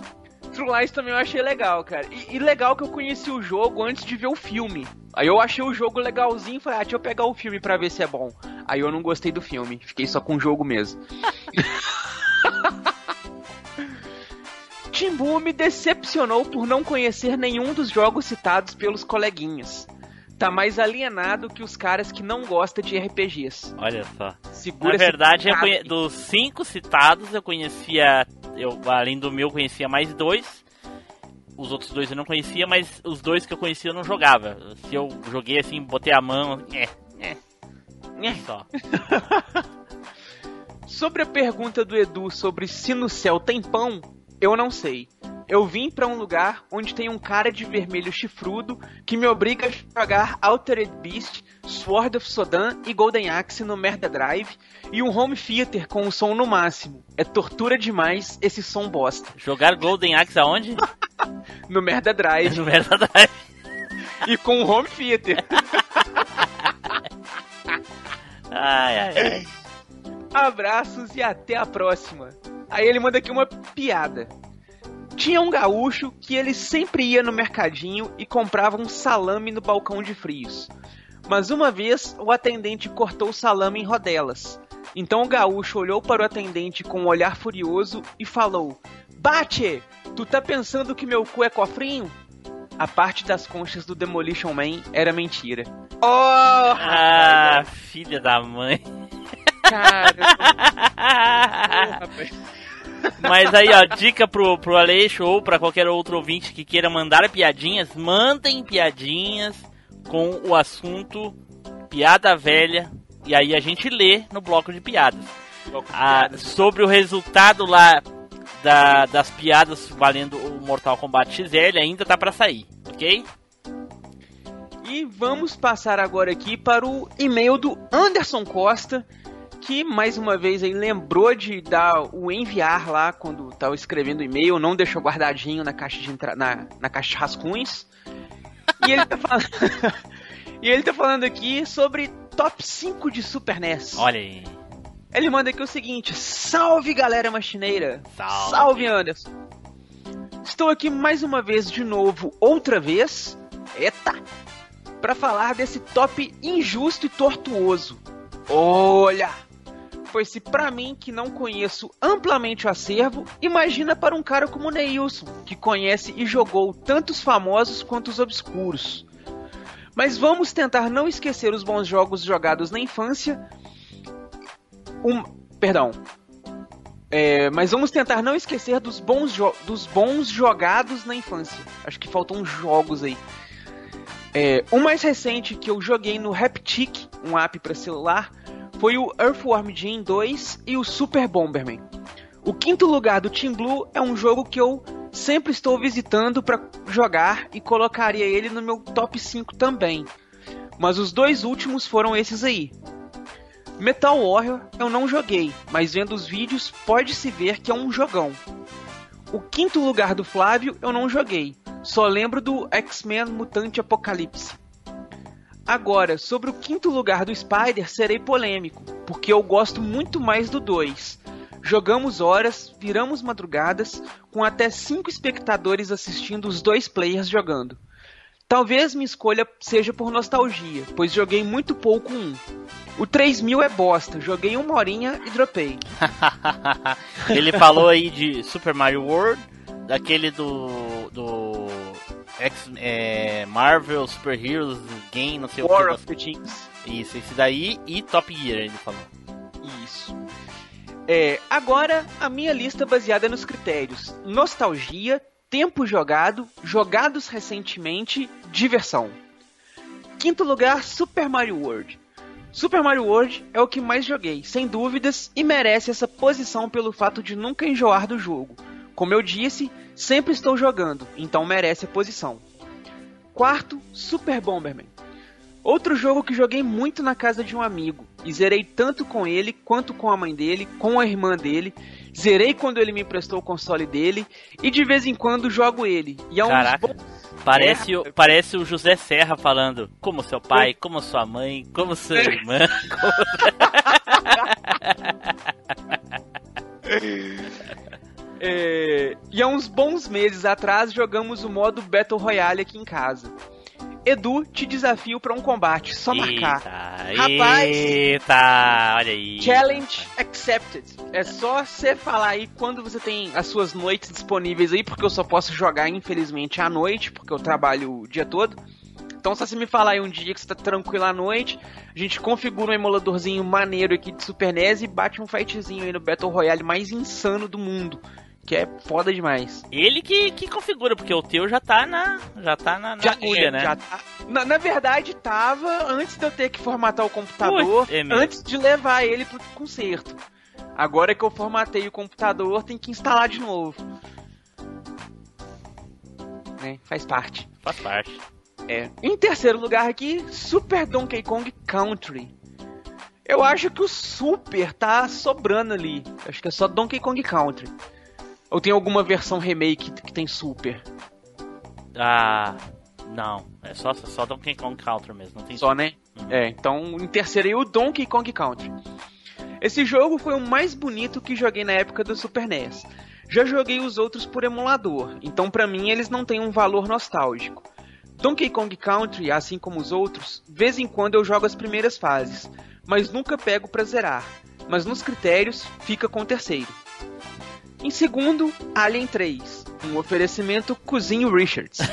Speaker 4: True Lies também eu achei legal, cara. E, e legal que eu conheci o jogo antes de ver o filme. Aí eu achei o jogo legalzinho e falei, ah, deixa eu pegar o filme pra ver se é bom. Aí eu não gostei do filme, fiquei só com o jogo mesmo. Timbu me decepcionou por não conhecer nenhum dos jogos citados pelos coleguinhas. Tá mais alienado que os caras que não gostam de RPGs.
Speaker 2: Olha só.
Speaker 4: Segura
Speaker 2: Na verdade, conhe- dos cinco citados, eu conhecia. Eu, além do meu, conhecia mais dois. Os outros dois eu não conhecia, mas os dois que eu conhecia eu não jogava. Se eu joguei assim, botei a mão. É, é. É só.
Speaker 4: Sobre a pergunta do Edu sobre se no céu tem pão, eu não sei. Eu vim pra um lugar onde tem um cara de vermelho chifrudo que me obriga a jogar Altered Beast, Sword of Sodan e Golden Axe no Merda Drive e um home theater com o som no máximo. É tortura demais esse som bosta.
Speaker 2: Jogar Golden Axe aonde?
Speaker 4: No Merda Drive
Speaker 2: No Merda Drive.
Speaker 4: e com o home theater.
Speaker 2: Ai, ai, ai.
Speaker 4: Abraços e até a próxima. Aí ele manda aqui uma piada. Tinha um gaúcho que ele sempre ia no mercadinho e comprava um salame no balcão de frios. Mas uma vez o atendente cortou o salame em rodelas. Então o gaúcho olhou para o atendente com um olhar furioso e falou: Bate! Tu tá pensando que meu cu é cofrinho? A parte das conchas do Demolition Man era mentira. Oh!
Speaker 2: Ah, filha da mãe.
Speaker 4: Cara,
Speaker 2: Mas aí, ó, dica pro, pro Aleixo ou pra qualquer outro ouvinte que queira mandar piadinhas, mandem piadinhas com o assunto piada velha e aí a gente lê no bloco de piadas. Ah, sobre o resultado lá da- das piadas valendo o Mortal Kombat XL ainda tá pra sair, ok?
Speaker 4: E vamos passar agora aqui para o e-mail do Anderson Costa, que mais uma vez aí lembrou de dar o enviar lá quando estava escrevendo o e-mail, não deixou guardadinho na caixa de entra... na, na caixa de rascunhos. E ele tá falando E ele tá falando aqui sobre top 5 de Super NES.
Speaker 2: Olha aí.
Speaker 4: Ele manda aqui o seguinte: Salve galera machineira!
Speaker 2: Salve.
Speaker 4: Anderson! Estou aqui mais uma vez de novo, outra vez, eita, para falar desse top injusto e tortuoso. Olha! Pois se pra mim, que não conheço amplamente o acervo, imagina para um cara como o Neilson, que conhece e jogou tanto os famosos quanto os obscuros. Mas vamos tentar não esquecer os bons jogos jogados na infância. Um, perdão. É, mas vamos tentar não esquecer dos bons, dos bons jogados na infância. Acho que faltam jogos aí. É, o mais recente que eu joguei no Haptic, um app para celular, foi o Earthworm Jim 2 e o Super Bomberman. O quinto lugar do Team Blue é um jogo que eu sempre estou visitando para jogar e colocaria ele no meu top 5 também. Mas os dois últimos foram esses aí. Metal Warrior eu não joguei, mas vendo os vídeos pode-se ver que é um jogão. O quinto lugar do Flávio eu não joguei, só lembro do X-Men Mutante Apocalipse. Agora, sobre o quinto lugar do Spider, serei polêmico, porque eu gosto muito mais do 2. Jogamos horas, viramos madrugadas, com até 5 espectadores assistindo os dois players jogando. Talvez minha escolha seja por nostalgia, pois joguei muito pouco um. O 3000 é bosta, joguei uma horinha e dropei.
Speaker 2: Ele falou aí de Super Mario World, daquele do. do. X, é, Marvel Super Heroes Game, não sei o
Speaker 4: War
Speaker 2: que.
Speaker 4: of the Teams.
Speaker 2: Isso, esse daí e Top Gear, ele falou.
Speaker 4: Isso. É, agora, a minha lista baseada nos critérios: nostalgia, tempo jogado, jogados recentemente, diversão. Quinto lugar, Super Mario World. Super Mario World é o que mais joguei, sem dúvidas, e merece essa posição pelo fato de nunca enjoar do jogo. Como eu disse, sempre estou jogando, então merece a posição. Quarto, Super Bomberman. Outro jogo que joguei muito na casa de um amigo. E zerei tanto com ele quanto com a mãe dele, com a irmã dele. Zerei quando ele me emprestou o console dele. E de vez em quando jogo ele. E é um
Speaker 2: Caraca.
Speaker 4: bons-
Speaker 2: Parece,
Speaker 4: É.
Speaker 2: o, parece o José Serra falando como seu pai, como sua mãe, como sua irmã.
Speaker 4: É, E há uns bons meses atrás jogamos o modo Battle Royale aqui em casa. Edu, te desafio para um combate, só marcar.
Speaker 2: Eita,
Speaker 4: Rapaz.
Speaker 2: eita, olha aí.
Speaker 4: Challenge accepted. É só você falar aí quando você tem as suas noites disponíveis aí, porque eu só posso jogar, infelizmente, à noite, porque eu trabalho o dia todo. Então, se você me falar aí um dia que você tá tranquilo à noite, a gente configura um emuladorzinho maneiro aqui de Super NES e bate um fightzinho aí no Battle Royale mais insano do mundo. Que é foda demais.
Speaker 2: Ele que, que configura, porque o teu já tá na, já tá na, na agulha,
Speaker 4: é,
Speaker 2: né?
Speaker 4: já tá- na, na verdade, tava antes de eu ter que formatar o computador,
Speaker 2: Putz, é
Speaker 4: antes de levar ele pro conserto. Agora que eu formatei o computador, tem que instalar de novo. Né, Faz parte.
Speaker 2: Faz parte.
Speaker 4: É. Em terceiro lugar aqui, Super Donkey Kong Country. Eu acho que o Super tá sobrando ali. Acho que é só Donkey Kong Country. Ou tem alguma versão remake que tem Super?
Speaker 2: Ah, não. É só, só Donkey Kong Country mesmo. Não tem
Speaker 4: Só, né? É, então em terceiro aí o Donkey Kong Country. Esse jogo foi o mais bonito que joguei na época do Super NES. Já joguei os outros por emulador, então pra mim eles não têm um valor nostálgico. Donkey Kong Country, assim como os outros, vez em quando eu jogo as primeiras fases, mas nunca pego pra zerar. Mas nos critérios, fica com o terceiro. Em segundo, Alien 3, um oferecimento Cozinho Richards.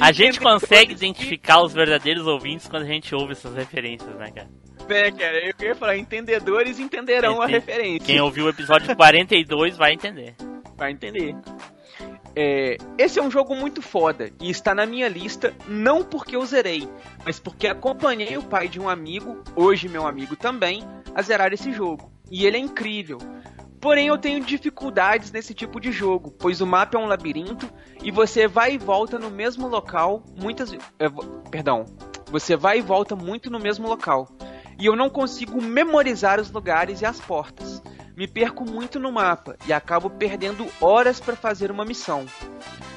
Speaker 2: A gente consegue identificar os verdadeiros ouvintes quando a gente ouve essas referências, né, cara?
Speaker 4: É, cara, eu queria falar, entendedores entenderão a
Speaker 2: Quem-
Speaker 4: referência.
Speaker 2: Quem ouviu o episódio 42 vai entender.
Speaker 4: Vai entender. É, esse é um jogo muito foda e está na minha lista não porque eu zerei, mas porque acompanhei o pai de um amigo, hoje meu amigo também, a zerar esse jogo. E ele é incrível. Porém, eu tenho dificuldades nesse tipo de jogo, pois o mapa é um labirinto e você vai e volta no mesmo local muitas vezes. perdão. Você vai e volta muito no mesmo local. E eu não consigo memorizar os lugares e as portas. Me perco muito no mapa e acabo perdendo horas para fazer uma missão.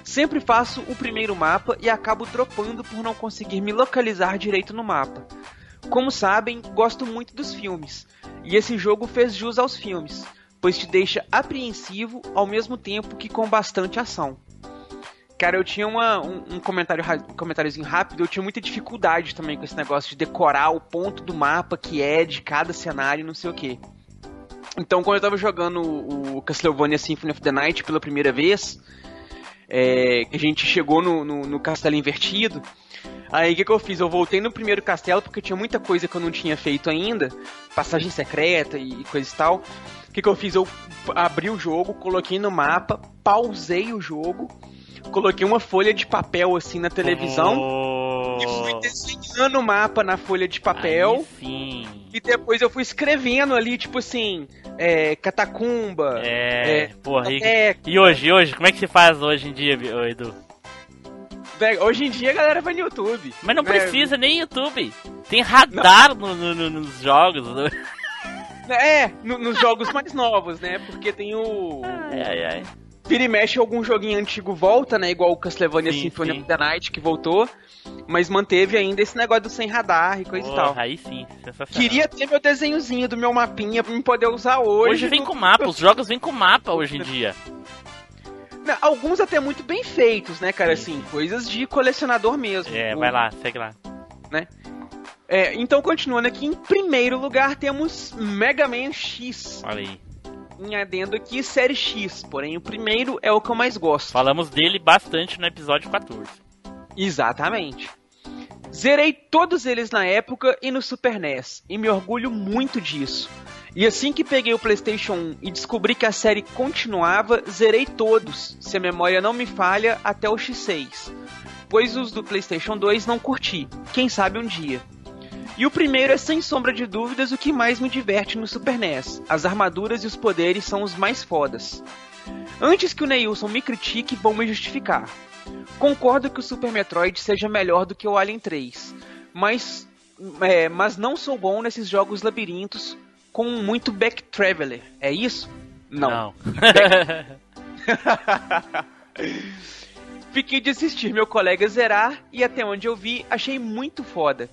Speaker 4: Sempre faço o primeiro mapa e acabo dropando por não conseguir me localizar direito no mapa. Como sabem, gosto muito dos filmes, e esse jogo fez jus aos filmes, pois te deixa apreensivo ao mesmo tempo que com bastante ação. Cara, eu tinha uma, um, um comentário, comentáriozinho rápido, eu tinha muita dificuldade também com esse negócio de decorar o ponto do mapa que é de cada cenário não sei o que. Então, quando eu tava jogando o Castlevania Symphony of the Night pela primeira vez, é, a gente chegou no, no, no castelo invertido, aí o que, que eu fiz? Eu voltei no primeiro castelo porque tinha muita coisa que eu não tinha feito ainda, passagem secreta e coisa e tal. O que, que eu fiz? Eu abri o jogo, coloquei no mapa, pausei o jogo, coloquei uma folha de papel assim na televisão e fui desenhando o mapa na folha de papel.
Speaker 2: Sim.
Speaker 4: E depois eu fui escrevendo ali, tipo assim, é, catacumba.
Speaker 2: É, porra. E, e hoje, hoje? Como é que se faz hoje em dia, Edu?
Speaker 4: Hoje em dia a galera vai no YouTube.
Speaker 2: Mas não
Speaker 4: Velho,
Speaker 2: precisa nem YouTube. Tem radar no- no- no- nos jogos.
Speaker 4: É, no- nos jogos mais novos, né? Porque tem o.
Speaker 2: Ai, ai, ai.
Speaker 4: Vira e mexe algum joguinho antigo volta, né? Igual o Castlevania
Speaker 2: Sim,
Speaker 4: Symphony
Speaker 2: sim.
Speaker 4: of the Night que voltou. Mas manteve ainda esse negócio do sem radar e coisa e tal.
Speaker 2: Aí sim, sensacional.
Speaker 4: Queria ter meu desenhozinho do meu mapinha pra me poder usar hoje.
Speaker 2: Hoje vem
Speaker 4: no-
Speaker 2: com mapa, os jogos vêm com mapa hoje em dia.
Speaker 4: Não, Alguns até muito bem feitos, né, cara? Assim, coisas de colecionador mesmo.
Speaker 2: É,
Speaker 4: O-
Speaker 2: vai lá, segue lá.
Speaker 4: né? É, então, continuando aqui, em primeiro lugar temos Mega Man X.
Speaker 2: Olha aí.
Speaker 4: Em adendo aqui, série X. Porém, o primeiro é o que eu mais gosto.
Speaker 2: Falamos dele bastante no episódio 14.
Speaker 4: Exatamente. Zerei todos eles na época e no Super NES, e me orgulho muito disso. E assim que peguei o PlayStation 1 e descobri que a série continuava, zerei todos, se a memória não me falha, até o X6. Pois os do PlayStation 2 não curti, quem sabe um dia. E o primeiro é sem sombra de dúvidas o que mais me diverte no Super NES. As armaduras e os poderes são os mais fodas. Antes que o Neilson me critique, vou me justificar. Concordo que o Super Metroid seja melhor do que o Alien 3, mas, é, mas não sou bom nesses jogos labirintos com muito back traveler. É isso? Não. Fiquei de assistir meu colega zerar e até onde eu vi, achei muito foda.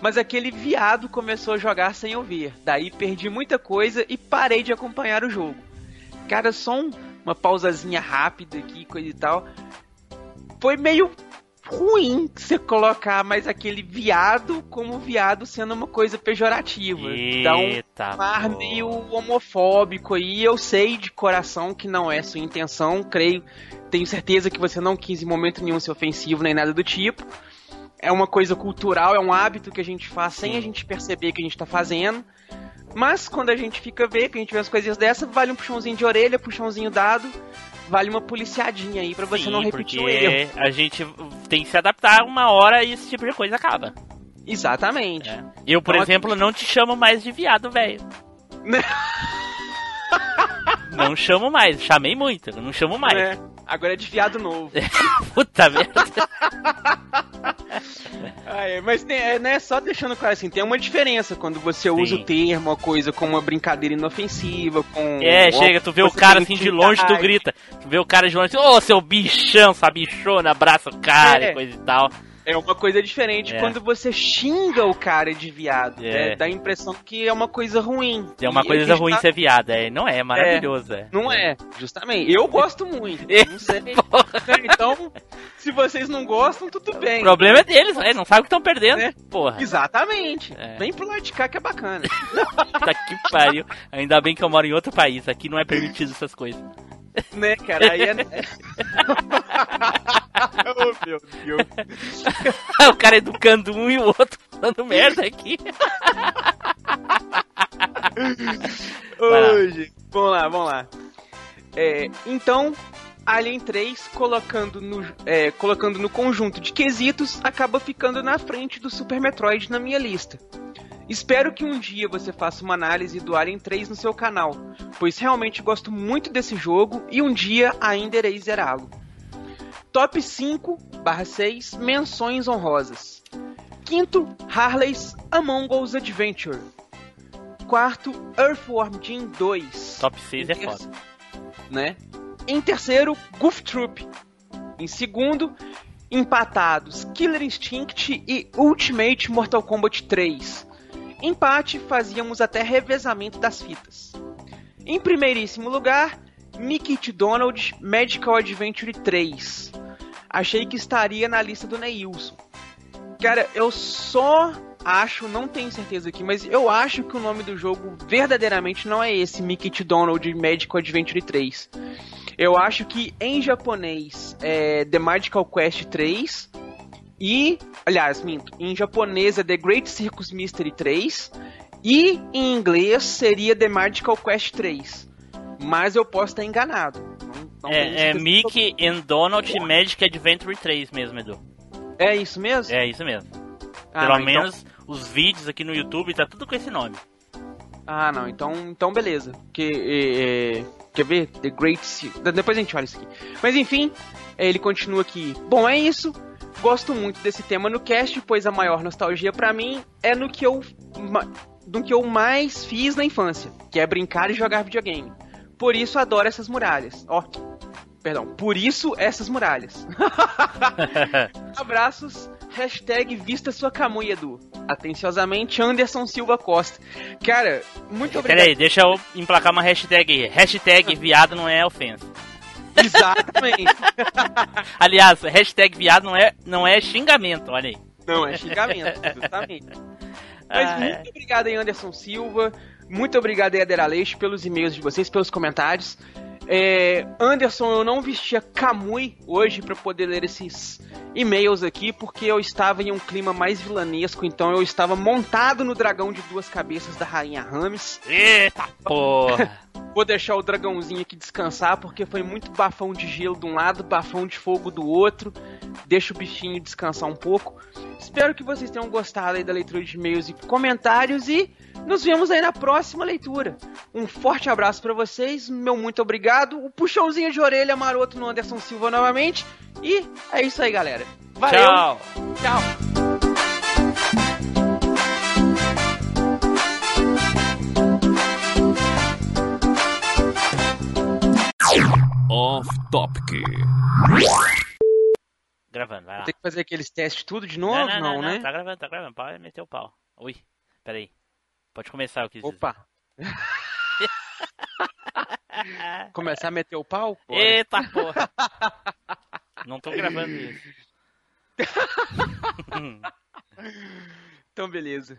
Speaker 4: Mas aquele viado começou a jogar sem eu ver. Daí perdi muita coisa e parei de acompanhar o jogo. Cara, só um- uma pausazinha rápida aqui, coisa e tal. Foi meio ruim você colocar mais aquele viado como viado sendo uma coisa pejorativa. Dá um
Speaker 2: Eita,
Speaker 4: ar
Speaker 2: pô.
Speaker 4: meio homofóbico aí. Eu sei de coração que não é sua intenção, creio. Tenho certeza que você não quis em momento nenhum ser ofensivo nem nada do tipo. É uma coisa cultural, é um hábito que a gente faz sem a gente perceber que a gente tá fazendo. Mas quando a gente fica ver, que a gente vê as coisas dessa, vale um puxãozinho de orelha, puxãozinho dado, vale uma policiadinha aí pra você
Speaker 2: Sim,
Speaker 4: não repetir o
Speaker 2: porque
Speaker 4: erro.
Speaker 2: a gente tem que se adaptar uma hora e esse tipo de coisa acaba.
Speaker 4: Exatamente.
Speaker 2: Eu, por
Speaker 4: Então,
Speaker 2: exemplo, não te chamo mais de viado, velho. não chamo mais, chamei muito, não chamo mais.
Speaker 4: É, agora é de viado novo.
Speaker 2: Puta merda.
Speaker 4: É, mas tem- é, né, só deixando claro assim, tem uma diferença quando você
Speaker 2: Sim.
Speaker 4: usa o termo, a coisa como uma brincadeira inofensiva, com...
Speaker 2: É, chega, tu vê o cara assim de longe, tu grita. Tu vê o cara de longe assim, ô seu bichão, essa bichona, abraça o cara
Speaker 4: É.
Speaker 2: e coisa e tal.
Speaker 4: É uma coisa diferente
Speaker 2: É.
Speaker 4: quando você xinga o cara de viado.
Speaker 2: É.
Speaker 4: né? Dá a impressão que é uma coisa ruim.
Speaker 2: É uma
Speaker 4: E
Speaker 2: coisa ruim
Speaker 4: tá-
Speaker 2: ser viado, é. Não é, é maravilhoso, é.
Speaker 4: Não é, justamente. Eu gosto muito.
Speaker 2: É,
Speaker 4: Não sei. Então, se vocês não gostam, tudo bem.
Speaker 2: O problema é deles, né? Não sabe o que estão perdendo.
Speaker 4: É.
Speaker 2: Porra.
Speaker 4: Exatamente.
Speaker 2: É.
Speaker 4: Vem pro lado de cá que é bacana.
Speaker 2: Tá que pariu. Ainda bem que eu moro em outro país. Aqui não é permitido essas coisas.
Speaker 4: né, cara? Aí é. oh, meu Deus.
Speaker 2: o cara educando um e o outro falando merda aqui.
Speaker 4: Hoje. Vamos lá, vamos lá. É, então, Alien 3, colocando no, é, colocando no conjunto de quesitos, acaba ficando na frente do Super Metroid na minha lista. Espero que um dia você faça uma análise do Alien 3 no seu canal, pois realmente gosto muito desse jogo e um dia ainda irei zerá-lo. Top 5 6 menções honrosas. Quinto, Harley's Among Us Adventure. Quarto, Earthworm Jim 2.
Speaker 2: Top 6 é foda.
Speaker 4: Né? Em terceiro, Goof Troop. Em segundo, empatados Killer Instinct e Ultimate Mortal Kombat 3. Empate, fazíamos até revezamento das fitas. Em primeiríssimo lugar, Mickey T. Donald Magical Adventure 3. Achei que estaria na lista do Neilson. Cara, eu só acho, não tenho certeza aqui, mas eu acho que o nome do jogo verdadeiramente não é esse, Mickey T. Donald Magical Adventure 3. Eu acho que em japonês é The Magical Quest 3 e, aliás, minto, em japonês é The Great Circus Mystery 3 e em inglês seria The Magical Quest 3. Mas eu posso estar enganado. Não- tenho
Speaker 2: É, é. Mickey and Donald Magic Adventure 3 mesmo, Edu.
Speaker 4: É isso mesmo?
Speaker 2: É isso mesmo.
Speaker 4: Ah,
Speaker 2: Pelo
Speaker 4: não, então-
Speaker 2: menos os vídeos aqui no YouTube tá tudo com esse nome.
Speaker 4: Ah, não, então, então beleza. Que, é, quer ver? The Great Depois a gente olha isso aqui. Mas enfim, ele continua aqui. Bom, é isso. Gosto muito desse tema no cast, pois a maior nostalgia pra mim é no que eu do que eu mais fiz na infância, que é brincar e jogar videogame. Por isso adoro essas muralhas. Ó, perdão, por isso essas muralhas. Abraços, hashtag vista sua camuia, Edu. Atenciosamente, Anderson Silva Costa. Cara, muito obrigado.
Speaker 2: Pera aí, deixa eu emplacar uma hashtag aí. Hashtag viado não é ofensa.
Speaker 4: Exatamente.
Speaker 2: Aliás, hashtag viado não é, não é xingamento, olha aí.
Speaker 4: Não, é xingamento, justamente. Mas
Speaker 2: Ah,
Speaker 4: muito obrigado aí, Anderson Silva. Muito obrigado aí, pelos e-mails de vocês, pelos comentários. É, Anderson, eu não vestia Kamui hoje para poder ler esses e-mails aqui, porque eu estava em um clima mais vilanesco, então eu estava montado no dragão de duas cabeças da Rainha Rames.
Speaker 2: Eita porra!
Speaker 4: Vou deixar o dragãozinho aqui descansar, porque foi muito bafão de gelo de um lado, bafão de fogo do outro. Deixa o bichinho descansar um pouco. Espero que vocês tenham gostado aí da leitura de e-mails e comentários e nos vemos aí na próxima leitura. Um forte abraço pra vocês, meu muito obrigado. O puxãozinho de orelha maroto no Anderson Silva novamente. E é isso aí, galera. Valeu.
Speaker 2: Tchau!
Speaker 4: Tchau.
Speaker 11: Off Topic.
Speaker 2: Gravando, vai lá.
Speaker 4: Tem que fazer aqueles testes tudo de
Speaker 2: Não,
Speaker 4: novo?
Speaker 2: não, não, não,
Speaker 4: né?
Speaker 2: tá gravando, tá gravando. Pode meter o pau. Ui, peraí. Pode começar o que dizer.
Speaker 4: Opa. Começar a meter o pau? Bora.
Speaker 2: Eita porra! Não tô gravando isso.
Speaker 4: Então, beleza.